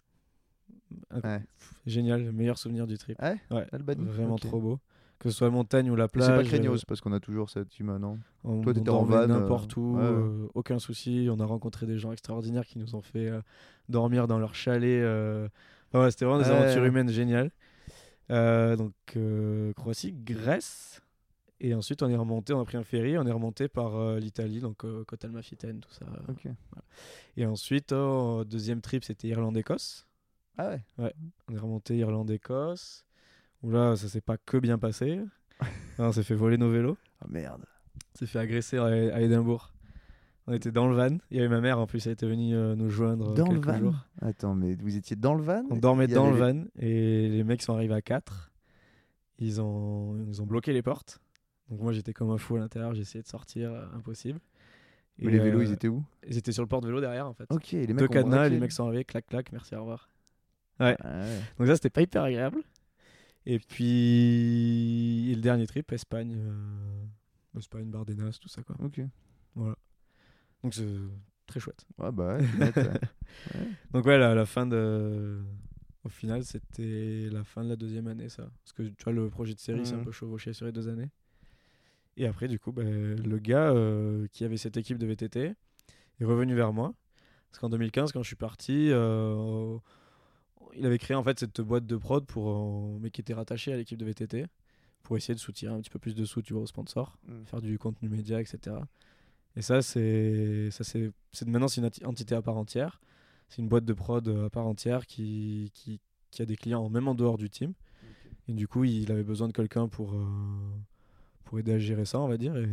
Ouais. Génial, le meilleur souvenir du trip. Ouais, vraiment trop beau. Que ce soit la montagne ou la plage. C'est pas euh, craignos parce qu'on a toujours cette humain, non? On, Toi, t'étais en van, euh, n'importe où, ouais, euh, aucun souci. On a rencontré des gens extraordinaires qui nous ont fait euh, dormir dans leur chalet. euh. Enfin, C'était vraiment des aventures humaines géniales. Donc Croatie, Grèce. Et ensuite, on est remonté, on a pris un ferry, on est remonté par euh, l'Italie, donc euh, Côte Almafitaine, tout ça. Et ensuite, oh, deuxième trip, c'était Irlande-Écosse. Ah ouais. On est remonté Irlande-Écosse. Où là, ça s'est pas que bien passé. on s'est fait voler nos vélos. Ah merde. On s'est fait agresser à à Édimbourg. On était dans le van. Il y avait ma mère en plus, elle était venue euh, nous joindre Dans le van jours. Attends, mais vous étiez dans le van? On dormait dans le van et les mecs sont arrivés à 4. Ils ont, ils ont bloqué les portes. Donc moi j'étais comme un fou à l'intérieur, essayé de sortir, euh, impossible. Mais les vélos, euh, ils étaient où? Ils étaient sur le porte-vélo derrière en fait. Ok, les mecs Deux cadenas, les mecs sont arrivés, clac clac, merci, au revoir. Ah ouais. Donc ça c'était pas hyper agréable. Et puis et le dernier trip, Espagne, euh, Espagne, Bardenas, tout ça quoi. Ok. Donc c'est très chouette. Ouais, bah ouais, ouais. Donc ouais, la, la fin de... Au final, c'était la fin de la deuxième année, ça. Parce que tu vois, le projet de série, c'est un Mhm. peu chevauché sur les deux années. Et après, du coup, ben, le gars euh, qui avait cette équipe de VTT est revenu vers moi. Parce qu'en 2015, quand je suis parti, euh, il avait créé en fait cette boîte de prod pour, euh, mais qui était rattachée à l'équipe de VTT pour essayer de soutirer un petit peu plus de sous, tu vois, aux sponsors Mm. faire du contenu média, etc. Et ça, c'est, ça c'est, c'est maintenant c'est une enti- entité à part entière. C'est une boîte de prod euh, à part entière qui, qui, qui a des clients même en dehors du team. Et du coup, il avait besoin de quelqu'un pour, euh, pour aider à gérer ça, on va dire. Et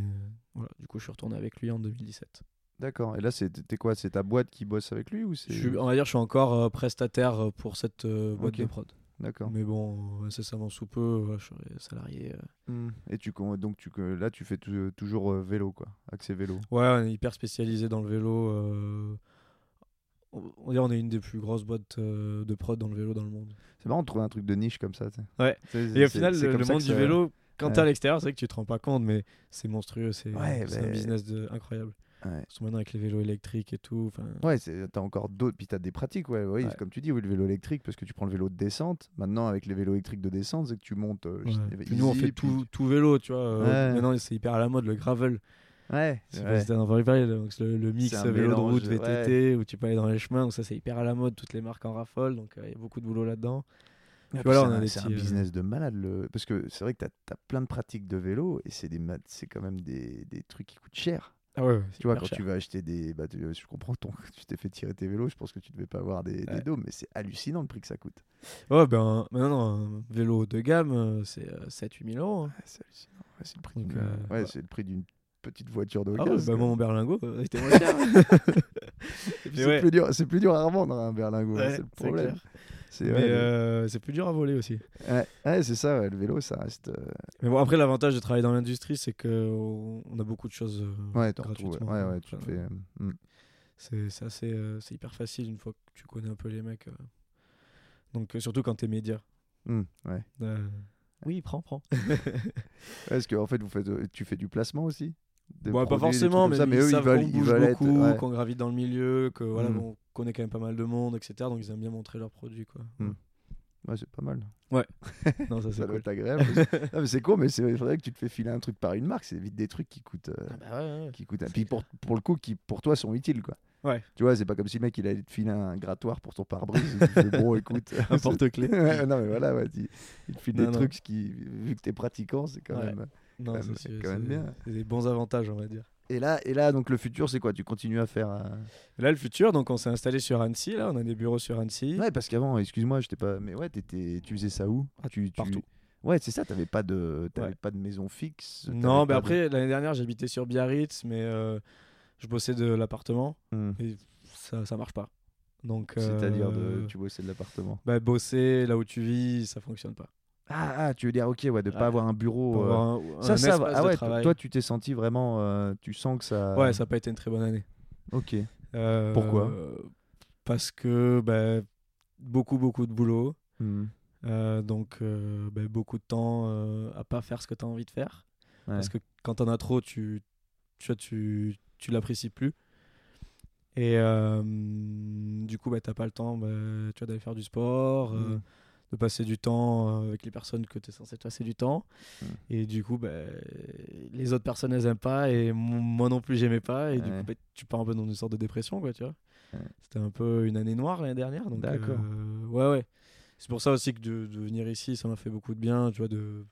voilà, du coup, je suis retourné avec lui en 2017. D'accord. Et là, c'est t'es quoi C'est ta boîte qui bosse avec lui ou c'est Je suis, on va dire, je suis encore euh, prestataire euh, pour cette euh, boîte de prod. D'accord. Mais bon, incessamment sous peu, je serai salarié. Hmm. Et tu donc tu là, tu fais tou- toujours vélo quoi, accès vélo. Ouais, on est hyper spécialisé dans le vélo. euh, On on est une des plus grosses boîtes de prod dans le vélo dans le monde. C'est marrant de trouver un truc de niche comme ça. Ouais. Et au final, c'est le, le monde du vélo, quand Ouais. t'es à l'extérieur, c'est vrai que tu te rends pas compte, mais c'est monstrueux. C'est Ouais, un business de... incroyable. Ouais. Maintenant avec les vélos électriques et tout. Ouais, t'as encore d'autres, puis t'as des pratiques, ouais, comme tu dis, oui, le vélo électrique, parce que tu prends le vélo de descente. Maintenant, avec les vélos électriques de descente, c'est que tu montes. euh, nous, on fait puis- tout, tout vélo, tu vois. euh. Maintenant, c'est hyper à la mode, le gravel. Ouais, C'est le, le, le mix vélo de route. VTT, où tu peux aller dans les chemins. Donc ça, c'est hyper à la mode. Toutes les marques en raffolent. Donc euh, il y a beaucoup de boulot là-dedans. Puis voilà, c'est un- euh, business de malade, le... parce que c'est vrai que t'as as plein de pratiques de vélo et c'est des c'est quand même des, des trucs qui coûtent cher. Ah ouais, ouais, Tu vois, quand cher. tu vas acheter des. Bah, tu- je comprends ton... tu t'es fait tirer tes vélos, je pense que tu devais pas avoir des, des Ouais. dômes, mais c'est hallucinant le prix que ça coûte. Ouais, ben maintenant, un vélo de gamme, euh, c'est 7-8 000 euros. hein. Ouais, c'est hallucinant. C'est le prix d'une- euh, voilà. petite voiture de Ah ouais, bah, moi, mon berlingot, euh, était moins cher. C'est plus dur, c'est plus dur à revendre un berlingot, hein, c'est le problème. C'est Mais ouais, euh, c'est plus dur à voler aussi. ouais, ouais, c'est ça, ouais, le vélo, ça reste. euh, Mais bon, après, l'avantage de travailler dans l'industrie, c'est qu'on on a beaucoup de choses euh, Ouais, t'en retrouves, gratuitement. ouais, ouais, tu fais. hmm. C'est assez, euh, c'est hyper facile une fois que tu connais un peu les mecs. euh. Donc, euh, surtout quand t'es média. Hmm, ouais. Euh, Oui, prends, prends. Est-ce que en fait, vous faites, tu fais du placement aussi? Des Bon, pas produits, forcément, mais ça, ils, eux, ils savent qu'on ils bouge être. beaucoup, ouais. qu'on gravite dans le milieu, que voilà, Mm. bon, on connaît quand même pas mal de monde, etc. Donc ils aiment bien montrer leurs produits, quoi. Mm. Ouais, c'est pas mal. Non, ça Ça c'est doit cool. être agréable. Non, mais c'est con, mais c'est vrai que tu te fais filer un truc par une marque, c'est vite des trucs qui coûtent. euh, Ah bah ouais, ouais. qui coûtent. C'est Puis pour, pour le coup, qui pour toi sont utiles, quoi. Ouais. Tu vois, c'est pas comme si le mec il allait te filer un grattoir pour ton pare-brise. bon, écoute. Un. Ouais, non, mais voilà, ouais, il, il te file Non, des non. trucs qui, vu que t'es pratiquant, c'est quand Ouais. même. Non, Quand c'est même- quand même bien. C'est des bons avantages, on va dire. Et là, et là, donc le futur, c'est quoi? Tu continues à faire. euh, là, le futur, donc on s'est installé sur Annecy, là, on a des bureaux sur Annecy. Ouais, parce qu'avant, excuse-moi, j'étais pas. Mais ouais, t'étais- tu faisais ça où? Ah, tu, tu- partout. Ouais, c'est ça. T'avais pas de, t'avais Ouais. pas de maison fixe. Non, mais de- après, l'année dernière, j'habitais sur Biarritz, mais euh, je bossais de l'appartement Hmm. et ça, ça marche pas. Donc, C'est-à-dire, de, euh, tu bossais de l'appartement. bah, bosser là où tu vis, ça fonctionne pas. Ah, ah, tu veux dire, ok, ouais, de Ouais. pas avoir un bureau. Euh, un, Ça, un ça, va. ah ouais, toi, tu t'es senti vraiment. euh, tu sens que ça. Ouais, ça n'a pas été une très bonne année. Ok. Euh, Pourquoi? Parce que bah, beaucoup, beaucoup de boulot. Hmm. Donc, bah, beaucoup de temps à pas faire ce que tu as envie de faire. Ouais. Parce que quand t'en as trop, tu, tu, tu, tu l'apprécies plus. Et du coup, bah, t'as pas le temps bah, tu d'aller faire du sport, euh, Mm. De passer du temps euh, avec les personnes que tu es censé passer du temps. Mm. Et du coup, bah, les autres personnes, elles aiment pas. Et mo- moi non plus, j'aimais pas. Et du coup, bah, tu pars un peu dans une sorte de dépression, quoi, tu vois. Ouais. C'était un peu une année noire l'année dernière. donc, D'accord. euh, ouais, ouais. C'est pour ça aussi que de, de venir ici, ça m'a fait beaucoup de bien, tu vois, de,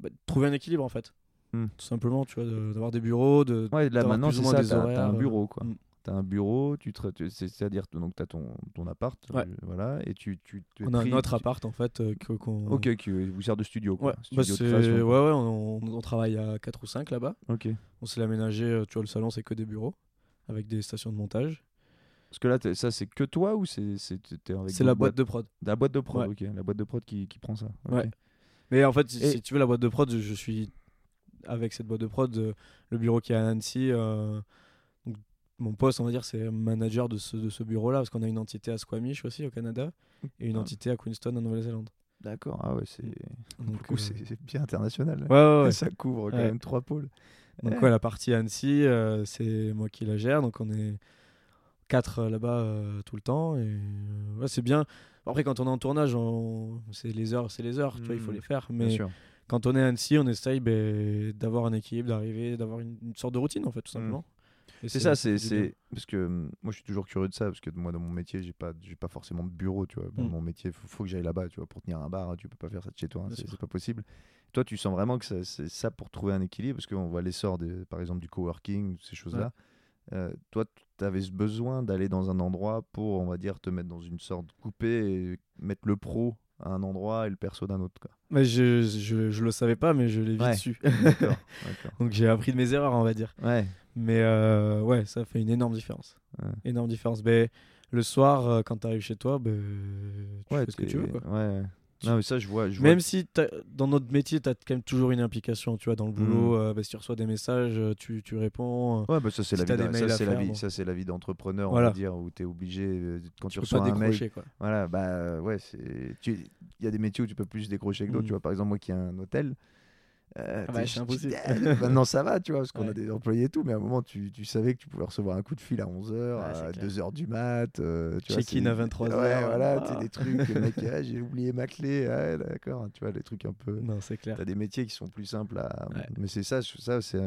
bah, de trouver un équilibre en fait. Hmm. Tout simplement, tu vois, de- d'avoir des bureaux, de, Ouais, là maintenant, c'est ça. T'as un euh, bureau, quoi. T'as un bureau, tu tu- c'est-à-dire, donc t'as ton, ton appart, Ouais. euh, voilà, et tu, tu, tu On a un autre tu- appart en fait euh, qu'on. Ok, qui vous sert de studio, quoi. Ouais, bah, Studio de création, ouais, quoi. ouais, on, on- on travaille à 4 ou 5 là-bas. Ok. On s'est aménagé, euh, tu vois, le salon c'est que des bureaux. avec des stations de montage. Parce que là, ça, c'est que toi ou c'est c'est la boîte de prod. La boîte de prod, Ouais. ok. La boîte de prod qui, qui prend ça. Ouais. Mais en fait, si, Et- si tu veux, la boîte de prod, je suis avec cette boîte de prod, euh, le bureau qui est à Annecy. euh, mon poste, on va dire, c'est manager de ce, de ce bureau-là, parce qu'on a une entité à Squamish aussi au Canada et une Ah. entité à Queenstown en Nouvelle-Zélande. D'accord. Ah ouais, c'est. Coup, euh, c'est bien international. ouais, ouais, ouais. Ça couvre quand même trois pôles. Donc Ouais. ouais, la partie Annecy, euh, c'est moi qui la gère, donc on est quatre euh, là-bas euh, tout le temps et c'est bien. Après quand on est en tournage, on- c'est les heures, c'est les heures, tu vois, il faut Mm. les faire. Bien Mais sûr. quand on est à Annecy, on essaye ben, d'avoir un équilibre, d'arriver, d'avoir une, une sorte de routine en fait, tout simplement. C'est ça, c'est parce que hum, moi je suis toujours curieux de ça parce que moi dans mon métier j'ai pas j'ai pas forcément de bureau, tu vois. Dans Mm. mon métier, faut, faut que j'aille là-bas, tu vois, pour tenir un bar, tu peux pas faire ça de chez toi, hein, c'est pas possible. Toi, tu sens vraiment que c'est ça pour trouver un équilibre parce qu'on voit l'essor par exemple du coworking, ces choses-là. Euh, toi, tu avais ce besoin d'aller dans un endroit pour, on va dire, te mettre dans une sorte coupée et mettre le pro à un endroit et le perso d'un autre. Quoi. Mais je, je, je le savais pas, mais je l'ai vite Ouais. su. Donc j'ai appris de mes erreurs, on va dire. Ouais, Mais euh, ouais, ça fait une énorme différence. Ouais. Énorme différence. Mais le soir, euh, quand tu arrives chez toi, ben, tu ouais, fais ce que tu veux. Quoi. Ouais. Non, mais ça, je vois. Je Même vois... si dans notre métier, tu as quand même toujours une implication, tu vois, dans le boulot. Mm. euh, bah, si tu reçois des messages, tu, tu réponds. Ouais, bah ça c'est Si la la vie, bon. ça c'est la vie d'entrepreneur, on va dire, où tu es obligé euh, quand tu, reçois un mail, quoi. voilà, bah ouais, il y a des métiers où tu peux plus décrocher que d'autres, Mm. tu vois, par exemple moi qui ai un hôtel. Euh, Ah bah, c'est impossible. Maintenant ça va, tu vois, parce qu'on a des employés et tout, mais à un moment tu, tu savais que tu pouvais recevoir un coup de fil à 11h, Ouais, c'est à clair. 2h du mat. euh, Check-in à 23 Ouais, voilà, ah. tu sais, des trucs, le mec, ah, j'ai oublié ma clé, ouais, d'accord, tu vois, des trucs un peu. Non, c'est clair. T'as des métiers qui sont plus simples à. Mais c'est ça, ça c'est.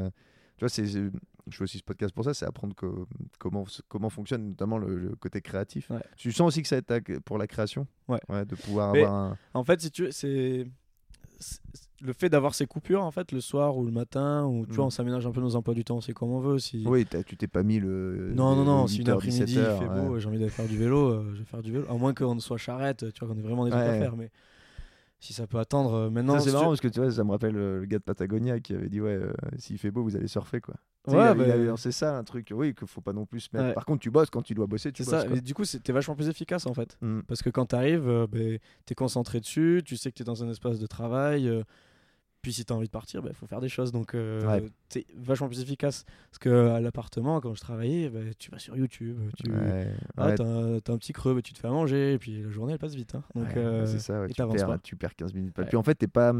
Tu vois, c'est, je fais aussi ce podcast pour ça, c'est apprendre co- comment, comment fonctionne notamment le, le côté créatif. Tu sens aussi que ça aide pour la création? Ouais. de pouvoir Mais- avoir un. En fait, si tu c'est. Le fait d'avoir ces coupures, en fait, le soir ou le matin, où tu vois, Mm. on s'aménage un peu nos emplois du temps, c'est comme on veut. Si... Oui, tu t'es pas mis le. Non, non, le non, si une 8h, après-midi il 17h, fait beau, ouais. j'ai envie d'aller faire du vélo, euh, je vais faire du vélo. À moins qu'on soit charrette, tu vois, qu'on ait vraiment des trucs Ouais. à faire. Mais si ça peut attendre, euh, maintenant. C'est tu- marrant parce que tu vois, ça me rappelle euh, le gars de Patagonia qui avait dit Ouais, s'il fait beau, vous allez surfer quoi. Tu Ouais, bah, lancé ça, un truc, oui, qu'il faut pas non plus mettre. Ouais. Par contre, tu bosses quand tu dois bosser, tu C'est bosses. ça, mais du coup, c'est- t'es vachement plus efficace en fait. Mm. Parce que quand t'arrives, euh, ben, t'es concentré dessus, tu sais que t'es dans un espace de travail. euh, puis si t'as envie de partir, il faut faire des choses. Donc euh, Ouais. t'es vachement plus efficace. Parce que à l'appartement, quand je travaillais, ben, tu vas sur YouTube, tu ah, t'as un, petit creux, ben, tu te fais à manger, et puis la journée elle passe vite. hein. Donc, c'est ça, et tu, perds, pas. tu perds 15 minutes. Puis en fait, t'es pas,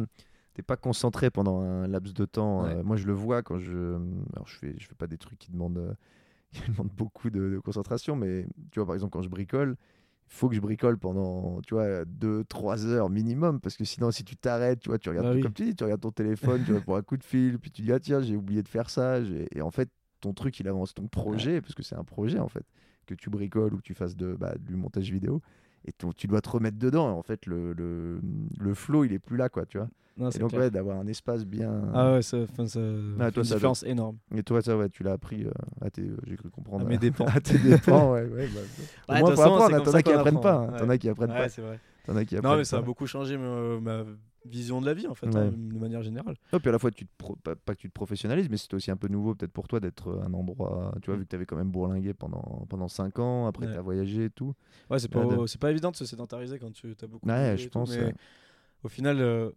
t'es pas concentré pendant un laps de temps. Ouais. Euh, moi, je le vois quand je. Alors, je fais, je fais pas des trucs qui demandent, euh, qui demandent beaucoup de, de concentration, mais tu vois, par exemple, quand je bricole, il faut que je bricole pendant, tu vois, 2-3 heures minimum, parce que sinon, si tu t'arrêtes, tu vois, tu regardes, Bah oui. comme tu dis, tu regardes ton téléphone, tu vas pour un coup de fil, puis tu dis, ah tiens, j'ai oublié de faire ça. Et en fait, ton truc, il avance, ton projet, parce que c'est un projet, en fait, que tu bricoles ou que tu fasses de, bah, du montage vidéo et tu dois te remettre dedans. En fait, le, le, le flow, il est plus là, quoi, tu vois. Non, Et donc, clair. ouais, d'avoir un espace bien. Ah ouais, ça, enfin, ça Ah, fait toi, une ça différence énorme. Et toi, ça, ouais, tu l'as appris euh, à tes. euh, J'ai cru comprendre. À mes dépens. à tes dépens, ouais. ouais bah, au Ouais, moins, de faut apprendre. hein. comme T'en as qui apprennent pas. hein. T'en as qui apprennent Ouais, pas. c'est vrai. T'en as qui Non, apprennent mais ça a beaucoup changé ma vision de la vie en fait, Ouais. hein, de manière générale. Non, puis à la fois, tu te pro- pas, que tu te professionnalises, mais c'était aussi un peu nouveau peut-être pour toi d'être euh, un endroit. Tu vois, Mm. vu que tu avais quand même bourlingué pendant, pendant 5 ans, après Ouais. tu as voyagé et tout. Ouais, c'est pas, de- c'est pas évident de se sédentariser quand tu as beaucoup Ouais, je et tout, pense. mais ouais. au final, euh,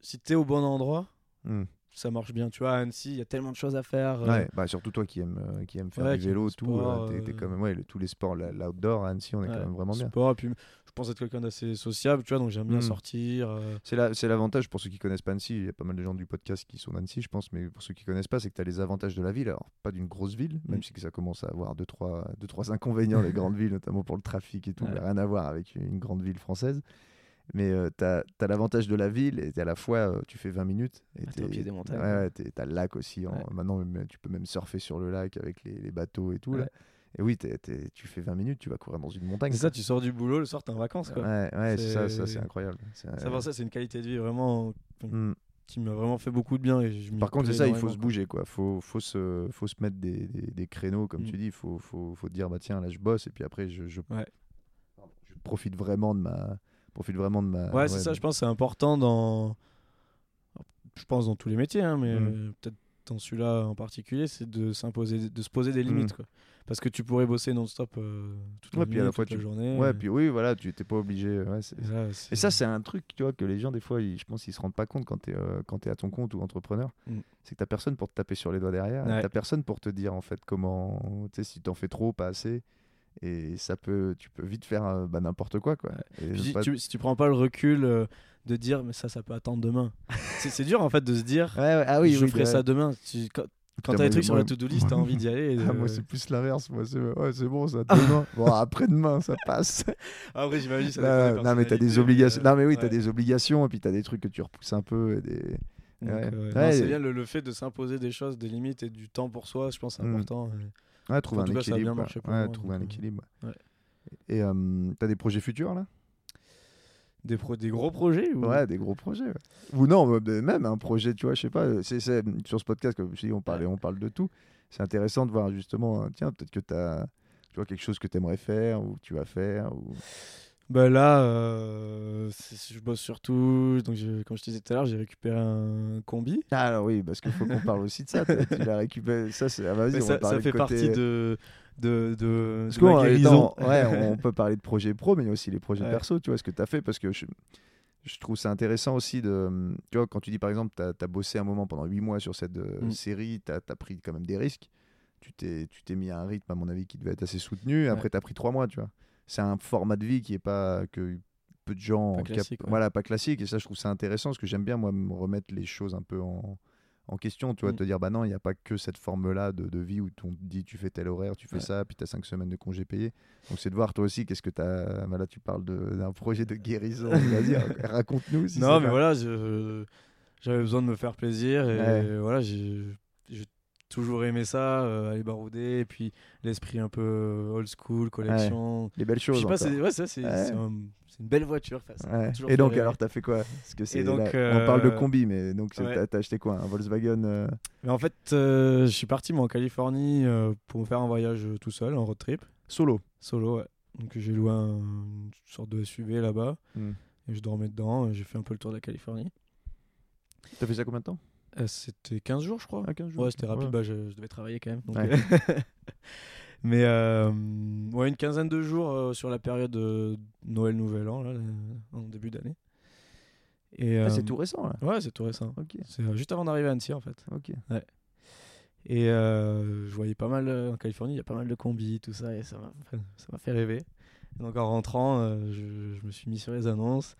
si t'es au bon endroit, Mm. Ça marche bien. Tu vois, à Annecy, il y a tellement de choses à faire. euh, Ouais, bah, surtout toi qui aime, euh, qui aime faire Ouais, du vélo, tout. euh, t'es- euh, quand même, ouais, le- tous les sports, l'outdoor à Annecy, on est ouais, quand même vraiment bien. sport, et puis je pense être quelqu'un d'assez sociable, tu vois, donc j'aime bien Mm. sortir. euh, C'est la- c'est l'avantage pour ceux qui connaissent pas Annecy. Il y a pas mal de gens du podcast qui sont d'Annecy, je pense, mais pour ceux qui connaissent pas, c'est que tu as les avantages de la ville. Alors, pas d'une grosse ville, même Mm. si ça commence à avoir 2-3 deux, trois inconvénients, les grandes villes, notamment pour le trafic et tout, mais rien à voir avec une grande ville française. Mais tu as, l'avantage de la ville et à la fois, euh, tu fais 20 minutes. Et Ah, t'es au pied des montagnes, Ouais, ouais, t'as le lac aussi. en- Ouais. Maintenant, tu peux même surfer sur le lac avec les, les bateaux et tout. Là. Et oui, t'es- tu fais 20 minutes, tu vas courir dans une montagne. C'est ça, tu sors du boulot, le soir, t'es en vacances. Quoi. Ouais, ouais, c'est ça, ça C'est- incroyable. C'est- Ça, pour ça, c'est une qualité de vie vraiment Mm. qui m'a vraiment fait beaucoup de bien. Et je Par contre, c'est ça, il faut se bouger, quoi. Faut, faut, se, faut se mettre des, des, des créneaux, comme Mm. tu dis. Faut, faut, faut te dire, bah tiens, là, je bosse, et puis après, je, je profite vraiment de ma. Profite vraiment de ma. Ouais, c'est ça, je pense c'est important dans. Je pense dans tous les métiers, hein, mais Mm. euh, peut-être dans celui-là en particulier, c'est de s'imposer, de se poser des Mm. limites, quoi. Parce que tu pourrais bosser non-stop euh, toute la Ouais, puis à la fois, toute la tu- journée. Ouais, euh, puis oui, voilà, tu t'es pas obligé. ouais, et là, Et ça, c'est un truc, tu vois, que les gens, des fois, ils- je pense qu'ils se rendent pas compte quand tu es, t'es à ton compte ou entrepreneur. Mm. C'est que t'as personne pour te taper sur les doigts derrière. Ouais. T'as personne pour te dire, en fait, comment. Tu sais, si t'en fais trop, pas assez. Et ça peut, tu peux vite faire euh, bah, n'importe quoi, quoi. Et Puis si, pas- tu, si tu prends pas le recul euh, de dire, mais ça, ça peut attendre demain. c'est dur en fait de se dire, Ouais, ouais, ah oui, je oui, ferai ça demain. Tu- quand quand t'as des moi, trucs sur la to-do list, t'as envie d'y aller. et Ah, moi, c'est plus l'inverse. Moi, c'est ouais, c'est bon, ça, demain. bon, après-demain, ça passe. Après, j'imagine, ça non, non, mais t'as des obligations. mais, Non, mais oui, t'as des obligations. Et puis t'as des trucs que tu repousses un peu. Et des... Euh, c'est bien le, le fait de s'imposer des choses, des limites et du temps pour soi, je pense c'est Mm. important. et- Ouais, trouver un équilibre. ouais, trouver un équilibre. ouais. Et euh, t'as des projets futurs là? Des, pro- des gros projets ou... Ouais, des gros projets. ouais. Ou non, euh, même un projet, tu vois, je sais pas. euh, C'est, sur ce podcast, comme je dis, on, parle, on parle de tout. C'est intéressant de voir justement, tiens, peut-être que tu as tu vois, quelque chose que tu aimerais faire ou que tu vas faire. Ou... Bah là, euh, je bosse surtout. Donc, je- comme je te disais tout à l'heure, j'ai récupéré un combi. Ah, alors oui, parce qu'il faut qu'on parle aussi de ça. Tu l'as récupéré. Ça, c'est... ah, vas-y, Mais on va ça, ça fait côté... partie de, de, de, Parce de qu'on ma est guérison. dans- ouais, on peut parler de projets pro, mais il y a aussi les projets Ouais. perso, tu vois, ce que tu as fait, parce que je, je trouve ça intéressant aussi de. Tu vois, quand tu dis par exemple, tu as, bossé un moment pendant 8 mois sur cette euh, Mm. série, tu as, pris quand même des risques, tu t'es tu t'es mis à un rythme, à mon avis, qui devait être assez soutenu, après tu as pris 3 mois, tu vois. C'est un format de vie qui est pas. que peu de gens. Pas ouais. Voilà, pas classique, et ça, je trouve ça intéressant, parce que j'aime bien, moi, me remettre les choses un peu en. En question, tu vois, Mm. te dire, bah non, il n'y a pas que cette forme-là de, de vie où on te dit, tu fais tel horaire, tu fais Ouais. ça, puis tu as 5 semaines de congés payés. Donc c'est de voir toi aussi qu'est-ce que tu as. Là, tu parles d'un projet de guérison. Vas-y, rac- raconte-nous. Si non, mais voilà, j'avais besoin de me faire plaisir et Ouais. voilà, j'ai toujours aimé ça, euh, aller barouder, et puis l'esprit un peu euh, old school, collection. Les belles Je choses. sais pas, c'est ouais, ça, c'est Ouais. c'est un- c'est une belle voiture. ça Et donc, alors, tu as fait quoi? Parce que c'est donc, là- On parle de euh, combi, mais donc, t'as t'as acheté quoi? Un Volkswagen euh, Mais en fait, euh, je suis parti moi en Californie euh, pour faire un voyage tout seul, en road trip, solo solo. Ouais. Donc j'ai loué un- une sorte de SUV là-bas Hmm. et je dormais dedans. et J'ai fait un peu le tour de la Californie. T'as fait ça combien de temps? Euh, c'était 15 jours, je crois. Ah, 15 jours. Ouais, c'était rapide. Ouais. Bah, je, je devais travailler quand même. donc, Ouais. euh, Mais euh, ouais, une quinzaine de jours sur la période de Noël, Nouvel An, là, en début d'année. Et Ah, c'est tout récent, là. Ouais, c'est tout récent. Ok, C'est juste avant d'arriver à Annecy, en fait. ok. Et euh, je voyais pas mal en Californie, il y a pas mal de combis, tout ça, et ça m'a enfin, ça m'a fait rêver. Et donc en rentrant, je, je me suis mis sur les annonces.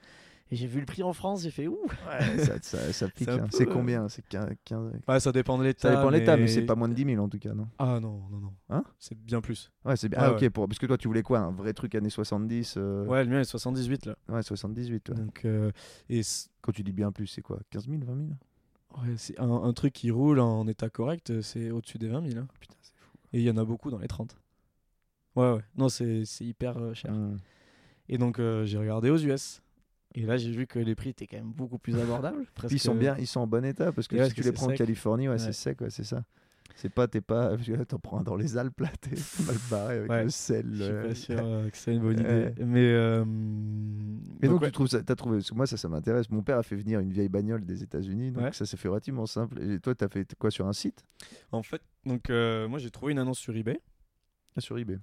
Et j'ai vu le prix en France, j'ai fait ouh Ouais, ça, ça, ça pique. Hein. peu, C'est euh, combien? C'est 15, 15 Ouais, ça dépend de l'état. Ça dépend de l'état, mais c'est pas moins de 10 000 en tout cas, non? Ah non, non, non. Hein? C'est bien plus. Ouais, c'est bien. Ouais, ah, ok, pour... parce que toi, tu voulais quoi? Un vrai truc années 70 euh, Ouais, le mien est 78 là. ouais, 78. ouais. Donc, euh, et Quand tu dis bien plus, c'est quoi? 15 000, 20 000 ouais, c'est un, un truc qui roule en état correct, c'est au-dessus des 20 000. hein. Putain, c'est fou. Et il y en a beaucoup dans les 30. Ouais, ouais. Non, c'est c'est hyper euh, cher. Hum. Et donc, euh, j'ai regardé aux US. Et là, j'ai vu que les prix étaient quand même beaucoup plus abordables. presque- Ils sont bien, ils sont en bon état parce que ouais, si tu les prends en. Californie, ouais, Ouais. c'est sec, ouais, c'est ça. C'est pas, t'es pas, t'en prends un dans les Alpes là, t'es mal barré avec Ouais. le sel. Je suis pas sûr euh, que c'est une bonne Ouais. idée. Mais. euh, Et donc, ouais. tu trouves ça, t'as trouvé, parce que moi ça, ça m'intéresse. Mon père a fait venir une vieille bagnole des États-Unis, donc Ouais. ça s'est fait relativement simple. Et toi, t'as fait quoi sur un site? En fait, donc, euh, moi, j'ai trouvé une annonce sur eBay. Ah, Sur eBay.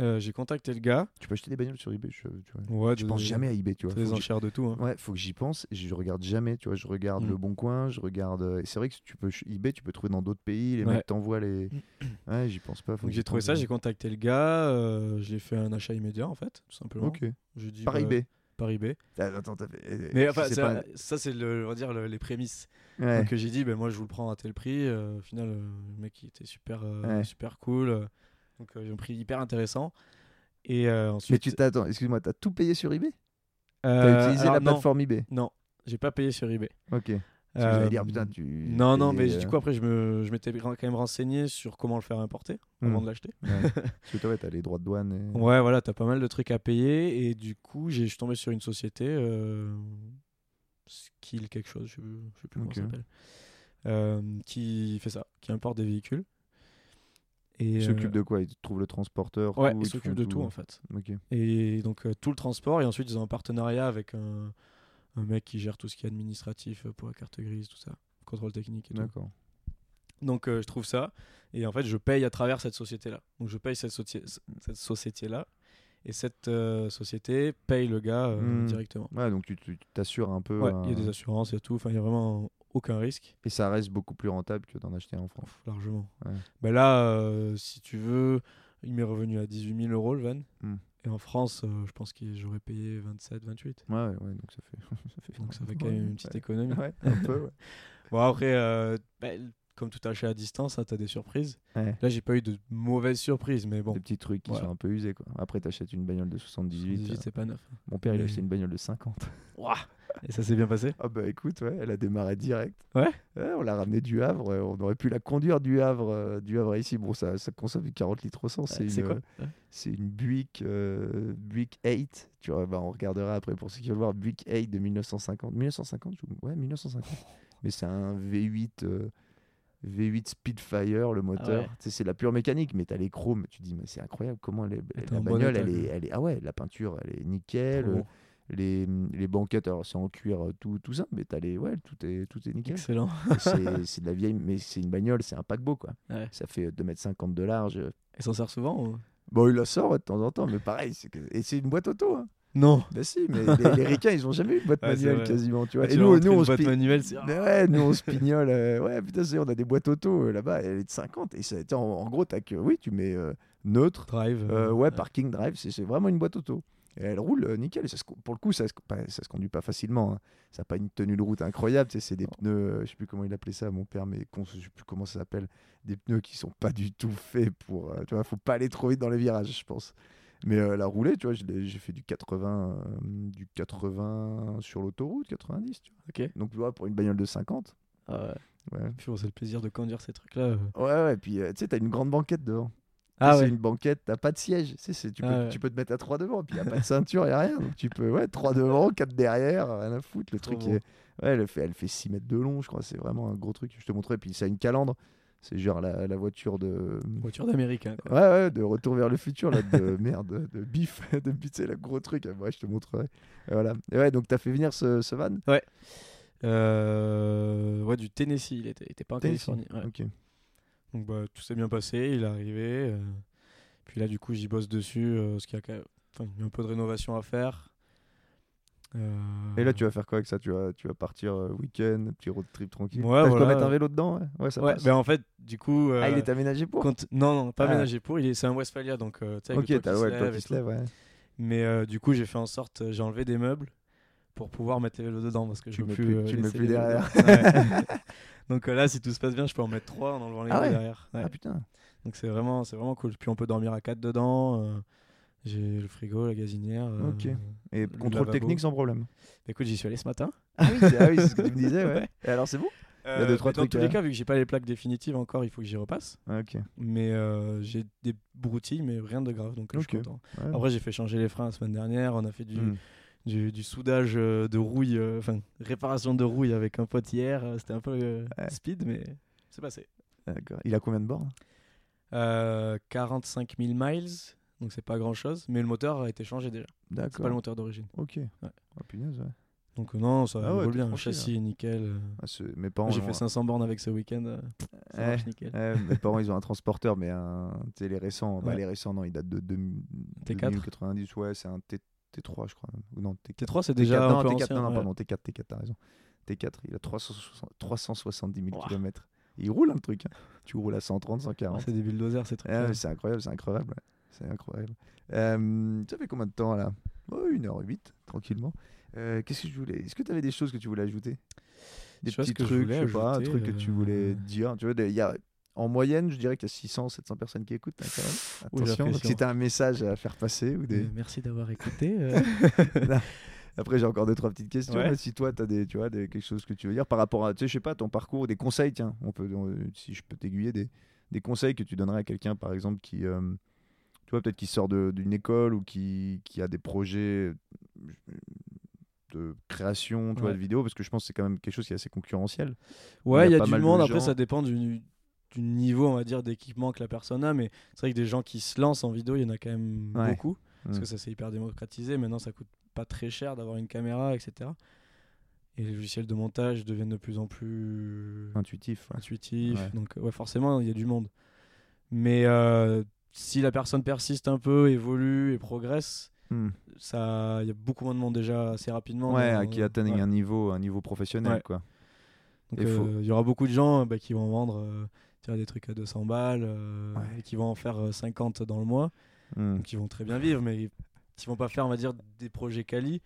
Euh, j'ai contacté le gars. Tu peux acheter des bagnoles sur eBay. Je, tu vois. Ouais, Je de- pense jamais à eBay, tu vois. des Faut j'y- enchères de tout. hein. Ouais, faut que j'y pense. Je regarde jamais, tu vois. Je regarde Mm. le Bon Coin, je regarde. euh, Et c'est vrai que tu peux eBay, tu peux trouver dans d'autres pays. Les Ouais. mecs t'envoient les. Ouais, j'y pense pas. faut Donc que j'ai trouvé ça, j'ai contacté le gars, euh, j'ai fait un achat immédiat en fait, tout simplement. Ok. J'ai dit, Par bah, eBay. Par eBay. Ah, Attends, euh, Mais enfin, ça, pas- ça, c'est le, on va dire le- les prémices. Ouais. Donc euh, j'ai dit, ben moi je vous le prends à tel prix. euh, au final, le mec il était super, super cool. Euh, donc euh, j'ai un prix hyper intéressant. Et euh, ensuite. Mais tu t'attends, excuse-moi, t'as tout payé sur eBay? T'as euh, utilisé alors la non, plateforme eBay? Non, j'ai pas payé sur eBay. Ok. Euh, dire, putain, tu. Non, non, mais payais, du euh, coup après je me, je m'étais quand même renseigné sur comment le faire importer avant Hmm. de l'acheter. ouais. Parce que toi, ouais, t'as les droits de douane. Et... Ouais, voilà, t'as pas mal de trucs à payer. Et du coup, j'ai- je suis tombé sur une société, euh, Skill quelque chose, je sais, plus- comment ça s'appelle, euh, qui fait ça, qui importe des véhicules. Et, s'occupent euh, de quoi? Ils trouvent le transporteur Ouais, tout, s'occupent font de tout en fait. Ok. Et donc euh, tout le transport, et ensuite ils ont un partenariat avec un, un mec qui gère tout ce qui est administratif euh, pour la carte grise, tout ça, contrôle technique et tout. D'accord. Donc euh, je trouve ça. Et en fait, je paye à travers cette société-là. Donc je paye cette, cette société-là. Et cette euh, société paye le gars euh, Hmm. directement. Ouais, donc tu t'assures un peu. Ouais, il y a des assurances et tout. Enfin, il n'y a vraiment aucun risque. Et ça reste beaucoup plus rentable que d'en acheter en France. Largement. Ouais. Bah là, euh, si tu veux, il m'est revenu à 18 000 euros le van. Hmm. Et en France, euh, je pense que j'aurais payé 27, 28. Ouais, ouais, donc ça fait. ça fait, Donc ça fait quand même une petite ouais. économie. Ouais, un peu, ouais. Bon, après, euh, bah, comme tout achat à distance, tu as des surprises. Ouais. Là, j'ai pas eu de mauvaises surprises, mais bon, Des petits trucs qui Voilà. sont un peu usés, quoi. Après, t'achètes une bagnole de 78. 18, euh, c'est pas neuf. Mon père, il a acheté une bagnole de 50. Et ça s'est bien passé? Ah bah écoute, ouais, elle a démarré direct. Ouais? On l'a ramenée du Havre. euh, On aurait pu la conduire du Havre, euh, du Havre ici. Bon, ça, ça consomme 40 litres au 100. C'est Ouais, une, quoi? euh, C'est une Buick, euh, Buick 8. Tu vois, bah, on regardera après pour ceux qui veulent voir. Buick 8 de 1950. 1950 je- Ouais, 1950. Mais c'est un V8, euh, V8 Speedfire, le moteur. ouais. Tu sais, C'est la pure mécanique, mais t'as les chromes. Tu dis, mais c'est incroyable comment elle est- la bon bagnole, elle est, elle est. Ah ouais, la peinture, elle est nickel. Bon. Les, les banquettes, alors c'est en cuir, euh, tout, tout ça, mais t'as les. Ouais, tout est, tout est nickel. Excellent. Et c'est de la vieille, mais c'est une bagnole, c'est un paquebot, quoi. Ouais. Ça fait 2m50 de large. Elle s'en sert souvent ou- Bon, il la sort ouais, de temps en temps, mais pareil, et c'est une boîte auto. Hein. Non. Bah si, mais les, les ricains, ils ont jamais eu de boîte Ouais, manuelle quasiment, tu vois. Ah, et tu leur nous, nous, on boîte manuelle, Mais ouais, nous on spignole. euh, ouais, putain, c'est- on a des boîtes auto euh, là-bas, elle est de 50. Et ça, en, en gros, t'as que, oui, tu mets euh, neutre, Drive. euh, euh, ouais, parking drive, c'est c'est vraiment une boîte auto. Et elle roule euh, nickel. Et ça se co- pour le coup, ça se, ça se conduit pas facilement. hein. Ça n'a pas une tenue de route incroyable. C'est des pneus, euh, je sais plus comment il appelait ça, mon père, mais con- je sais plus comment ça s'appelle. Des pneus qui sont pas du tout faits pour. euh, tu vois, faut pas aller trop vite dans les virages, je pense. Mais euh, la roulée, tu vois, j'ai fait du 80, euh, du 80 sur l'autoroute, 90. Tu vois. Donc, tu vois, pour une bagnole de 50. Ah ouais. Ouais, Puis bon, c'est le plaisir de conduire ces trucs-là. ouais, ouais. Puis, euh, tu sais, t'as une grande banquette devant. Ah c'est ouais. une banquette, t'as pas de siège. Tu, sais, c'est- tu, peux, Ah ouais. tu peux te mettre à 3 devant, puis il a pas de ceinture, il a rien. Donc tu peux, ouais, 3 devant, 4 derrière, rien à foutre. Le Trop truc est. Ouais, elle fait, elle fait 6 mètres de long, je crois. C'est vraiment un gros truc. Je te montrerai. Puis ça a une calandre. C'est genre la, la voiture de. Voiture d'américain. Ouais, ouais, de Retour vers le futur, là, de merde, de bif, de bif, sais, le gros truc. Ouais, je te montrerai. Et voilà. Et ouais, donc t'as fait venir ce, ce van? Euh, ouais, du Tennessee, il était, il était pas en Tennessee. Californie. ouais. Ok. Donc bah, tout s'est bien passé, il est arrivé. euh, Puis là, du coup, j'y bosse dessus. euh, qu'il y a quand même- enfin, il y a un peu de rénovation à faire. Euh, Et là, tu vas faire quoi avec ça? Tu vas, tu vas partir euh, week-end, petit road trip tranquille? Ouais, voilà. mettre un vélo dedans? Ouais, ouais ça Ouais, passe. ben en fait, du coup. Ah, il est aménagé pour? quand- Non, non, pas Ah. aménagé pour. Il est... C'est un Westphalia, donc tu sais, avec Ok, le toit t'as qui ouais, lève qui et se tout. lève, ouais. Mais du coup, j'ai fait en sorte, j'ai enlevé des meubles pour pouvoir mettre les vélos dedans parce que Tu je mets plus. plus- tu le mets plus les derrière. Donc euh, là, si tout se passe bien, je peux en mettre trois en enlevant les Ah ouais. derrière. Ouais. Ah putain. Donc c'est vraiment, c'est vraiment cool. Puis on peut dormir à quatre dedans. euh, j'ai le frigo, la gazinière. euh, Ok. Et le contrôle lavabo. technique sans problème. Écoute, j'y suis allé ce matin. Ah oui, c'est ah oui, ce que tu me disais, ouais. Et alors c'est bon? Y a deux, trois dans trucs tous les cas, vu que j'ai pas les plaques définitives encore, il faut que j'y repasse. Ah, Ok. Mais euh, j'ai des broutilles, mais rien de grave. Donc je suis content. Ouais. Après, j'ai fait changer les freins la semaine dernière. On a fait du, Hmm. Du, du soudage euh, de rouille, euh, enfin réparation de rouille avec un pote hier. Euh, C'était un peu euh, Ouais. speed, mais c'est passé. D'accord. Il a combien de bornes? Euh, 45 000 miles, donc c'est pas grand chose. Mais le moteur a été changé déjà. C'est pas le moteur d'origine. Ok. Oh punaise, ouais. Donc non, ça Ah roule bien. Châssis est nickel. Ah, c'est- mes parents. J'ai fait 500 bornes avec ce week-end. ça Ouais. marche nickel. un- ouais, mes parents, ils ont un transporteur, mais un. Les récents. Bah, les récents, non, ils datent de, deux- T4. 2090. Ouais, c'est un T, T3, je crois. même. Non, T4. T3, c'est T4, déjà non, un peu T4, ancien. non, non, ouais. pardon, T4, T4, t'as raison. T4, il a 360 370 000 Ouah. km. Il roule, hein, le truc. hein. Tu roules à 130, Ah, 140. c'est des bulldozers, ces trucs. Ah c'est incroyable, c'est incroyable. ouais. C'est incroyable. Euh, ça fait combien de temps là? Oh, 1h08, tranquillement. Euh, Qu'est-ce que je voulais? Est-ce que tu avais des choses que tu voulais ajouter? Des petits trucs, je sais pas, un truc que tu voulais euh, dire? Tu vois, il y a, en moyenne, je dirais qu'il y a 600, 700 personnes qui écoutent. hein, quand même. Attention, si tu as un message à faire passer ou des. Euh, merci d'avoir écouté. euh. Après, j'ai encore deux, trois petites questions. Ouais. Si toi, tu as des, tu vois, des, quelque chose que tu veux dire par rapport à, tu sais, je sais pas, ton parcours, des conseils, tiens, on peut, on- si je peux t'aiguiller, des, des conseils que tu donnerais à quelqu'un, par exemple, qui, euh, tu vois, peut-être qui sort d'une école ou qui, qui a des projets de création, tu vois, de vidéos, parce que je pense que c'est quand même quelque chose qui est assez concurrentiel. Ouais, il y a, pas du mal de monde. Après, ça dépend du, du niveau, on va dire, d'équipement que la personne a. Mais c'est vrai que des gens qui se lancent en vidéo, il y en a quand même Ouais. beaucoup. Parce Mm. que ça, c'est hyper démocratisé. Maintenant, ça coûte pas très cher d'avoir une caméra, etc. et les logiciels de montage deviennent de plus en plus ouais. intuitifs. Ouais. Donc, ouais, forcément, il y a du monde. Mais euh, si la personne persiste un peu, évolue et progresse, Hmm. ça, il y a beaucoup moins de monde déjà assez rapidement. Ouais, à qui atteignent ouais. un niveau, un niveau professionnel, quoi. Donc, euh, faut- il y aura beaucoup de gens bah, qui vont vendre euh, tu vois, des trucs à 200 balles euh, Ouais. et qui vont en faire euh, 50 dans le mois. Hmm. Donc, ils vont très bien vivre, mais qui vont pas faire, on va dire, des projets quali.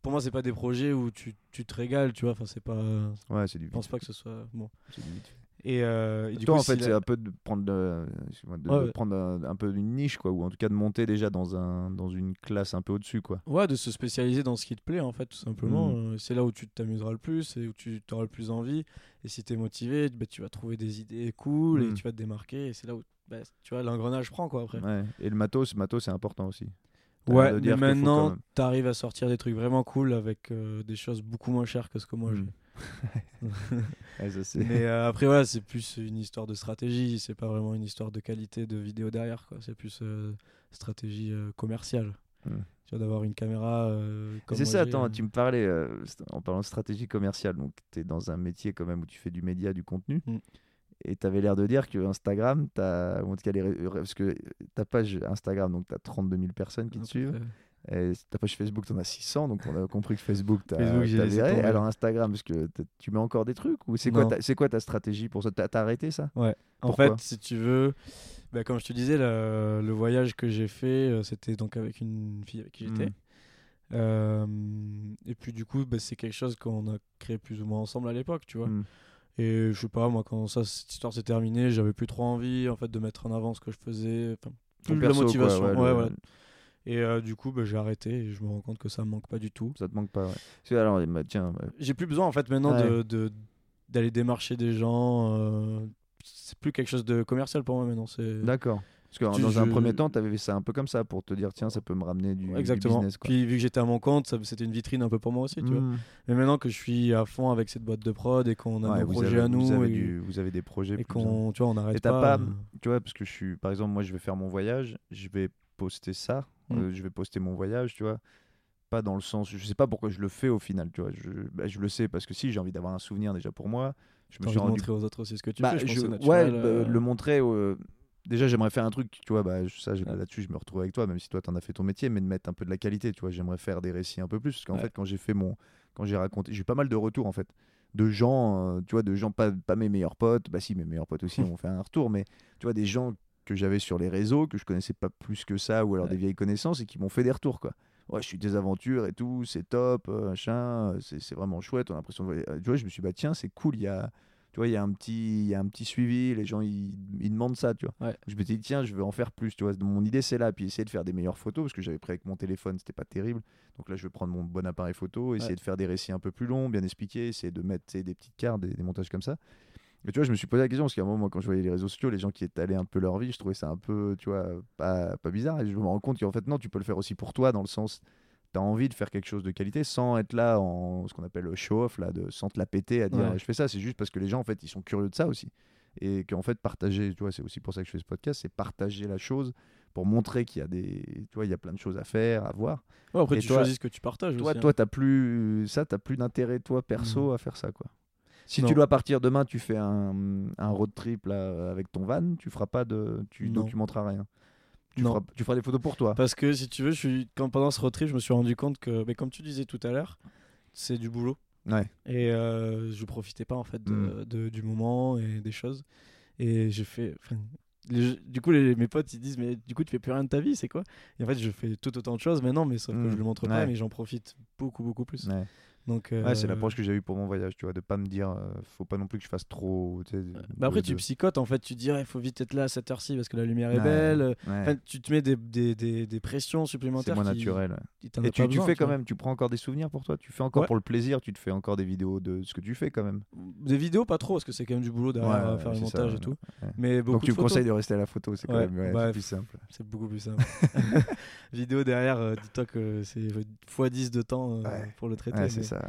Pour moi, c'est pas des projets où tu, tu te régales, tu vois. Enfin, c'est pas. Je Ouais, c'est du. pense pas que ce soit bon. c'est du vite fait. Et, euh, et du Toi, coup, en fait, si c'est la- un peu de prendre, de, excuse-moi, de- Ouais, de ouais. prendre un, un peu une niche, quoi, ou en tout cas de monter déjà dans, un, dans une classe un peu au-dessus, quoi. Ouais, de se spécialiser dans ce qui te plaît, en fait, tout simplement. Euh, c'est là où tu t'amuseras le plus et où tu auras le plus envie. Et si tu es motivé, bah, tu vas trouver des idées cool et Mhm. tu vas te démarquer. Et c'est là où, bah, tu vois, l'engrenage prend, quoi, après. Ouais. Et le matos, matos, c'est important aussi. Ouais, mais maintenant, tu arrives à sortir des trucs vraiment cool avec euh, des choses beaucoup moins chères que ce que moi Mhm. j'ai. Ouais, ça, c'est- mais euh, après, voilà, c'est plus une histoire de stratégie. C'est pas vraiment une histoire de qualité de vidéo derrière, quoi. C'est plus euh, stratégie euh, commerciale. Mhm. Tu vois, d'avoir une caméra. euh, C'est ça, attends, tu me parlais, euh, en parlant de stratégie commerciale, donc tu es dans un métier quand même où tu fais du média, du contenu, Mm. et tu avais l'air de dire que Instagram, ou en tout cas, les parce que ta page Instagram, donc tu as 32 000 personnes qui te suivent, et ta page Facebook, tu en as 600, donc on a compris que Facebook, tu as. Alors Instagram, parce que tu mets encore des trucs, ou c'est quoi, quoi ta stratégie pour ça? T'as arrêté ça? En Pourquoi? fait, si tu veux, bah, comme je te disais, le, le voyage que j'ai fait, euh, c'était donc avec une fille avec qui j'étais. Mm. Euh, et puis du coup, bah, c'est quelque chose qu'on a créé plus ou moins ensemble à l'époque, tu vois. Mm. Et je sais pas, moi, quand ça, cette histoire s'est terminée, j'avais plus trop envie en fait de mettre en avant ce que je faisais. Plus perso, la quoi, motivation. ouais, ouais, le- voilà. Et euh, du coup, bah, j'ai arrêté et je me rends compte que ça me manque pas du tout. Ça te manque pas, ouais. Alors, bah, tiens, J'ai plus besoin en fait maintenant de- de d'aller démarcher des gens. euh, c'est plus quelque chose de commercial pour moi maintenant. D'accord. Parce que Tu- dans un premier temps, tu avais fait ça un peu comme ça pour te dire, tiens, ça peut me ramener du, du Exactement. business. Quoi. Puis vu que j'étais à mon compte, c'était une vitrine un peu pour moi aussi, tu vois. Mm. Mais maintenant que je suis à fond avec cette boîte de prod et qu'on a Ouais, nos vous projets avez, à nous vous avez, et, du- vous avez des projets et qu'on, tu vois, on n'arrête Et pas. pas- euh, tu vois parce que je suis par exemple moi je vais faire mon voyage je vais poster ça Mm. euh, je vais poster mon voyage tu vois pas dans le sens je sais pas pourquoi je le fais au final tu vois je, bah, je le sais parce que si j'ai envie d'avoir un souvenir déjà pour moi je me suis envie de montrer aux autres aussi ce que tu Bah, fais, je, ouais bah, euh, le montrer euh, déjà j'aimerais faire un truc tu vois bah ça Ouais. là-dessus je me retrouve avec toi même si toi t'en as fait ton métier mais de mettre un peu de la qualité tu vois j'aimerais faire des récits un peu plus parce qu'en Ouais. fait quand j'ai fait mon quand j'ai raconté j'ai eu pas mal de retours en fait de gens euh, tu vois de gens pas, pas mes meilleurs potes bah si mes meilleurs potes aussi ont fait un retour mais tu vois des gens que j'avais sur les réseaux que je connaissais pas plus que ça ou alors Ouais. des vieilles connaissances et qui m'ont fait des retours quoi ouais je suis des aventures et tout c'est top euh, machin euh, c'est vraiment chouette on a l'impression de... tu vois je me suis dit, bah tiens c'est cool il y a tu vois il y a un petit il y a un petit suivi les gens ils, ils demandent ça tu vois Ouais. je me suis dit tiens je veux en faire plus tu vois mon idée c'est là puis essayer de faire des meilleures photos parce que j'avais pris avec mon téléphone c'était pas terrible donc là je vais prendre mon bon appareil photo essayer Ouais. de faire des récits un peu plus longs bien expliqués essayer de mettre des petites cartes des, des montages comme ça et tu vois je me suis posé la question parce qu'à un moment quand je voyais les réseaux sociaux les gens qui étalaient un peu leur vie je trouvais ça un peu tu vois pas, pas bizarre et je me rends compte qu'en fait non tu peux le faire aussi pour toi dans le sens tu as envie de faire quelque chose de qualité sans être là en ce qu'on appelle le show-off, là, de, sans te la péter à dire Ouais. je fais ça. C'est juste parce que les gens, en fait, ils sont curieux de ça aussi. Et qu'en fait, partager, tu vois, c'est aussi pour ça que je fais ce podcast, c'est partager la chose pour montrer qu'il y a des, tu vois, il y a plein de choses à faire, à voir. ouais, après, Et tu toi- choisis ce que tu partages Toi, aussi. hein. toi, t'as plus ça, t'as plus d'intérêt toi perso à faire ça, quoi. Si Non. tu dois partir demain, tu fais un, un road trip là avec ton van, tu feras pas de, tu Non. documenteras rien. Tu Non. feras, tu feras des photos pour toi. Parce que si tu veux, je suis... quand, pendant ce road trip, je me suis rendu compte que, mais comme tu disais tout à l'heure, c'est du boulot. Ouais. Et euh, je profitais pas en fait de, Mm. de- du moment et des choses. Et j'ai fait. les- du coup, les- mes potes ils disent Mais du coup, tu fais plus rien de ta vie, c'est quoi? Et en fait, je fais tout autant de choses maintenant, mais sauf que Mm. je le montre pas, mais j'en profite beaucoup, beaucoup plus. Ouais. Donc, Ouais, c'est euh, l'approche que j'ai eue pour mon voyage, tu vois, de pas me dire, euh, faut pas non plus que je fasse trop. tu sais, bah après, tu psychotes en fait. Tu te dis Il faut vite être là à cette heure-ci parce que la lumière est Ouais, belle. ouais. Enfin, tu te mets des, des, des, des pressions c'est supplémentaires. moins qui- naturel. qui Et tu, fais quand même, tu prends encore des souvenirs pour toi, tu fais encore pour le plaisir, tu te fais encore des vidéos de ce que tu fais quand même. Des vidéos, pas trop, parce que c'est quand même du boulot derrière ouais, faire le c'est ça, montage et tout. Mais beaucoup Donc tu me conseilles de rester à la photo, c'est quand même bah, c'est plus simple. C'est beaucoup plus simple. Vidéo derrière, euh, dis-toi que c'est x10 de temps euh, pour le traiter. C'est ça.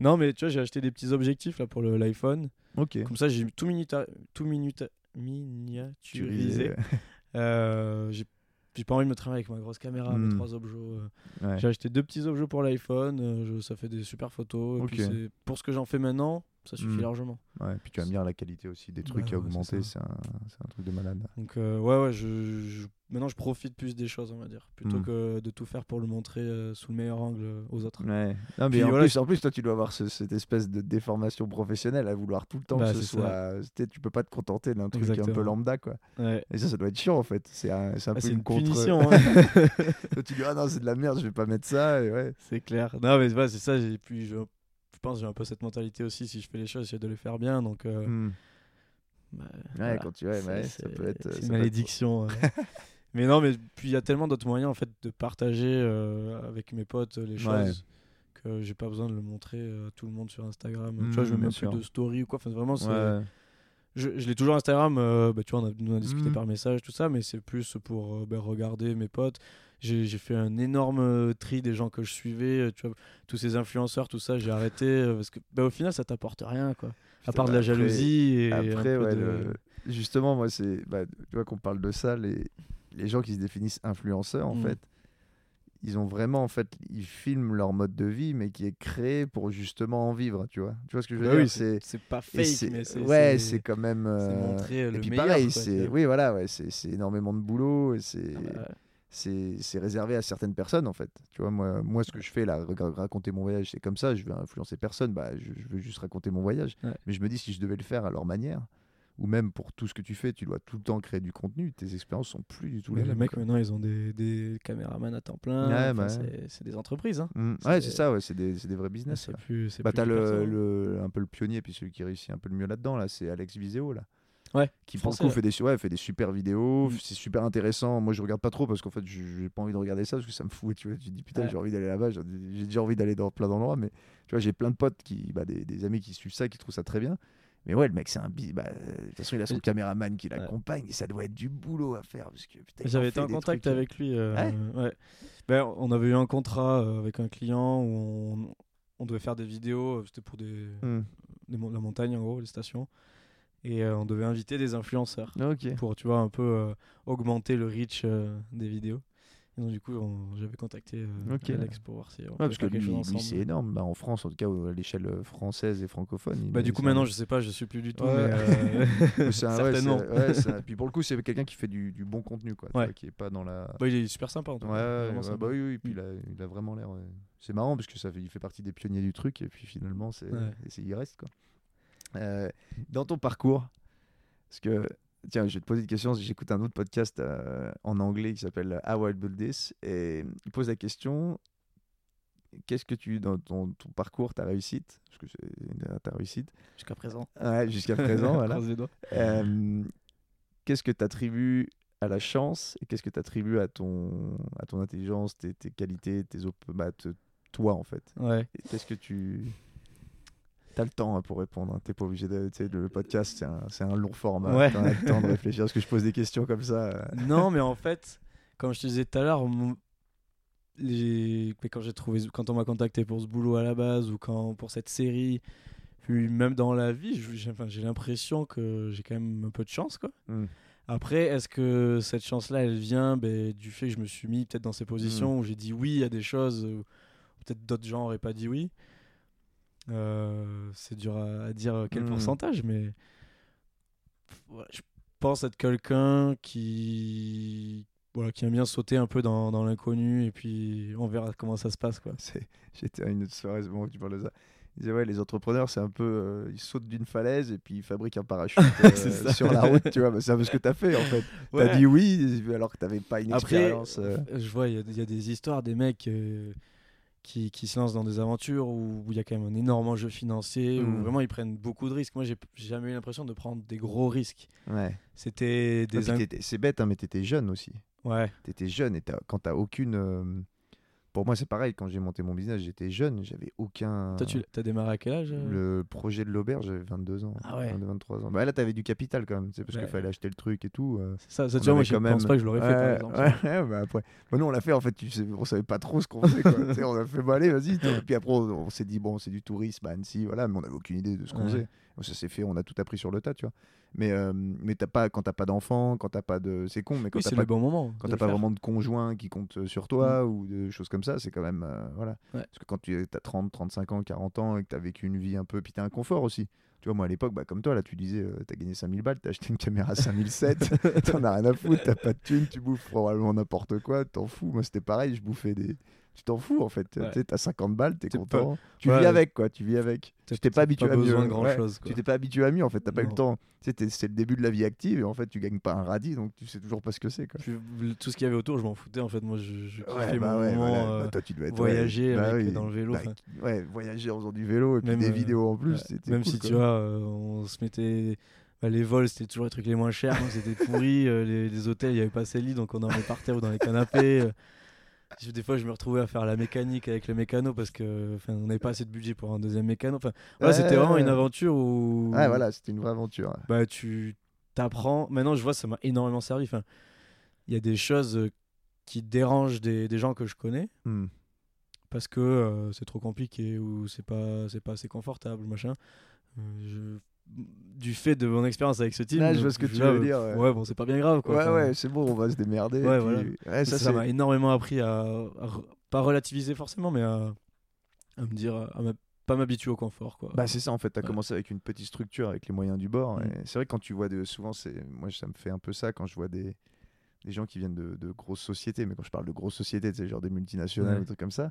Non, mais tu vois, j'ai acheté des petits objectifs là pour l'iPhone. Ok. Comme ça, j'ai tout, minuta- tout minuta- miniaturisé. Euh, j'ai pas envie de me travailler avec ma grosse caméra, Hmm. mes trois objets. Ouais. J'ai acheté deux petits objets pour l'iPhone, euh, ça fait des super photos. Et puis pour ce que j'en fais maintenant, ça suffit Hmm. largement. Ouais, puis tu vas me dire la qualité aussi des trucs Bah qui a ouais, augmenté, c'est un, c'est un truc de malade. Donc euh, ouais, ouais, je, je- maintenant je profite plus des choses, on va dire, plutôt Hmm. que de tout faire pour le montrer euh, sous le meilleur angle euh, aux autres. Ouais. Non, mais Puis en, voilà, plus, en plus, toi, tu dois avoir ce- cette espèce de déformation professionnelle à vouloir tout le temps Bah, que ce soit. tu peux pas te contenter d'un truc un peu lambda, quoi. Ouais. Et ça, ça doit être chiant, en fait. C'est un, c'est un Ah, peu une, une contre. punition, hein. Toi, tu dis, ah non, c'est de la merde, je vais pas mettre ça. Et ouais. c'est clair. Non, mais c'est ça. Et puis je pense j'ai un peu cette mentalité aussi. Si je fais les choses, j'essaie de les faire bien. Donc euh, Hmm. bah, Ouais, voilà. quand tu. Ouais, C'est- ouais, ça peut être. C'est ça une être- malédiction. mais non, mais puis il y a tellement d'autres moyens en fait de partager euh, avec mes potes les choses que j'ai pas besoin de le montrer euh, à tout le monde sur Instagram. Mm, tu vois, je mets bien même plus de story ou quoi. Enfin, vraiment, c'est. Je, je l'ai toujours Instagram, euh, bah, tu vois, on a, on a discuté Mhm. par message, tout ça, mais c'est plus pour euh, bah, regarder mes potes. J'ai j'ai fait un énorme euh, tri des gens que je suivais, euh, tu vois, tous ces influenceurs, tout ça, j'ai arrêté euh, parce que bah, au final, ça t'apporte rien, quoi. À part de la jalousie et un Après, peu ouais, de- le- justement, moi, c'est. Bah, tu vois qu'on parle de ça, les... les gens qui se définissent influenceurs, en Mm. fait, ils ont vraiment, en fait, ils filment leur mode de vie, mais qui est créé pour justement en vivre, tu vois. Tu vois ce que je veux Bah dire? oui, C'est. c'est pas fake, c'est- mais c'est. ouais, c'est quand même. c'est euh, montrer et le puis meilleur, pareil, c'est. Oui, voilà, ouais, c'est c'est énormément de boulot et c'est. Ah bah, c'est réservé à certaines personnes en fait. Tu vois, moi, moi ce que je fais là, ra- raconter mon voyage, c'est comme ça. Je veux influencer personne, bah, je, je veux juste raconter mon voyage. Ouais. Mais je me dis, si je devais le faire à leur manière, ou même pour tout ce que tu fais, tu dois tout le temps créer du contenu. Tes expériences sont plus du tout mais les les mêmes. mecs quoi. maintenant, ils ont des, des caméramans à temps plein. Ouais, enfin, bah ouais. c'est- des entreprises. Hein. Mm. c'est- Ouais, c'est ça, ouais, c'est des, des vrais business. C'est plus. Bah, plus du le, le- un peu le pionnier, puis celui qui réussit un peu le mieux là-dedans, là, c'est Alex Viseo, là. Ouais, Qui pour le coup ouais. fait des, su- ouais, fait des super vidéos, Mm. c'est super intéressant. Moi je regarde pas trop parce qu'en fait j'ai pas envie de regarder ça parce que ça me fout. Tu vois, tu te dis putain Ouais. j'ai envie d'aller là-bas, j'ai déjà envie d'aller dans plein d'endroits, mais tu vois j'ai plein de potes qui, bah, des, des amis qui suivent ça, qui trouvent ça très bien. Mais ouais le mec c'est un bah, de toute façon il a son caméraman qui l'accompagne et ça doit être du boulot à faire parce que J'avais été en contact trucs, avec lui. euh, Ouais ouais. Ben, on avait eu un contrat euh, avec un client où on, on devait faire des vidéos. euh, C'était pour des, Hmm. des la montagne, en gros, les stations. Et euh, on devait inviter des influenceurs Ok. pour, tu vois, un peu euh, augmenter le reach euh, des vidéos. Et donc, du coup, j'avais contacté euh. Alex pour voir si on Ouais, parce que c'est énorme. Bah, en France, en tout cas, à l'échelle française et francophone. Bah, du coup, c'est un- maintenant, je sais pas, je suis plus du tout. Ouais. Mais, euh, c'est un- ouais, certainement. ouais, Puis pour le coup, c'est quelqu'un qui fait du, du bon contenu, quoi. vois, qui est pas dans la. Bah, il est super sympa en tout cas. sympa. bah oui, oui, puis Mm. il, a, il a vraiment l'air. C'est marrant parce que ça fait, il fait partie des pionniers du truc et puis finalement, c'est- il reste quoi. Euh, dans ton parcours, parce que tiens, je vais te poser une question. J'écoute un autre podcast euh, en anglais qui s'appelle How I Build This et il pose la question qu'est-ce que tu dans ton, ton parcours, ta réussite, parce que c'est ta réussite, Jusqu'à présent. ouais, jusqu'à présent, voilà. Euh, qu'est-ce que tu attribues à la chance et qu'est-ce que tu attribues à ton, à ton intelligence, tes, tes qualités, tes op- bah, te- toi en fait? Ouais. Qu'est-ce que tu. T'as le temps hein, pour répondre, hein. t'es pas obligé de. le podcast, c'est un, c'est un long format. Ouais. T'as le temps de réfléchir parce que je pose des questions comme ça. euh. non, mais en fait, comme je te disais tout à l'heure, mon- les- mais quand j'ai trouvé, quand on m'a contacté pour ce boulot à la base ou quand pour cette série, puis même dans la vie, j'ai enfin, l'impression que j'ai quand même un peu de chance, quoi. Mm. Après, est-ce que cette chance-là, elle vient ben, du fait que je me suis mis peut-être dans ces Mm. positions où j'ai dit oui à des choses, où peut-être d'autres gens n'auraient pas dit oui? Euh, c'est dur à, à dire quel Mm. pourcentage, mais Ouais, je pense être quelqu'un qui voilà qui aime bien sauter un peu dans, dans l'inconnu et puis on verra comment ça se passe quoi. J'étais à une autre soirée, c'est bon tu parles de ça. Ils disaient, ouais, les entrepreneurs, c'est un peu. euh, ils sautent d'une falaise et puis ils fabriquent un parachute euh, sur la route, tu vois. Bah, c'est un peu ce que t'as fait en fait. T'as Ouais. dit oui alors que t'avais pas une Après, expérience. euh. je vois il y a- il y, a des histoires des mecs qui, qui se lancent dans des aventures où il y a quand même un énorme enjeu financier Mm. où vraiment ils prennent beaucoup de risques. Moi j'ai jamais eu l'impression de prendre des gros risques. Ouais. C'était des C'est bête, hein, mais t'étais jeune aussi. ouais T'étais jeune et t'as- quand t'as aucune. euh, Pour moi, c'est pareil. Quand j'ai monté mon business, j'étais jeune, j'avais aucun. toi tu as démarré à quel âge euh Le projet de l'auberge, j'avais 22 ans. Ah ouais. 22, 23 ans. Bah là, t'avais du capital quand même, c'est parce Ouais. qu'il fallait acheter le truc et tout. euh. C'est ça, ça tu vois, moi je quand pense même- pas que je l'aurais fait par exemple. ouais, bah après. Bah, nous, on l'a fait en fait, tu sais, on savait pas trop ce qu'on faisait. Quoi. On a fait, bah, allez, vas-y. Puis après, on, on s'est dit, bon, c'est du tourisme à Annecy, voilà, mais on avait aucune idée de ce qu'on faisait. Ça s'est fait, on a tout appris sur le tas, tu vois. Mais, euh, mais t'as pas, quand t'as pas d'enfant, quand t'as pas de. C'est con, mais quand Oui, t'as c'est pas, le bon moment. quand t'as pas vraiment de conjoint qui compte sur toi ou de choses comme ça, c'est quand même. euh, voilà. Ouais. Parce que quand tu as 30, 35 ans, 40 ans et que t'as vécu une vie un peu. Puis t'as un confort aussi. Tu vois, moi à l'époque, bah, comme toi, là, tu disais, euh, t'as gagné 5000 balles, t'as acheté une caméra 5007, t'en as rien à foutre, t'as pas de thunes, tu bouffes probablement n'importe quoi, t'en fous. Moi, c'était pareil, je bouffais des. Tu t'en fous en fait. Ouais. T'as 50 balles, t'es content. Tu Ouais. vis avec quoi, tu vis avec. Tu t'es pas habitué pas à mieux. besoin de ouais. grand-chose, Tu t'es pas habitué à mieux en fait, t'as pas eu le temps. C'est le début de la vie active et en fait, tu gagnes pas un radis donc tu sais toujours pas ce que c'est quoi. Puis, tout ce qu'il y avait autour, je m'en foutais en fait. Moi, je, je kiffais bah mon ouais, moment, voilà. Bah, toi, tu devais être voyager, bah oui. dans le vélo. Bah, ouais, voyager en faisant du vélo et puis Même, des euh, vidéos en plus. Même cool, si quoi. tu vois, euh, on se mettait. bah, les vols, c'était toujours les trucs les moins chers, donc c'était pourri. euh, les, les hôtels, il n'y avait pas de lits, donc on dormait par terre ou dans les canapés. Des fois, je me retrouvais à faire la mécanique avec le mécano parce que on n'avait pas assez de budget pour un deuxième mécano. Enfin, voilà, c'était vraiment une aventure où Ouais, voilà, c'était une vraie aventure. bah, tu t'apprends. Maintenant, je vois, ça m'a énormément servi. Enfin, il y a des choses euh, qui dérangent des, des gens que je connais Hmm. parce que euh, c'est trop compliqué ou c'est pas c'est pas assez confortable machin Euh, je- du fait de mon expérience avec ce team Ouais, je vois ce que tu là, veux dire, ouais. ouais bon c'est pas bien grave quoi Ouais, ouais, c'est bon, on va se démerder. Ouais, puis- voilà. ouais, ça, m'a énormément appris à, pas relativiser forcément mais à, à me dire à pas m'habituer au confort quoi Bah c'est ça en fait, tu as commencé avec une petite structure avec les moyens du bord. Mm. C'est vrai que quand tu vois de souvent moi ça me fait un peu ça quand je vois des, des gens qui viennent de, de grosses sociétés, mais quand je parle de grosses sociétés, c'est genre des multinationales des trucs comme ça,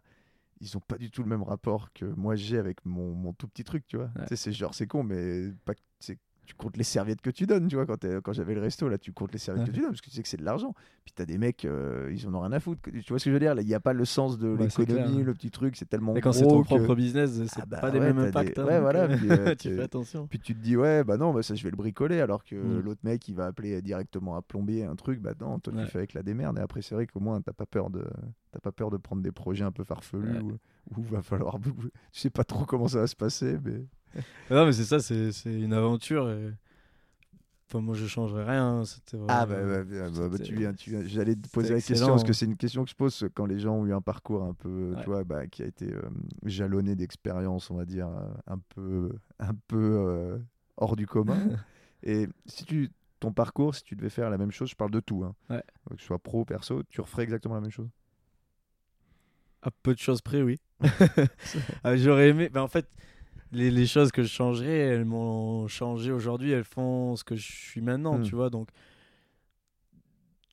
ils ont pas du tout le même rapport que moi j'ai avec mon, mon tout petit truc, tu vois. Ouais. Tu sais, c'est genre c'est con mais pas que- c'est tu comptes les serviettes que tu donnes, tu vois, quand, quand j'avais le resto, là, tu comptes les serviettes Ouais. que tu donnes, parce que tu sais que c'est de l'argent. Puis t'as des mecs, euh, ils en ont rien à foutre. Tu vois ce que je veux dire? Là, il n'y a pas le sens de Ouais, l'économie, le petit truc, c'est tellement et quand c'est ton que- propre business c'est Ah bah pas des ouais, mêmes impacts des- hein, voilà, euh, puis, euh, tu fais attention Puis tu te dis, ouais, bah non, bah ça je vais le bricoler, alors que Mm. l'autre mec il va appeler directement un plombier, un truc, bah non, toi tu fais avec la démerde. Et après, c'est vrai qu'au moins t'as pas peur de t'as pas peur de prendre des projets un peu farfelus où, où va falloir. Tu sais pas trop comment ça va se passer, mais. Non mais c'est ça c'est une aventure et... enfin moi je changerais rien Ah bah, bah, bah, bah, bah, tu viens, tu viens. J'allais te poser la question parce que c'est une question que je pose quand les gens ont eu un parcours un peu, Ouais. tu vois, bah, qui a été euh, jalonné d'expériences, on va dire, euh, un peu, un peu euh, hors du commun. Et si tu, ton parcours, si tu devais faire la même chose, je parle de tout, hein, Ouais. que ce soit pro, perso, tu referais exactement la même chose? À peu de choses près, oui. Ah, J'aurais aimé. ben, en fait, les, les choses que je changerais, elles m'ont changé aujourd'hui. Elles font ce que je suis maintenant, Hmm. tu vois. Donc,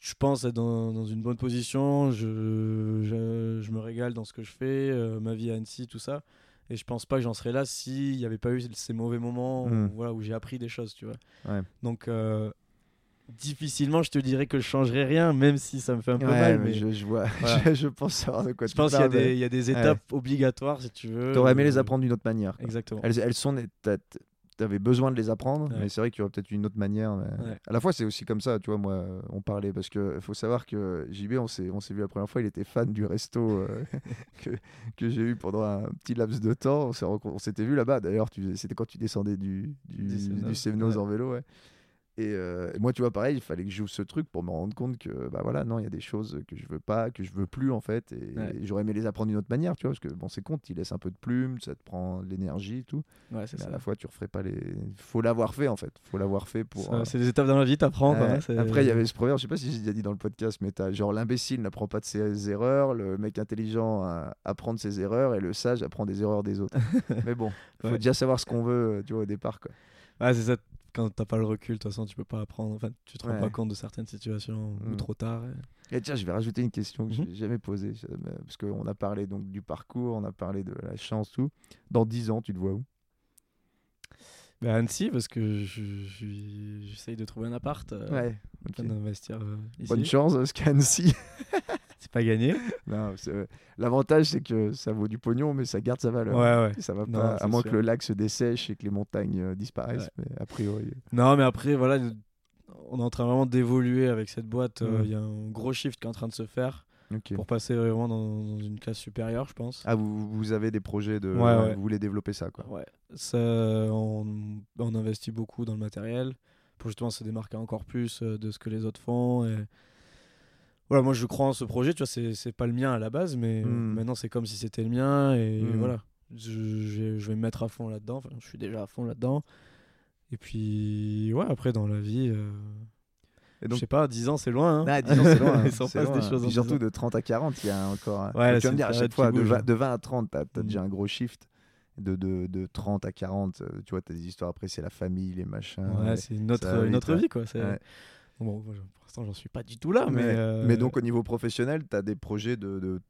je pense être dans, dans une bonne position. Je, je, je me régale dans ce que je fais, euh, ma vie à Annecy, tout ça. Et je pense pas que j'en serais là s'il n'y avait pas eu ces mauvais moments Hmm. où, voilà, où j'ai appris des choses, tu vois. Ouais. Donc, euh, difficilement, je te dirais que je changerais rien, même si ça me fait un peu Ouais, mal. mais Mais je, je vois, Voilà. je, je pense savoir de quoi je tu pense qu'il y, y a des étapes obligatoires, si tu veux. T'aurais aimé les Euh, apprendre d'une autre manière. quoi. Exactement. Elles, elles sont, t'avais besoin de les apprendre, Ouais. mais c'est vrai qu'il y aurait peut-être une autre manière. mais-. À la fois, c'est aussi comme ça, tu vois, moi, on parlait, parce que faut savoir que JB, on s'est, on s'est vu la première fois, il était fan du resto euh, que, que j'ai eu pendant un petit laps de temps. On, s'était vu là-bas, d'ailleurs, tu- c'était quand tu descendais du, du, Du en vélo, ouais. Et, euh, et moi, tu vois, pareil, il fallait que je joue ce truc pour me rendre compte que, bah voilà, non, il y a des choses que je veux pas, que je veux plus, en fait. Et, Ouais. et j'aurais aimé les apprendre d'une autre manière, tu vois, parce que, bon, c'est con, tu laisses un peu de plume, ça te prend de l'énergie et tout. Ouais, c'est Mais à ça. la fois, tu referais pas les. Faut l'avoir fait, en fait. Faut l'avoir fait pour. Euh, C'est des étapes dans la vie, t'apprends. quoi, Ouais. hein, Après, il y avait ce proverbe, je sais pas si j'ai déjà dit dans le podcast, mais t'as genre l'imbécile n'apprend pas de ses erreurs, le mec intelligent euh, apprend de ses erreurs et le sage apprend des erreurs des autres. mais bon, faut déjà savoir ce qu'on veut, tu vois, au départ. Quoi. Ouais, c'est ça. Quand t'as pas le recul, de toute façon, tu peux pas apprendre. Enfin, tu te rends Ouais. pas compte de certaines situations ou Mm. trop tard. et- Et tiens, je vais rajouter une question que Mhm. j'ai jamais posée, je- mais- parce qu'on a parlé donc du parcours, on a parlé de la chance, tout. Dans 10 ans, tu te vois où? Bah, Annecy, parce que je- je- j'essaye de trouver un appart. euh, Ouais, afin ok. d'investir euh, ici. Bonne chance, parce qu'Annecy, C'est pas gagné. euh, l'avantage c'est que ça vaut du pognon, mais ça garde sa valeur. Ouais, ouais. Ça va Non, pas, à moins sûr. que le lac se dessèche et que les montagnes euh, disparaissent, mais a priori. Non, mais après, voilà, on est en train vraiment d'évoluer avec cette boîte. euh. Il y a un gros shift qui est en train de se faire pour passer vraiment dans, dans une classe supérieure, je pense. Ah, vous, vous avez des projets de. Ouais, ouais. Vous voulez développer ça, quoi. Ouais, ça, on, on investit beaucoup dans le matériel pour justement se démarquer encore plus euh, de ce que les autres font. Et... Voilà, moi je crois en ce projet, tu vois, c'est c'est pas le mien à la base, mais Mm. maintenant c'est comme si c'était le mien et Mm. voilà, je, je, je vais me mettre à fond là-dedans, enfin, je suis déjà à fond là-dedans. Et puis, ouais, après, dans la vie, euh, Et je donc, sais pas, 10 ans, c'est loin. hein. Ah, disons, c'est loin. Il s'en passe des choses Puis 10 surtout ans. de 30 à 40, il y a encore. Ouais, là, tu vas me dire, à chaque fois, de bouge, 20, hein. de 20 à 30, tu as, Mm. déjà un gros shift. De, de, de 30 à 40, euh, tu vois, tu as des histoires après, c'est la famille, les machins. Ouais, c'est ouais. vie, quoi. Ouais. Bon, pour l'instant, j'en suis pas du tout là, mais. mais, euh, mais donc au niveau professionnel, tu as des projets de, de,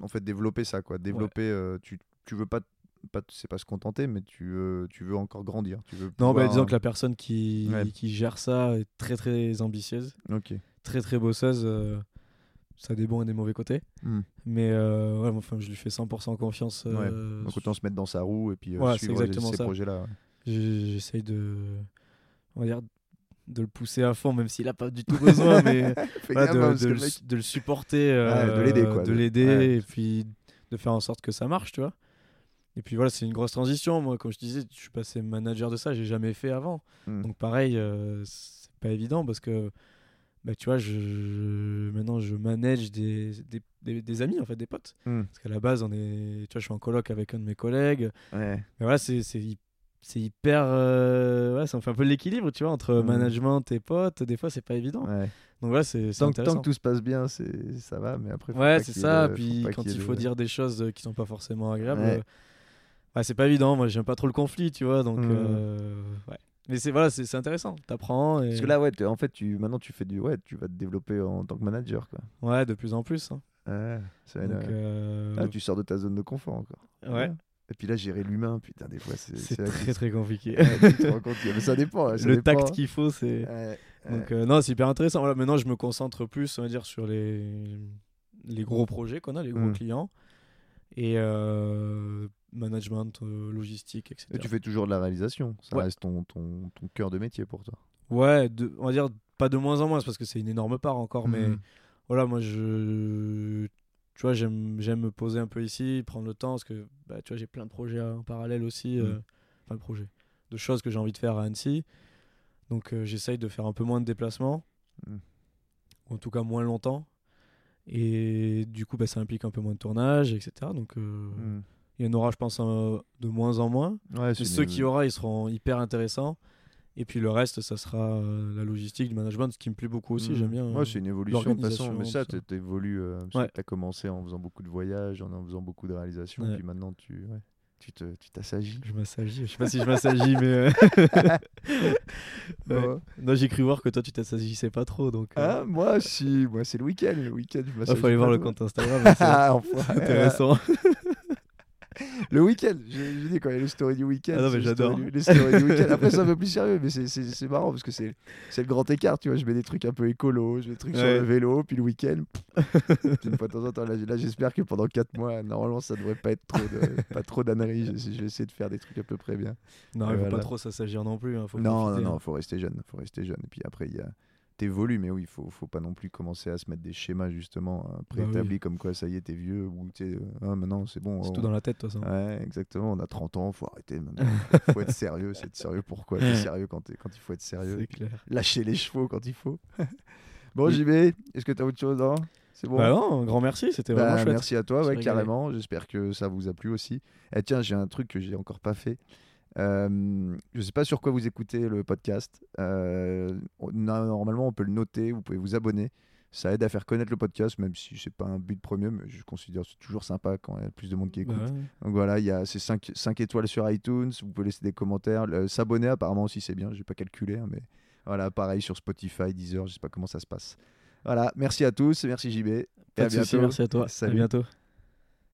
en fait développer ça quoi, développer euh, tu tu veux pas pas c'est pas se contenter mais tu veux, tu veux encore grandir, tu veux Non, bah, disons que la personne qui, Ouais. qui gère ça est très très ambitieuse, OK. très très bosseuse. euh, ça a des bons et des mauvais côtés. Hmm. Mais euh, ouais, enfin, je lui fais 100% confiance. euh, Donc autant se mettre dans sa roue et puis euh, suivre exactement ces ça. projets là. j'ai- J'essaye de. On va dire de le pousser à fond, même s'il a pas du tout besoin, mais de, hein, de le, le mec- de le supporter, euh, de l'aider, quoi, de de- l'aider ouais. et puis de faire en sorte que ça marche, tu vois. Et puis voilà, c'est une grosse transition. Moi, comme je disais, je suis passé manager de ça, j'ai jamais fait avant. Hmm. Donc pareil, euh, c'est pas évident parce que bah, tu vois, je, je- maintenant je manage des, des, des- des amis, en fait, des potes. Hmm. Parce qu'à la base, on est, tu vois, je suis en coloc avec un de mes collègues. Ouais. Mais voilà, c'est c'est hy- c'est hyper. euh, ouais, ça me fait un peu l'équilibre, tu vois, entre Mhm. management et potes. Des fois, c'est pas évident. ouais. Donc voilà, c'est Tant, que- tant que tout se passe bien, c'est ça va mais après faut Ouais, c'est ça. faut Puis quand il faut dire des choses euh, qui sont pas forcément agréables, Ouais. euh, ouais, c'est pas évident. Moi, j'aime pas trop le conflit, tu vois. Donc, euh, ouais. Mais c'est voilà, c'est intéressant. T'apprends. Et... Parce que là ouais, en fait tu maintenant tu fais du ouais, tu vas te développer en tant que manager quoi. Ouais, de plus en plus. hein. Ouais, Donc, euh, Ah, tu sors de ta zone de confort encore. ouais, Et puis là, gérer l'humain, putain, des fois, c'est très très compliqué. Ouais, tu te rends compte que- mais ça dépend. hein, ça le dépend. tact qu'il faut, c'est. Ouais, Donc euh, non, c'est hyper intéressant. Voilà, maintenant, je me concentre plus, on va dire, sur les, les gros projets qu'on a, les gros Mm. clients. Et euh, management, euh, logistique, etc. Et tu fais toujours de la réalisation. Ça Ouais. reste ton, ton, ton cœur de métier pour toi. Ouais, de- on va dire pas de moins en moins, parce que c'est une énorme part encore. Mais Mhm. voilà, moi, je... Tu vois, j'aime j'aime me poser un peu ici, prendre le temps, parce que bah, tu vois, j'ai plein de projets en parallèle aussi. euh, Mhm. Enfin, de projets. De choses que j'ai envie de faire à Annecy. Donc euh, j'essaye de faire un peu moins de déplacements. Ou en tout cas moins longtemps. Et du coup, bah, ça implique un peu moins de tournage, etc. Donc euh, Mhm. il y en aura, je pense, de moins en moins. Ouais, Mais ceux une- qui y aura, ils seront hyper intéressants. Et puis le reste, ça sera euh, la logistique, le management, ce qui me plaît beaucoup aussi. Mhm. J'aime bien. Ouais, euh, c'est une évolution de toute façon. Mais ça, tu évolues. Ouais. Tu as commencé en faisant beaucoup de voyages, en, en faisant beaucoup de réalisations. Ouais. Puis maintenant, tu ouais, tu te- tu t'assagis. Je m'assagis. Je sais pas si je m'assagis, mais. euh, ouais. Ouais. Non, j'ai cru voir que toi, tu t'assagissais pas trop. Donc. euh, Ah, moi, si. Moi, c'est le week-end. Le week-end, je ah, m'assagis faut aller voir le compte Instagram. c'est Ah, intéressant. Le week-end, je, je dis quand il y a les stories du week-end. Ah non, mais j'adore. Les stories du week-end. Après, c'est un peu plus sérieux, mais c'est- marrant parce que c'est le grand écart. Tu vois, je mets des trucs un peu écolo, je mets des trucs sur le vélo, puis le week-end, une fois de temps en temps. Là, j'espère que pendant 4 mois, normalement, ça devrait pas être trop de, pas trop d'âneries. Je, je vais essayer de faire des trucs à peu près bien. Non, il faut voilà. pas trop s'assagir non plus. hein, Faut non, non, profiter, non, hein. faut rester jeune, faut rester jeune. Et puis après, il y a t'évolues, mais oui, faut, faut pas non plus commencer à se mettre des schémas justement euh, Bah préétablis comme quoi ça y est, t'es vieux ou t'es, euh, ah, maintenant c'est bon. C'est on- tout dans la tête, toute façon. Ouais, exactement. On a 30 ans, faut arrêter maintenant. faut être sérieux. C'est être sérieux pourquoi T'es sérieux quand, quand il faut être sérieux? Clair. Lâcher les chevaux quand il faut. bon, Oui. JB, est-ce que t'as autre chose hein? C'est bon? Bah non, un grand merci, c'était Bah, vraiment chouette. Merci à toi, ouais, carrément. J'espère que ça vous a plu aussi. Et tiens, j'ai un truc que j'ai encore pas fait. Euh, je sais pas sur quoi vous écoutez le podcast. Euh, normalement, on peut le noter. Vous pouvez vous abonner. Ça aide à faire connaître le podcast, même si c'est pas un but premier, mais je considère que c'est toujours sympa quand il y a plus de monde qui Bah écoute. ouais. Donc voilà, il y a ces 5, étoiles sur iTunes. Vous pouvez laisser des commentaires. Le- S'abonner, apparemment aussi, c'est bien. J'ai pas calculé, hein, mais voilà, pareil sur Spotify, Deezer. Je sais pas comment ça se passe. Voilà, merci à tous. Merci JB. Et Pas à soucis, bientôt. merci à toi. Salut. À bientôt.